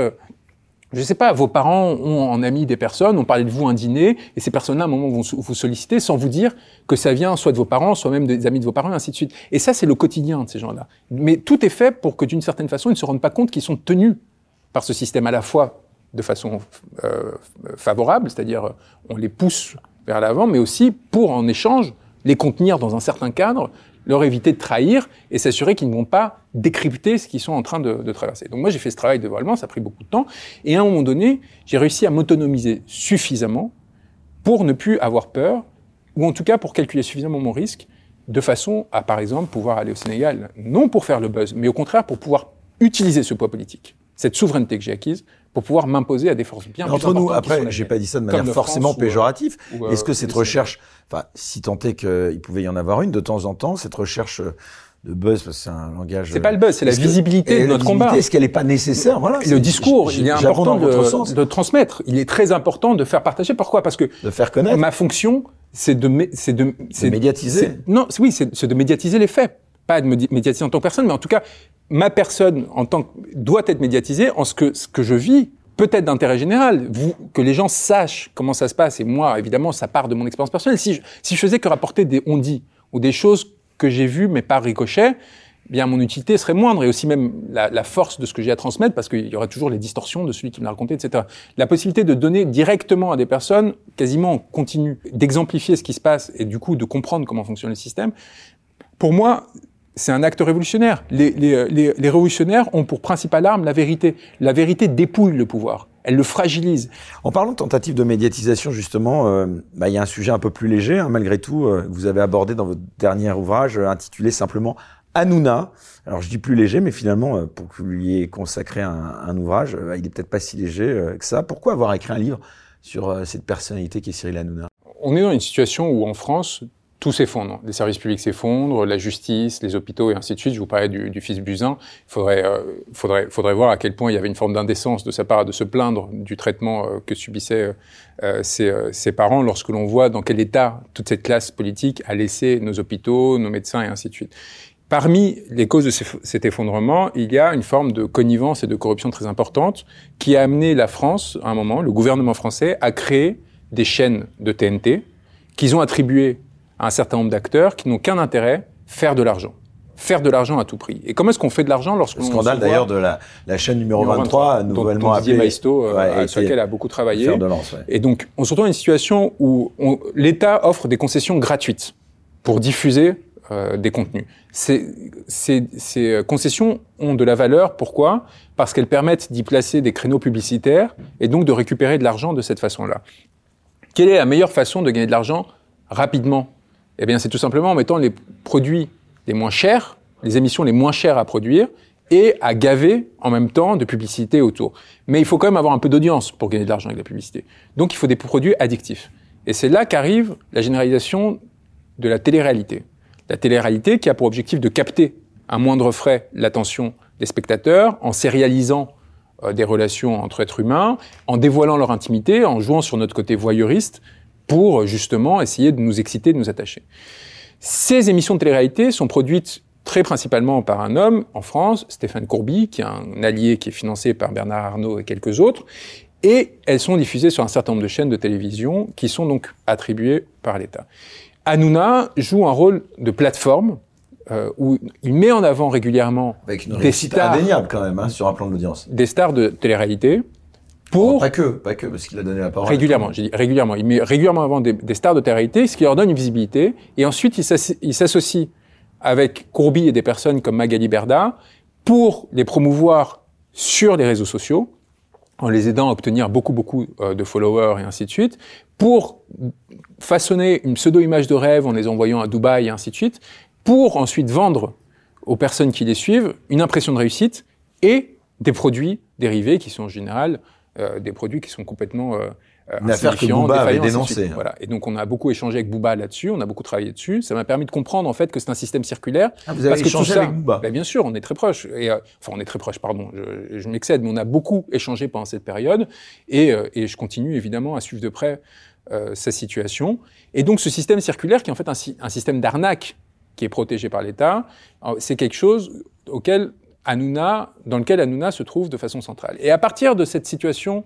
je sais pas, vos parents ont en ami des personnes, ont parlé de vous un dîner, et ces personnes-là, à un moment, vont vous solliciter sans vous dire que ça vient soit de vos parents, soit même des amis de vos parents, et ainsi de suite. Et ça, c'est le quotidien de ces gens-là. Mais tout est fait pour que, d'une certaine façon, ils ne se rendent pas compte qu'ils sont tenus par ce système à la fois de façon euh, favorable, c'est-à-dire on les pousse vers l'avant, mais aussi pour, en échange, les contenir dans un certain cadre, leur éviter de trahir et s'assurer qu'ils ne vont pas décrypter ce qu'ils sont en train de, traverser. Donc moi, j'ai fait ce travail de dévoilement, ça a pris beaucoup de temps. Et à un moment donné, j'ai réussi à m'autonomiser suffisamment pour ne plus avoir peur, ou en tout cas pour calculer suffisamment mon risque, de façon à, par exemple, pouvoir aller au Sénégal, non pour faire le buzz, mais au contraire pour pouvoir utiliser ce poids politique, cette souveraineté que j'ai acquise, pour pouvoir m'imposer à des forces bien plus Entre nous, après, j'ai pas dit ça de manière forcément euh, péjorative. Est-ce que cette recherche, enfin, si tant est qu'il pouvait y en avoir une de temps en temps, cette recherche euh, de buzz, parce que c'est un langage. C'est pas le buzz, c'est la visibilité de notre combat. Est-ce qu'elle n'est pas nécessaire? Voilà. Le discours, il est important de, de, transmettre. Il est très important de faire partager. Pourquoi? Parce que de faire connaître. Ma fonction, c'est de, c'est de, c'est médiatiser. Non, oui, c'est de médiatiser les faits, pas de médiatiser en tant que personne, mais en tout cas, ma personne en tant doit être médiatisée en ce que ce que je vis peut-être d'intérêt général, que les gens sachent comment ça se passe. Et moi, évidemment, ça part de mon expérience personnelle. Si je, si faisais que rapporter des on-dit ou des choses que j'ai vues, mais pas ricochet, eh bien mon utilité serait moindre et aussi même la, force de ce que j'ai à transmettre parce qu'il y aura toujours les distorsions de celui qui me l'a raconté, etc. La possibilité de donner directement à des personnes, quasiment en continu, d'exemplifier ce qui se passe et du coup de comprendre comment fonctionne le système, pour moi, c'est un acte révolutionnaire. Les, les, les, les, révolutionnaires ont pour principale arme la vérité. La vérité dépouille le pouvoir. Elle le fragilise. En parlant de tentative de médiatisation, justement, euh, bah, il y a un sujet un peu plus léger, hein, malgré tout, euh, que vous avez abordé dans votre dernier ouvrage, euh, intitulé simplement Hanouna. Alors je dis plus léger, mais finalement, pour que vous lui ayez consacré un, un ouvrage, il est peut-être pas si léger que ça. Pourquoi avoir écrit un livre sur cette personnalité qui est Cyril Hanouna? On est dans une situation où en France, tout s'effondre. Les services publics s'effondrent, la justice, les hôpitaux et ainsi de suite. Je vous parlais du, fils Buzyn. Il faudrait, euh, faudrait, voir à quel point il y avait une forme d'indécence de sa part de se plaindre du traitement euh, que subissaient euh, ses, parents lorsque l'on voit dans quel état toute cette classe politique a laissé nos hôpitaux, nos médecins et ainsi de suite. Parmi les causes de cet effondrement, il y a une forme de connivence et de corruption très importante qui a amené la France, à un moment, le gouvernement français, à créer des chaînes de TNT qu'ils ont attribuées un certain nombre d'acteurs qui n'ont qu'un intérêt, faire de l'argent. Faire de l'argent à tout prix. Et comment est-ce qu'on fait de l'argent lorsqu'on Le scandale d'ailleurs de la, la, chaîne numéro 23, nouvellement dont, appelée... Maisto, euh, sur laquelle a beaucoup travaillé. De lance, ouais. Et donc, on se retrouve dans une situation où l'État offre des concessions gratuites pour diffuser euh, des contenus. Ces, ces, ces, concessions ont de la valeur. Pourquoi? Parce qu'elles permettent d'y placer des créneaux publicitaires et donc de récupérer de l'argent de cette façon-là. Quelle est la meilleure façon de gagner de l'argent? Rapidement eh bien, c'est tout simplement en mettant les produits les moins chers, les émissions les moins chères à produire, et à gaver en même temps de publicité autour. Mais il faut quand même avoir un peu d'audience pour gagner de l'argent avec la publicité. Donc il faut des produits addictifs. Et c'est là qu'arrive la généralisation de la télé-réalité. La télé-réalité qui a pour objectif de capter à moindre frais l'attention des spectateurs en sérialisant euh, des relations entre êtres humains, en dévoilant leur intimité, en jouant sur notre côté voyeuriste, pour justement essayer de nous exciter, de nous attacher. Ces émissions de télé-réalité sont produites très principalement par un homme en France, Stéphane Courby, qui est un allié qui est financé par Bernard Arnault et quelques autres, et elles sont diffusées sur un certain nombre de chaînes de télévision qui sont donc attribuées par l'État. Hanouna joue un rôle de plateforme euh, où il met en avant régulièrement Avec une des stars indéniable quand même hein, sur un plan de l'audience. Des stars de télé-réalité pour... pas que, pas que, parce qu'il a donné la parole. Régulièrement, j'ai dit régulièrement. Il met régulièrement avant des, des stars de télé ce qui leur donne une visibilité. Et ensuite, il s'associe avec Courby et des personnes comme Magali Berda pour les promouvoir sur les réseaux sociaux, en les aidant à obtenir beaucoup, beaucoup euh, de followers et ainsi de suite, pour façonner une pseudo-image de rêve en les envoyant à Dubaï et ainsi de suite, pour ensuite vendre aux personnes qui les suivent une impression de réussite et des produits dérivés qui sont en général euh, des produits qui sont complètement euh, euh Une affaire que avait dénoncé. Voilà. Et donc on a beaucoup échangé avec Bouba là-dessus, on a beaucoup travaillé dessus. Ça m'a permis de comprendre en fait que c'est un système circulaire. Ah, vous avez parce échangé que tout ça, avec Bouba ben, Bien sûr, on est très proche. Et euh, enfin, on est très proche, pardon. Je, je m'excède, mais on a beaucoup échangé pendant cette période, et, et je continue évidemment à suivre de près euh, sa situation. Et donc ce système circulaire, qui est en fait un, un système d'arnaque qui est protégé par l'État, c'est quelque chose auquel Hanouna, dans lequel Hanouna se trouve de façon centrale. Et à partir de cette situation,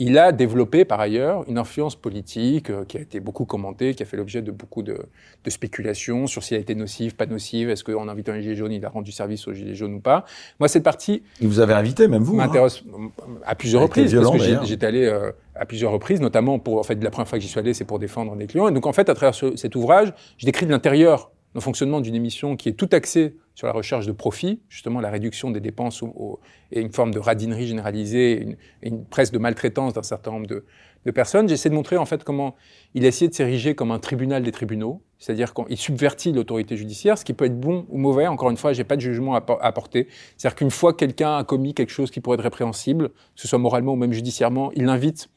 il a développé par ailleurs une influence politique euh, qui a été beaucoup commentée, qui a fait l'objet de beaucoup de, de, spéculations sur si elle a été nocive, pas nocive, est-ce qu'en invitant les Gilets jaunes, il a rendu service aux Gilets jaunes ou pas. Moi, cette partie... Il vous avez invité, même vous hein. M'intéresse à plusieurs reprises, parce que j'étais allé euh, à plusieurs reprises, notamment pour, en fait, la première fois que j'y suis allé, c'est pour défendre des clients. Et donc, en fait, à travers ce, cet ouvrage, je décris de l'intérieur le fonctionnement d'une émission qui est tout axée sur la recherche de profit, justement la réduction des dépenses et une forme de radinerie généralisée, une, une presse de maltraitance d'un certain nombre de, de personnes. J'essaie de montrer en fait comment il a essayé de s'ériger comme un tribunal des tribunaux, c'est-à-dire qu'il subvertit l'autorité judiciaire, ce qui peut être bon ou mauvais. Encore une fois, j'ai pas de jugement à apporter. C'est-à-dire qu'une fois quelqu'un a commis quelque chose qui pourrait être répréhensible, que ce soit moralement ou même judiciairement, il l'invite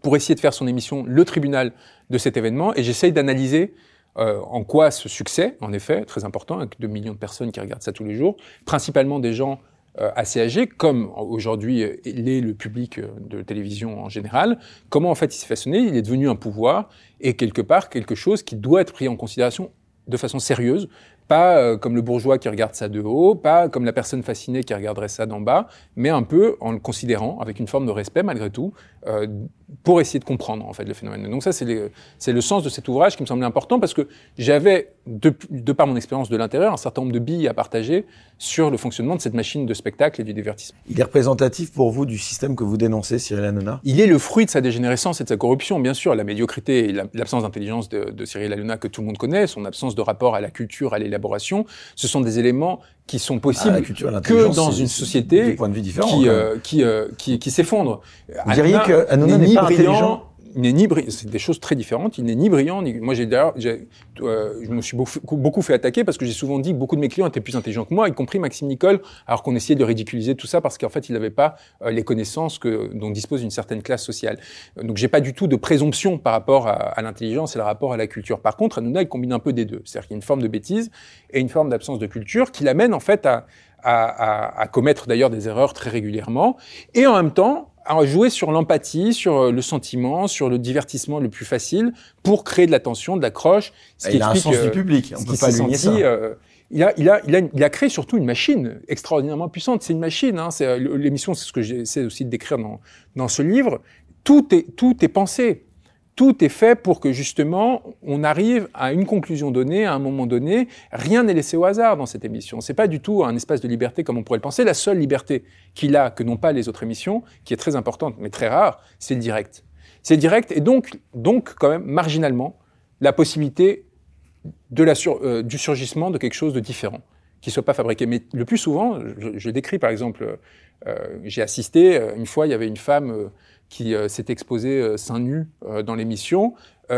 pour essayer de faire son émission le tribunal de cet événement, et j'essaye d'analyser euh, en quoi ce succès, en effet, très important, avec 2 millions de personnes qui regardent ça tous les jours, principalement des gens euh, assez âgé, comme aujourd'hui euh, l'est le public de télévision en général, comment en fait il s'est façonné, il est devenu un pouvoir et quelque part quelque chose qui doit être pris en considération de façon sérieuse pas comme le bourgeois qui regarde ça de haut, pas comme la personne fascinée qui regarderait ça d'en bas, mais un peu en le considérant avec une forme de respect malgré tout, euh, pour essayer de comprendre en fait le phénomène. Donc ça c'est le sens de cet ouvrage qui me semblait important parce que j'avais de, de, par mon expérience de l'intérieur un certain nombre de billes à partager sur le fonctionnement de cette machine de spectacle et du divertissement. Il est représentatif pour vous du système que vous dénoncez, Cyril Hanouna? Il est le fruit de sa dégénérescence et de sa corruption, bien sûr. La médiocrité et l'absence d'intelligence de, de Cyril Hanouna que tout le monde connaît, son absence de rapport à la culture, à l'élaboration, ce sont des éléments qui sont possibles ah, que dans une société qui, euh, qui, euh, qui, qui s'effondre. Vous diriez que Hanouna n'est pas intelligent il n'est ni brillant, c'est des choses très différentes. Il n'est ni brillant, ni... moi j'ai d'ailleurs, euh, je me suis beaucoup, fait attaquer parce que j'ai souvent dit que beaucoup de mes clients étaient plus intelligents que moi, y compris Maxime Nicole, alors qu'on essayait de ridiculiser tout ça parce qu'en fait il n'avait pas euh, les connaissances que dont dispose une certaine classe sociale. Donc j'ai pas du tout de présomption par rapport à, à l'intelligence et le rapport à la culture. Par contre, Hanouna il combine un peu des deux, c'est-à-dire qu'il y a une forme de bêtise et une forme d'absence de culture qui l'amène en fait à, à, à, à commettre d'ailleurs des erreurs très régulièrement et en même temps à jouer sur l'empathie, sur euh, le sentiment, sur le divertissement le plus facile pour créer de l'attention, de l'accroche. Ce qui il a un sens du public, on peut pas lui ça. Euh, il a, il, a, il, a, il a créé surtout une machine extraordinairement puissante. C'est une machine. Hein, c'est euh, l'émission, c'est ce que j'essaie aussi de décrire dans, dans ce livre. Tout est, tout est pensé tout est fait pour que justement on arrive à une conclusion donnée à un moment donné. Rien n'est laissé au hasard dans cette émission. C'est pas du tout un espace de liberté comme on pourrait le penser. La seule liberté qu'il a, que n'ont pas les autres émissions, qui est très importante mais très rare, c'est le direct. C'est direct et donc, donc quand même marginalement la possibilité de la euh, du surgissement de quelque chose de différent, qui soit pas fabriqué. Mais le plus souvent, je, décris par exemple, euh, j'ai assisté euh, une fois, il y avait une femme qui euh, s'est exposée euh, seins nus euh, dans l'émission,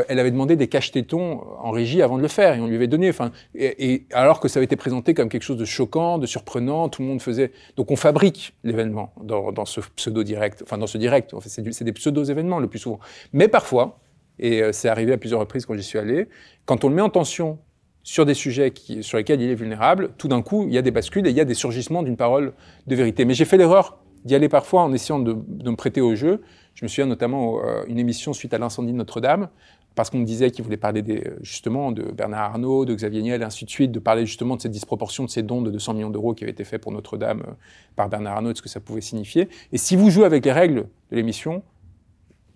elle avait demandé des cache-tétons en régie avant de le faire et on lui avait donné. Enfin, et, alors que ça avait été présenté comme quelque chose de choquant, de surprenant, tout le monde faisait. Donc on fabrique l'événement dans, ce pseudo direct, enfin dans ce direct. C'est des pseudo événements le plus souvent. Mais parfois, et c'est arrivé à plusieurs reprises quand j'y suis allé, quand on le met en tension sur des sujets sur lesquels il est vulnérable, tout d'un coup, il y a des bascules et il y a des surgissements d'une parole de vérité. Mais j'ai fait l'erreur d'y aller parfois en essayant de, me prêter au jeu. Je me souviens notamment euh, une émission suite à l'incendie de Notre-Dame, parce qu'on me disait qu'il voulait parler des, justement de Bernard Arnault, de Xavier Niel, et ainsi de suite, de parler justement de cette disproportion de ces dons de 200 millions d'euros qui avaient été faits pour Notre-Dame euh, par Bernard Arnault, de ce que ça pouvait signifier. Et si vous jouez avec les règles de l'émission,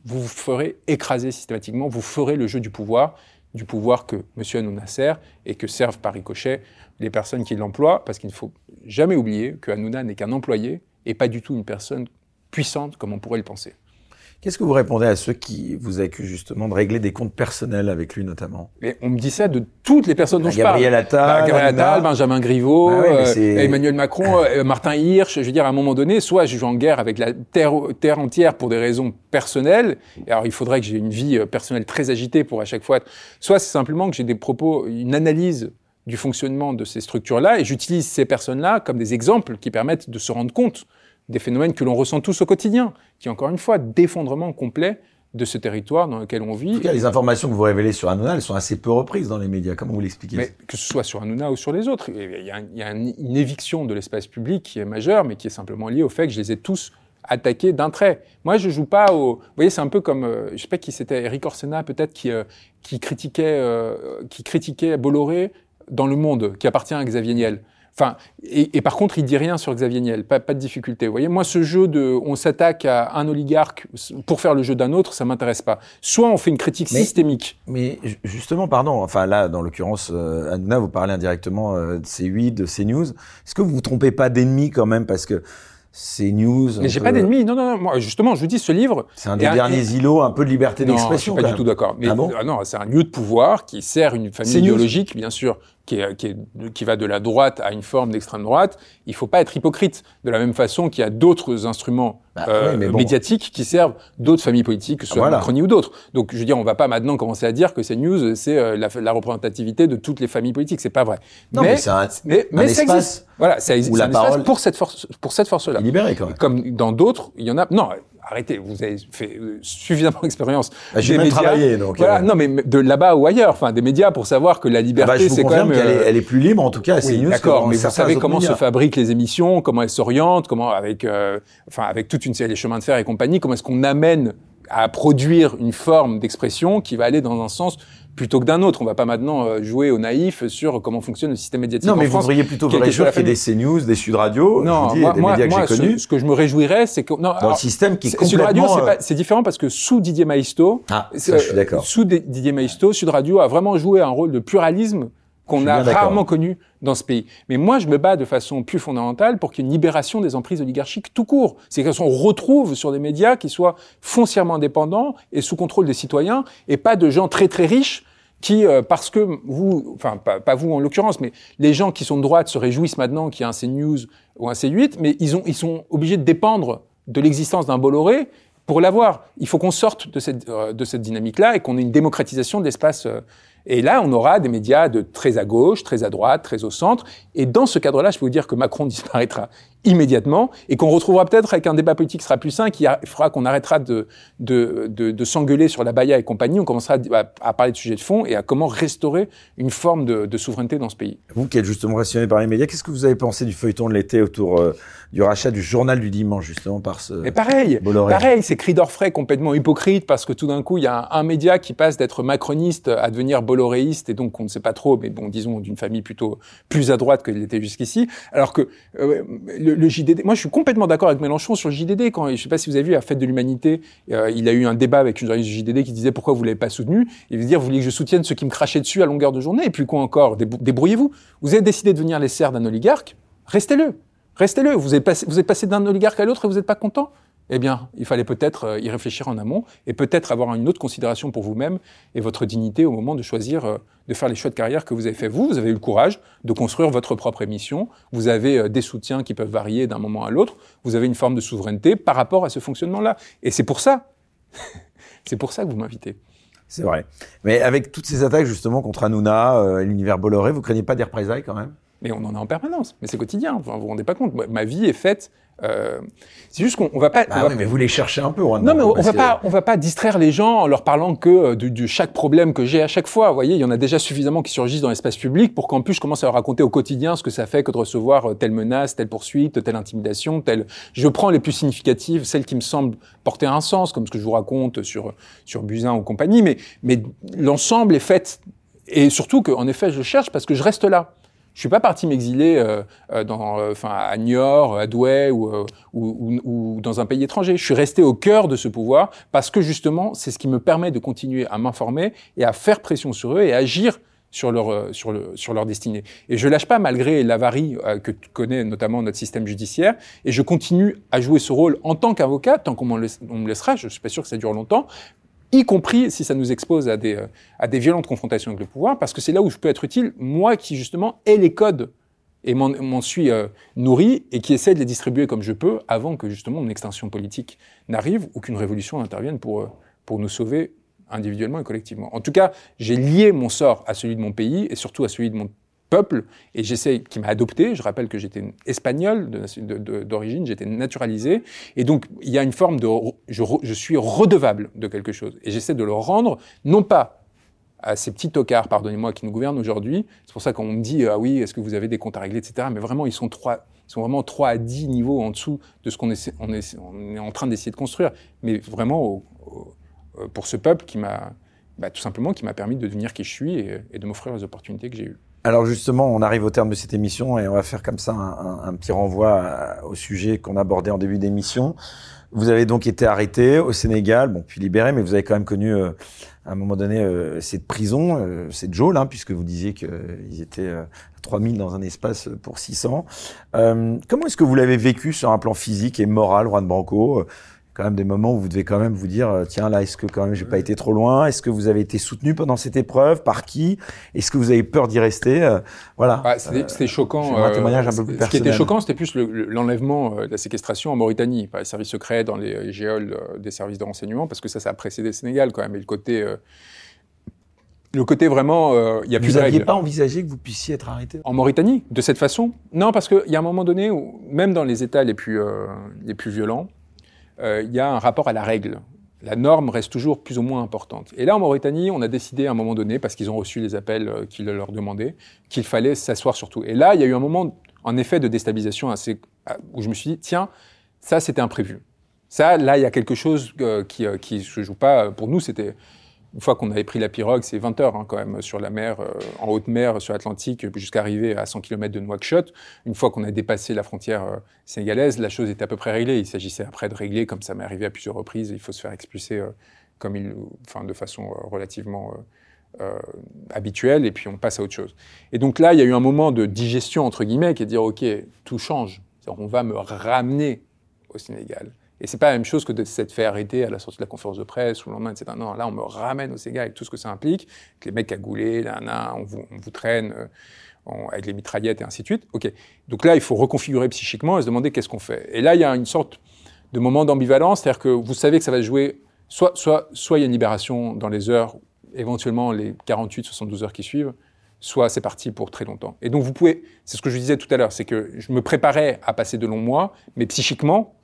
vous vous ferez écraser systématiquement, vous ferez le jeu du pouvoir, du pouvoir que M. Hanouna sert et que servent par ricochet les personnes qui l'emploient, parce qu'il ne faut jamais oublier que Hanouna n'est qu'un employé et pas du tout une personne puissante comme on pourrait le penser. Qu'est-ce que vous répondez à ceux qui vous accusent justement de régler des comptes personnels avec lui notamment? Mais On me dit ça de toutes les personnes dont je parle. Gabriel Attal, bah, Gabriel Attal, Benjamin Griveaux, bah euh, Emmanuel Macron, euh, Martin Hirsch. Je veux dire, à un moment donné, soit je joue en guerre avec la terre, terre entière pour des raisons personnelles. Et alors, il faudrait que j'ai une vie euh, personnelle très agitée pour à chaque fois. Soit c'est simplement que j'ai des propos, une analyse du fonctionnement de ces structures-là, et j'utilise ces personnes-là comme des exemples qui permettent de se rendre compte des phénomènes que l'on ressent tous au quotidien, qui, encore une fois, d'effondrement complet de ce territoire dans lequel on vit. En tout cas, les informations que vous révélez sur Hanouna, elles sont assez peu reprises dans les médias. Comment vous l'expliquez Mais que ce soit sur Hanouna ou sur les autres, il y a, il y a une éviction de l'espace public qui est majeure, mais qui est simplement liée au fait que je les ai tous attaqués d'un trait. Moi, je joue pas au. Vous voyez, c'est un peu comme, euh, je sais pas qui c'était, Eric Orsena peut-être qui euh, qui critiquait euh, qui critiquait Bolloré dans Le Monde, qui appartient à Xavier Niel. Enfin, et, par contre, il dit rien sur Xavier Niel, pas, pas de difficulté. Vous voyez, moi, ce jeu de, on s'attaque à un oligarque pour faire le jeu d'un autre, ça m'intéresse pas. Soit on fait une critique systémique. Mais justement, pardon, enfin là, dans l'occurrence, euh, vous parlez indirectement euh, de C8, de CNews. Est-ce que vous vous trompez pas d'ennemi quand même, parce que c'est news. Mais j'ai pas d'ennemis. Non, non, non. Moi, justement, je vous dis, ce livre. C'est un des derniers îlots un peu de liberté d'expression. Non, je suis pas du tout d'accord. Mais ah bon euh, non, c'est un lieu de pouvoir qui sert une famille idéologique, bien sûr, qui, est, qui, est, qui, va de la droite à une forme d'extrême droite. Il faut pas être hypocrite. De la même façon qu'il y a d'autres instruments bah, euh, médiatiques qui servent d'autres familles politiques, que ce soit voilà. Macronie ou d'autres. Donc, je veux dire, on va pas maintenant commencer à dire que ces news, c'est euh, la, la, représentativité de toutes les familles politiques. C'est pas vrai. Non, mais, un, mais, mais ça existe. Voilà, ça existe. la parole pour cette force, pour cette force-là. Libéré quand même. Comme dans d'autres, il y en a. Non, arrêtez, vous avez fait euh, suffisamment d'expérience. Bah, J'ai même travaillé, donc. Voilà, euh... non, mais de là-bas ou ailleurs, enfin, des médias pour savoir que la liberté, ah bah, c'est quand même. Elle, est, elle est plus libre, en tout cas, c'est oui, D'accord, mais vous savez comment se fabriquent les émissions, comment elles s'orientent, comment avec, euh, enfin, avec toute une série de chemins de fer et compagnie, comment est-ce qu'on amène à produire une forme d'expression qui va aller dans un sens plutôt que d'un autre. On va pas maintenant euh, jouer au naïf sur comment fonctionne le système médiatique. Non, mais vous devriez plutôt vous réjouir qu'il y ait des CNews, des Sud Radio, non, dis, moi, des moi, médias que moi j'ai connus. Ce, ce, que je me réjouirais, c'est que non, dans alors, le système qui est complètement. Sud Radio, euh, c'est différent parce que sous Didier Maisto, ah, ça, je suis d'accord. Sous Didier Maisto, Sud Radio a vraiment joué un rôle de pluralisme qu'on a rarement connu dans ce pays. Mais moi, je me bats de façon plus fondamentale pour qu'il y ait une libération des emprises oligarchiques tout court. C'est qu'on retrouve sur des médias qui soient foncièrement indépendants et sous contrôle des citoyens, et pas de gens très très riches qui, euh, parce que vous, enfin pas, pas vous en l'occurrence, mais les gens qui sont de droite se réjouissent maintenant qu'il y a un CNews ou un C8, mais ils, ont, ils sont obligés de dépendre de l'existence d'un Bolloré pour l'avoir. Il faut qu'on sorte de cette, euh, de cette dynamique-là et qu'on ait une démocratisation de l'espace euh, et là, on aura des médias de très à gauche, très à droite, très au centre. Et dans ce cadre-là, je peux vous dire que Macron disparaîtra immédiatement et qu'on retrouvera peut-être avec un débat politique qui sera plus sain, qui fera qu'on arrêtera de, de, de, de s'engueuler sur la Baïa et compagnie. On commencera à, à, parler de sujets de fond et à comment restaurer une forme de, de souveraineté dans ce pays. Vous qui êtes justement passionné par les médias, qu'est-ce que vous avez pensé du feuilleton de l'été autour euh, du rachat du journal du dimanche, justement, par ce. Mais pareil, Bolloré. pareil, c'est cri d'orfraie complètement hypocrite parce que tout d'un coup, il y a un, un média qui passe d'être macroniste à devenir bolloréiste et donc on ne sait pas trop, mais bon, disons d'une famille plutôt plus à droite qu'il était jusqu'ici. Alors que euh, le, moi je suis complètement d'accord avec Mélenchon sur le JDD. Quand je sais pas si vous avez vu à Fête de l'Humanité, euh, il a eu un débat avec une journaliste du JDD qui disait pourquoi vous l'avez pas soutenu. Il veut dire vous voulez que je soutienne ceux qui me crachaient dessus à longueur de journée et puis quoi encore Débrouillez-vous. Vous avez décidé de venir les serres d'un oligarque, restez-le. Restez-le. Vous êtes passé d'un oligarque à l'autre et vous n'êtes pas content eh bien, il fallait peut-être euh, y réfléchir en amont et peut-être avoir une autre considération pour vous-même et votre dignité au moment de choisir euh, de faire les choix de carrière que vous avez fait. Vous, vous avez eu le courage de construire votre propre émission. Vous avez euh, des soutiens qui peuvent varier d'un moment à l'autre. Vous avez une forme de souveraineté par rapport à ce fonctionnement-là. Et c'est pour ça, c'est pour ça que vous m'invitez. C'est vrai. Mais avec toutes ces attaques justement contre Hanouna et l'univers Bolloré, vous craignez pas des représailles quand même? Mais on en a en permanence. Mais c'est quotidien. Enfin, vous vous rendez pas compte. Ma vie est faite. Euh, c'est juste qu'on va pas. Ah on oui, mais vous les cherchez un peu. Hein, non, mais on va que... pas, on va pas distraire les gens en leur parlant que de, de chaque problème que j'ai à chaque fois. Vous voyez, il y en a déjà suffisamment qui surgissent dans l'espace public pour qu'en plus je commence à leur raconter au quotidien ce que ça fait que de recevoir euh, telle menace, telle poursuite, telle intimidation, telle. Je prends les plus significatives, celles qui me semblent porter un sens, comme ce que je vous raconte sur sur Buzyn ou compagnie. Mais mais l'ensemble est fait et surtout qu'en effet je cherche parce que je reste là. Je suis pas parti m'exiler euh, dans, euh, enfin, à Niort, à Douai ou, euh, dans un pays étranger. Je suis resté au cœur de ce pouvoir parce que justement, c'est ce qui me permet de continuer à m'informer et à faire pression sur eux et à agir sur leur sur le sur leur destinée. Et je lâche pas malgré l'avarie euh, que connaît notamment notre système judiciaire. Et je continue à jouer ce rôle en tant qu'avocat tant qu'on me laissera. Je suis pas sûr que ça dure longtemps, y compris si ça nous expose à des, euh, à des violentes confrontations avec le pouvoir, parce que c'est là où je peux être utile, moi qui justement ai les codes et m'en suis euh, nourri et qui essaie de les distribuer comme je peux avant que justement une extinction politique n'arrive ou qu'une révolution intervienne pour, euh, pour nous sauver individuellement et collectivement. En tout cas, j'ai lié mon sort à celui de mon pays et surtout à celui de mon peuple, et j'essaie, qui m'a adopté, je rappelle que j'étais espagnol d'origine, j'étais naturalisé, et donc il y a une forme de, je, suis redevable de quelque chose, et j'essaie de le rendre, non pas à ces petits tocards, pardonnez-moi, qui nous gouvernent aujourd'hui, c'est pour ça qu'on me dit, ah oui, est-ce que vous avez des comptes à régler, etc., mais vraiment, ils sont trois, ils sont vraiment 3 à 10 niveaux en dessous de ce qu'on est, on est, on est en train d'essayer de construire, mais vraiment au, au, pour ce peuple qui m'a, bah, tout simplement, qui m'a permis de devenir qui je suis et, et de m'offrir les opportunités que j'ai eues. Alors justement, on arrive au terme de cette émission et on va faire comme ça un, petit renvoi au sujet qu'on abordait en début d'émission. Vous avez donc été arrêté au Sénégal, bon, puis libéré, mais vous avez quand même connu euh, à un moment donné euh, cette prison, euh, cette geôle, hein, puisque vous disiez qu'ils étaient à 3000 dans un espace pour 600. comment est-ce que vous l'avez vécu sur un plan physique et moral, Juan Branco? Quand même des moments où vous devez quand même vous dire euh, tiens là est-ce que quand même j'ai pas été trop loin? Est-ce que vous avez été soutenu pendant cette épreuve? Par qui? Est-ce que vous avez peur d'y rester? Euh, voilà. Ah, c'était choquant un témoignage un peu plus personnel. ce qui était choquant c'était plus l'enlèvement de la séquestration en Mauritanie par les services secrets dans les géoles des services de renseignement parce que ça ça a précédé le Sénégal quand même. Et le côté le côté vraiment, il y a plus Vous n'aviez pas envisagé que vous puissiez être arrêté? En Mauritanie, de cette façon? Non, parce qu'il y a un moment donné où, même dans les États les plus, les plus violents, euh, il y a un rapport à la règle. La norme reste toujours plus ou moins importante. Et là, en Mauritanie, on a décidé à un moment donné, parce qu'ils ont reçu les appels euh, qu'ils leur demandaient, qu'il fallait s'asseoir sur tout. Et là, il y a eu un moment, en effet, de déstabilisation assez, où je me suis dit, tiens, ça, c'était imprévu. Ça, là, il y a quelque chose euh, qui ne se joue pas. Pour nous, c'était une fois qu'on avait pris la pirogue, c'est 20 heures hein, quand même sur la mer, euh, en haute mer, sur l'Atlantique, jusqu'à arriver à 100 km de Nouakchott. Une fois qu'on a dépassé la frontière euh, sénégalaise, la chose était à peu près réglée. Il s'agissait après de régler, comme ça m'est arrivé à plusieurs reprises, il faut se faire expulser euh, comme il, enfin, de façon relativement habituelle, et puis on passe à autre chose. Et donc là, il y a eu un moment de digestion, entre guillemets, qui est de dire, OK, tout change. On va me ramener au Sénégal. Et c'est pas la même chose que de s'être fait arrêter à la sortie de la conférence de presse ou le lendemain, etc. Non, là, on me ramène au Sega avec tout ce que ça implique, que les mecs cagoulés, là, là, on vous, on vous traîne euh, avec les mitraillettes et ainsi de suite. Ok. Donc là, il faut reconfigurer psychiquement et se demander qu'est-ce qu'on fait. Et là, il y a une sorte de moment d'ambivalence, c'est-à-dire que vous savez que ça va jouer, soit, soit, soit il y a une libération dans les heures, éventuellement les 48, 72 heures qui suivent, soit c'est parti pour très longtemps. Et donc vous pouvez, c'est ce que je disais tout à l'heure, c'est que je me préparais à passer de longs mois, mais psychiquement,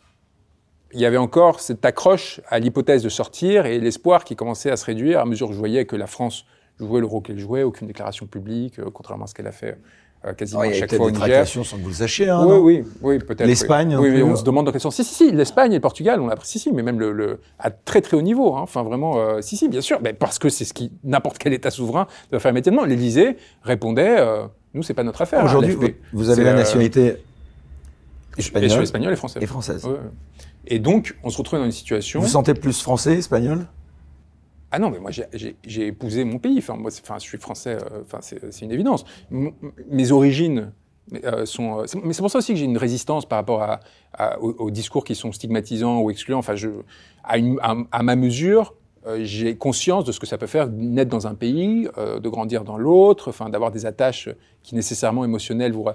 il y avait encore cette accroche à l'hypothèse de sortir et l'espoir qui commençait à se réduire à mesure que je voyais que la France jouait le rôle qu'elle jouait, aucune déclaration publique, euh, contrairement à ce qu'elle a fait euh, quasiment à chaque fois au Niger. sans que vous le sachiez. Hein, oui, oui, oui, peut-être. L'Espagne. Oui, oui, on se demande dans quel sens. Si, si, si, l'Espagne et le Portugal, on l'a si, si, mais même le, le, à très très haut niveau. Hein, enfin, vraiment, euh, si, si, bien sûr, mais parce que c'est ce qui n'importe quel État souverain doit faire immédiatement. L'Élysée répondait, euh, nous, c'est pas notre affaire. Hein, Aujourd'hui, vous, vous, avez la nationalité espagnole. Et espagnole et française. Et française. Et donc, on se retrouve dans une situation. Vous sentez plus français, espagnol? Ah non, mais moi j'ai épousé mon pays. Enfin, moi, enfin, je suis français. Euh, enfin, c'est une évidence. mes origines euh, sont. Euh, mais c'est pour ça aussi que j'ai une résistance par rapport à, aux, discours qui sont stigmatisants ou excluants. Enfin, je, à, une, à, ma mesure, j'ai conscience de ce que ça peut faire naître dans un pays, de grandir dans l'autre, enfin, d'avoir des attaches qui nécessairement émotionnelles vous.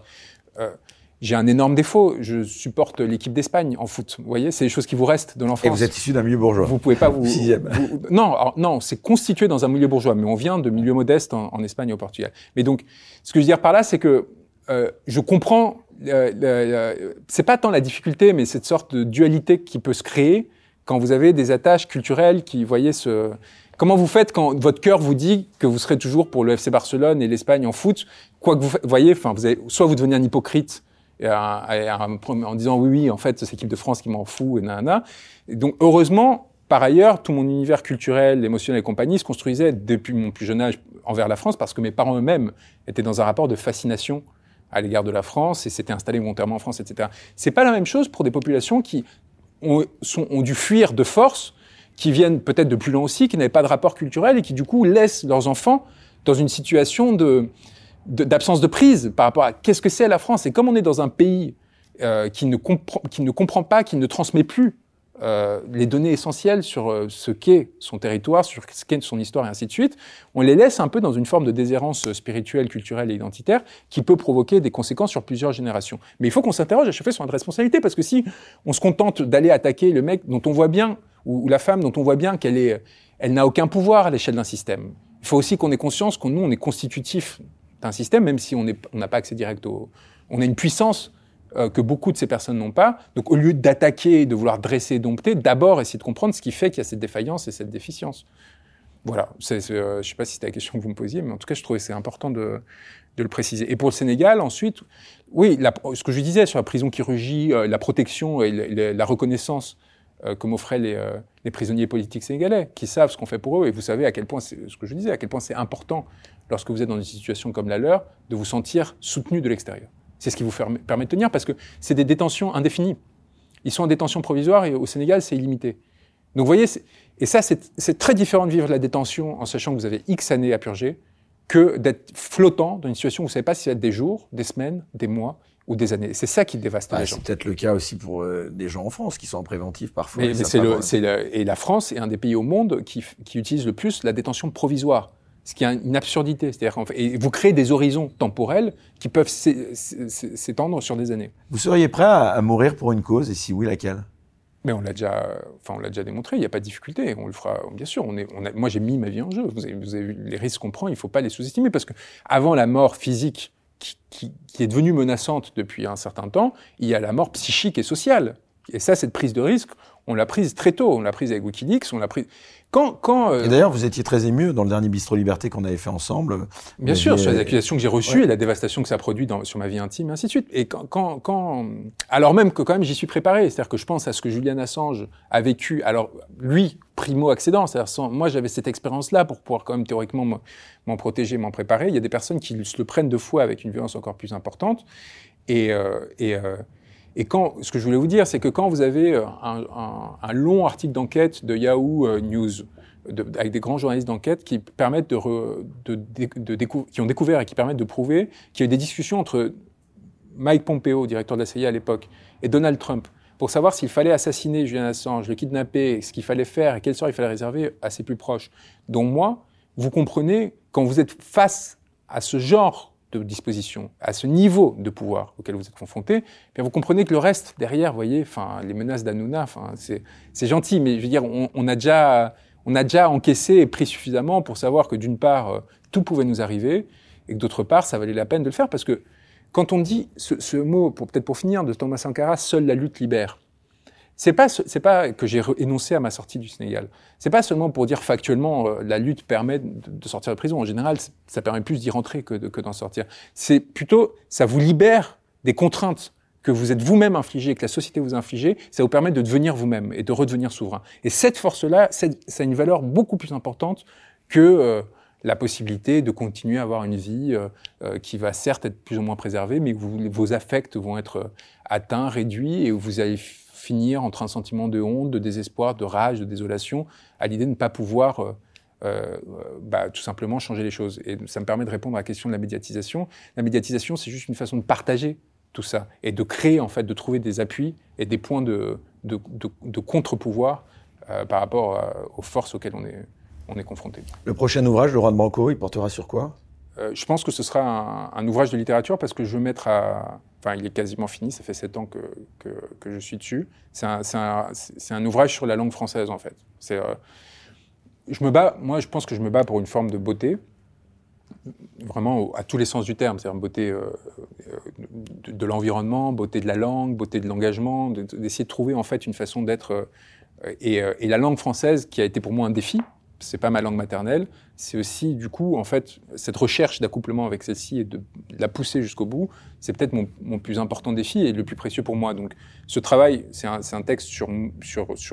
J'ai un énorme défaut. Je supporte l'équipe d'Espagne en foot. Vous voyez, c'est des choses qui vous restent de l'enfance. Et vous êtes issu d'un milieu bourgeois. Vous pouvez pas vous. non, non, c'est constitué dans un milieu bourgeois, mais on vient de milieux modestes en, en, Espagne et au Portugal. Mais donc, ce que je veux dire par là, c'est que euh, je comprends. Euh, euh, c'est pas tant la difficulté, mais cette sorte de dualité qui peut se créer quand vous avez des attaches culturelles qui, voyez, ce Comment vous faites quand votre cœur vous dit que vous serez toujours pour le FC Barcelone et l'Espagne en foot, quoi que vous voyez, enfin, vous avez, soit vous devenez un hypocrite en disant oui, oui, en fait, c'est l'équipe de France qui m'en fout, et nanana. Et donc, heureusement, par ailleurs, tout mon univers culturel, émotionnel et compagnie se construisait depuis mon plus jeune âge envers la France parce que mes parents eux-mêmes étaient dans un rapport de fascination à l'égard de la France et s'étaient installés volontairement en France, etc. C'est pas la même chose pour des populations qui ont, ont dû fuir de force, qui viennent peut-être de plus loin aussi, qui n'avaient pas de rapport culturel et qui du coup laissent leurs enfants dans une situation de, d'absence de, prise par rapport à qu'est-ce que c'est la France. Et comme on est dans un pays euh, qui, ne qui ne comprend pas, qui ne transmet plus euh, les données essentielles sur euh, ce qu'est son territoire, sur ce qu'est son histoire et ainsi de suite, on les laisse un peu dans une forme de déshérence spirituelle, culturelle et identitaire qui peut provoquer des conséquences sur plusieurs générations. Mais il faut qu'on s'interroge à chaque fois sur notre responsabilité parce que si on se contente d'aller attaquer le mec dont on voit bien ou, la femme dont on voit bien qu'elle est, elle n'a aucun pouvoir à l'échelle d'un système. Il faut aussi qu'on ait conscience que nous, on est constitutif d'un système, même si on n'a pas accès direct au... On a une puissance euh, que beaucoup de ces personnes n'ont pas. Donc au lieu d'attaquer, de vouloir dresser et dompter, d'abord essayer de comprendre ce qui fait qu'il y a cette défaillance et cette déficience. Voilà, euh, je ne sais pas si c'était la question que vous me posiez, mais en tout cas, je trouvais c'est important de, le préciser. Et pour le Sénégal, ensuite, oui, ce que je disais sur la prison qui rugit, euh, la protection et la, reconnaissance que m'offraient les, les, prisonniers politiques sénégalais, qui savent ce qu'on fait pour eux. Et vous savez à quel point, ce que je disais, à quel point c'est important, lorsque vous êtes dans une situation comme la leur, de vous sentir soutenu de l'extérieur. C'est ce qui vous permet de tenir, parce que c'est des détentions indéfinies. Ils sont en détention provisoire et au Sénégal, c'est illimité. Donc vous voyez, et ça, c'est très différent de vivre la détention en sachant que vous avez X années à purger que d'être flottant dans une situation où vous ne savez pas si ça va être des jours, des semaines, des mois ou des années. C'est ça qui dévaste les gens. C'est peut-être le cas aussi pour euh, des gens en France qui sont en préventif parfois. Mais, le, et la France est un des pays au monde qui, qui utilise le plus la détention provisoire ce qui est une absurdité. C'est-à-dire vous créez des horizons temporels qui peuvent s'étendre sur des années. Vous seriez prêt à mourir pour une cause, et si oui, laquelle? Mais on l'a déjà, enfin on l'a déjà démontré. Il n'y a pas de difficulté. On le fera, bien sûr. On est, on a, moi, j'ai mis ma vie en jeu. Vous avez, vous avez vu les risques qu'on prend. Il ne faut pas les sous-estimer parce que avant la mort physique, qui, est devenue menaçante depuis un certain temps, il y a la mort psychique et sociale. Et ça, cette prise de risque, on l'a prise très tôt. On l'a prise avec Wikileaks. On l'a prise. Quand, quand, euh, Et d'ailleurs, vous étiez très ému dans le dernier Bistro Liberté qu'on avait fait ensemble. Bien sûr, sur les accusations que j'ai reçues et la dévastation que ça a produit dans, sur ma vie intime, et ainsi de suite. Et quand, quand, quand... alors même que quand même j'y suis préparé, c'est-à-dire que je pense à ce que Julian Assange a vécu. Alors lui, primo accédant, c'est-à-dire moi j'avais cette expérience-là pour pouvoir quand même théoriquement m'en protéger, m'en préparer. Il y a des personnes qui se le prennent deux fois avec une violence encore plus importante. Et, euh, et euh, et quand, ce que je voulais vous dire, c'est que quand vous avez euh, un, long article d'enquête de Yahoo euh, News, avec des grands journalistes d'enquête qui permettent de, qui ont découvert et qui permettent de prouver qu'il y a eu des discussions entre Mike Pompeo, directeur de la CIA à l'époque, et Donald Trump, pour savoir s'il fallait assassiner Julian Assange, le kidnapper, ce qu'il fallait faire et quel sort il fallait réserver à ses plus proches. Donc moi, vous comprenez, quand vous êtes face à ce genre de disposition, à ce niveau de pouvoir auquel vous êtes confronté, eh bien vous comprenez que le reste derrière, vous voyez, enfin les menaces d'Anouna, enfin c'est gentil, mais je veux dire, on, on, a déjà on a déjà encaissé et pris suffisamment pour savoir que d'une part euh, tout pouvait nous arriver et que d'autre part ça valait la peine de le faire parce que quand on dit ce, ce mot, pour peut-être pour finir, de Thomas Sankara, seule la lutte libère. C'est pas c'est pas que j'ai énoncé à ma sortie du Sénégal. C'est pas seulement pour dire factuellement euh, la lutte permet de, sortir de prison. En général, ça permet plus d'y rentrer que, que d'en sortir. C'est plutôt ça vous libère des contraintes que vous êtes vous-même infligé, que la société vous inflige, ça vous permet de devenir vous-même et de redevenir souverain. Et cette force-là, ça a une valeur beaucoup plus importante que euh, la possibilité de continuer à avoir une vie euh, qui va certes être plus ou moins préservée, mais où vos affects vont être atteints, réduits, et où vous allez finir entre un sentiment de honte, de désespoir, de rage, de désolation, à l'idée de ne pas pouvoir euh, euh, bah, tout simplement changer les choses. Et ça me permet de répondre à la question de la médiatisation. La médiatisation, c'est juste une façon de partager tout ça et de créer, en fait, de trouver des appuis et des points de, de, de, contre-pouvoir euh, par rapport aux forces auxquelles on est, on est confronté. Le prochain ouvrage, Le Roi de Banco, il portera sur quoi? Je pense que ce sera un, un, ouvrage de littérature parce que je veux mettre à. Enfin, il est quasiment fini, ça fait sept ans que, que, je suis dessus. C'est un, un, un, ouvrage sur la langue française, en fait. Euh, je me bats, moi, je pense que je me bats pour une forme de beauté, vraiment à tous les sens du terme, c'est-à-dire beauté euh, de, de l'environnement, beauté de la langue, beauté de l'engagement, d'essayer de, trouver en fait une façon d'être. Euh, et, et, la langue française, qui a été pour moi un défi, c'est pas ma langue maternelle, c'est aussi du coup en fait cette recherche d'accouplement avec celle-ci et de la pousser jusqu'au bout, c'est peut-être mon, plus important défi et le plus précieux pour moi. Donc ce travail, c'est un, texte sur,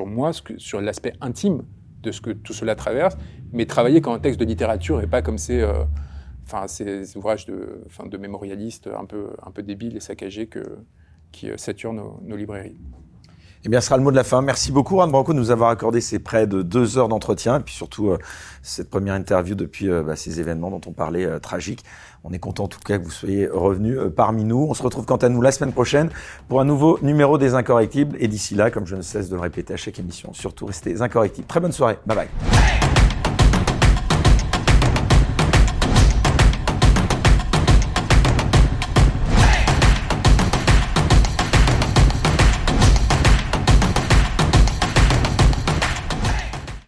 moi, sur l'aspect intime de ce que tout cela traverse, mais travailler comme un texte de littérature et pas comme ces, euh, ces ouvrages de, mémorialistes un peu, débiles et saccagés que, qui euh, saturent nos librairies. Eh bien, ce sera le mot de la fin. Merci beaucoup, Juan Branco, de nous avoir accordé ces près de deux heures d'entretien, et puis surtout euh, cette première interview depuis euh, bah, ces événements dont on parlait euh, tragiques. On est content en tout cas que vous soyez revenu parmi nous. On se retrouve quant à nous la semaine prochaine pour un nouveau numéro des Incorrectibles. Et d'ici là, comme je ne cesse de le répéter à chaque émission, surtout restez incorrectibles. Très bonne soirée. Bye bye.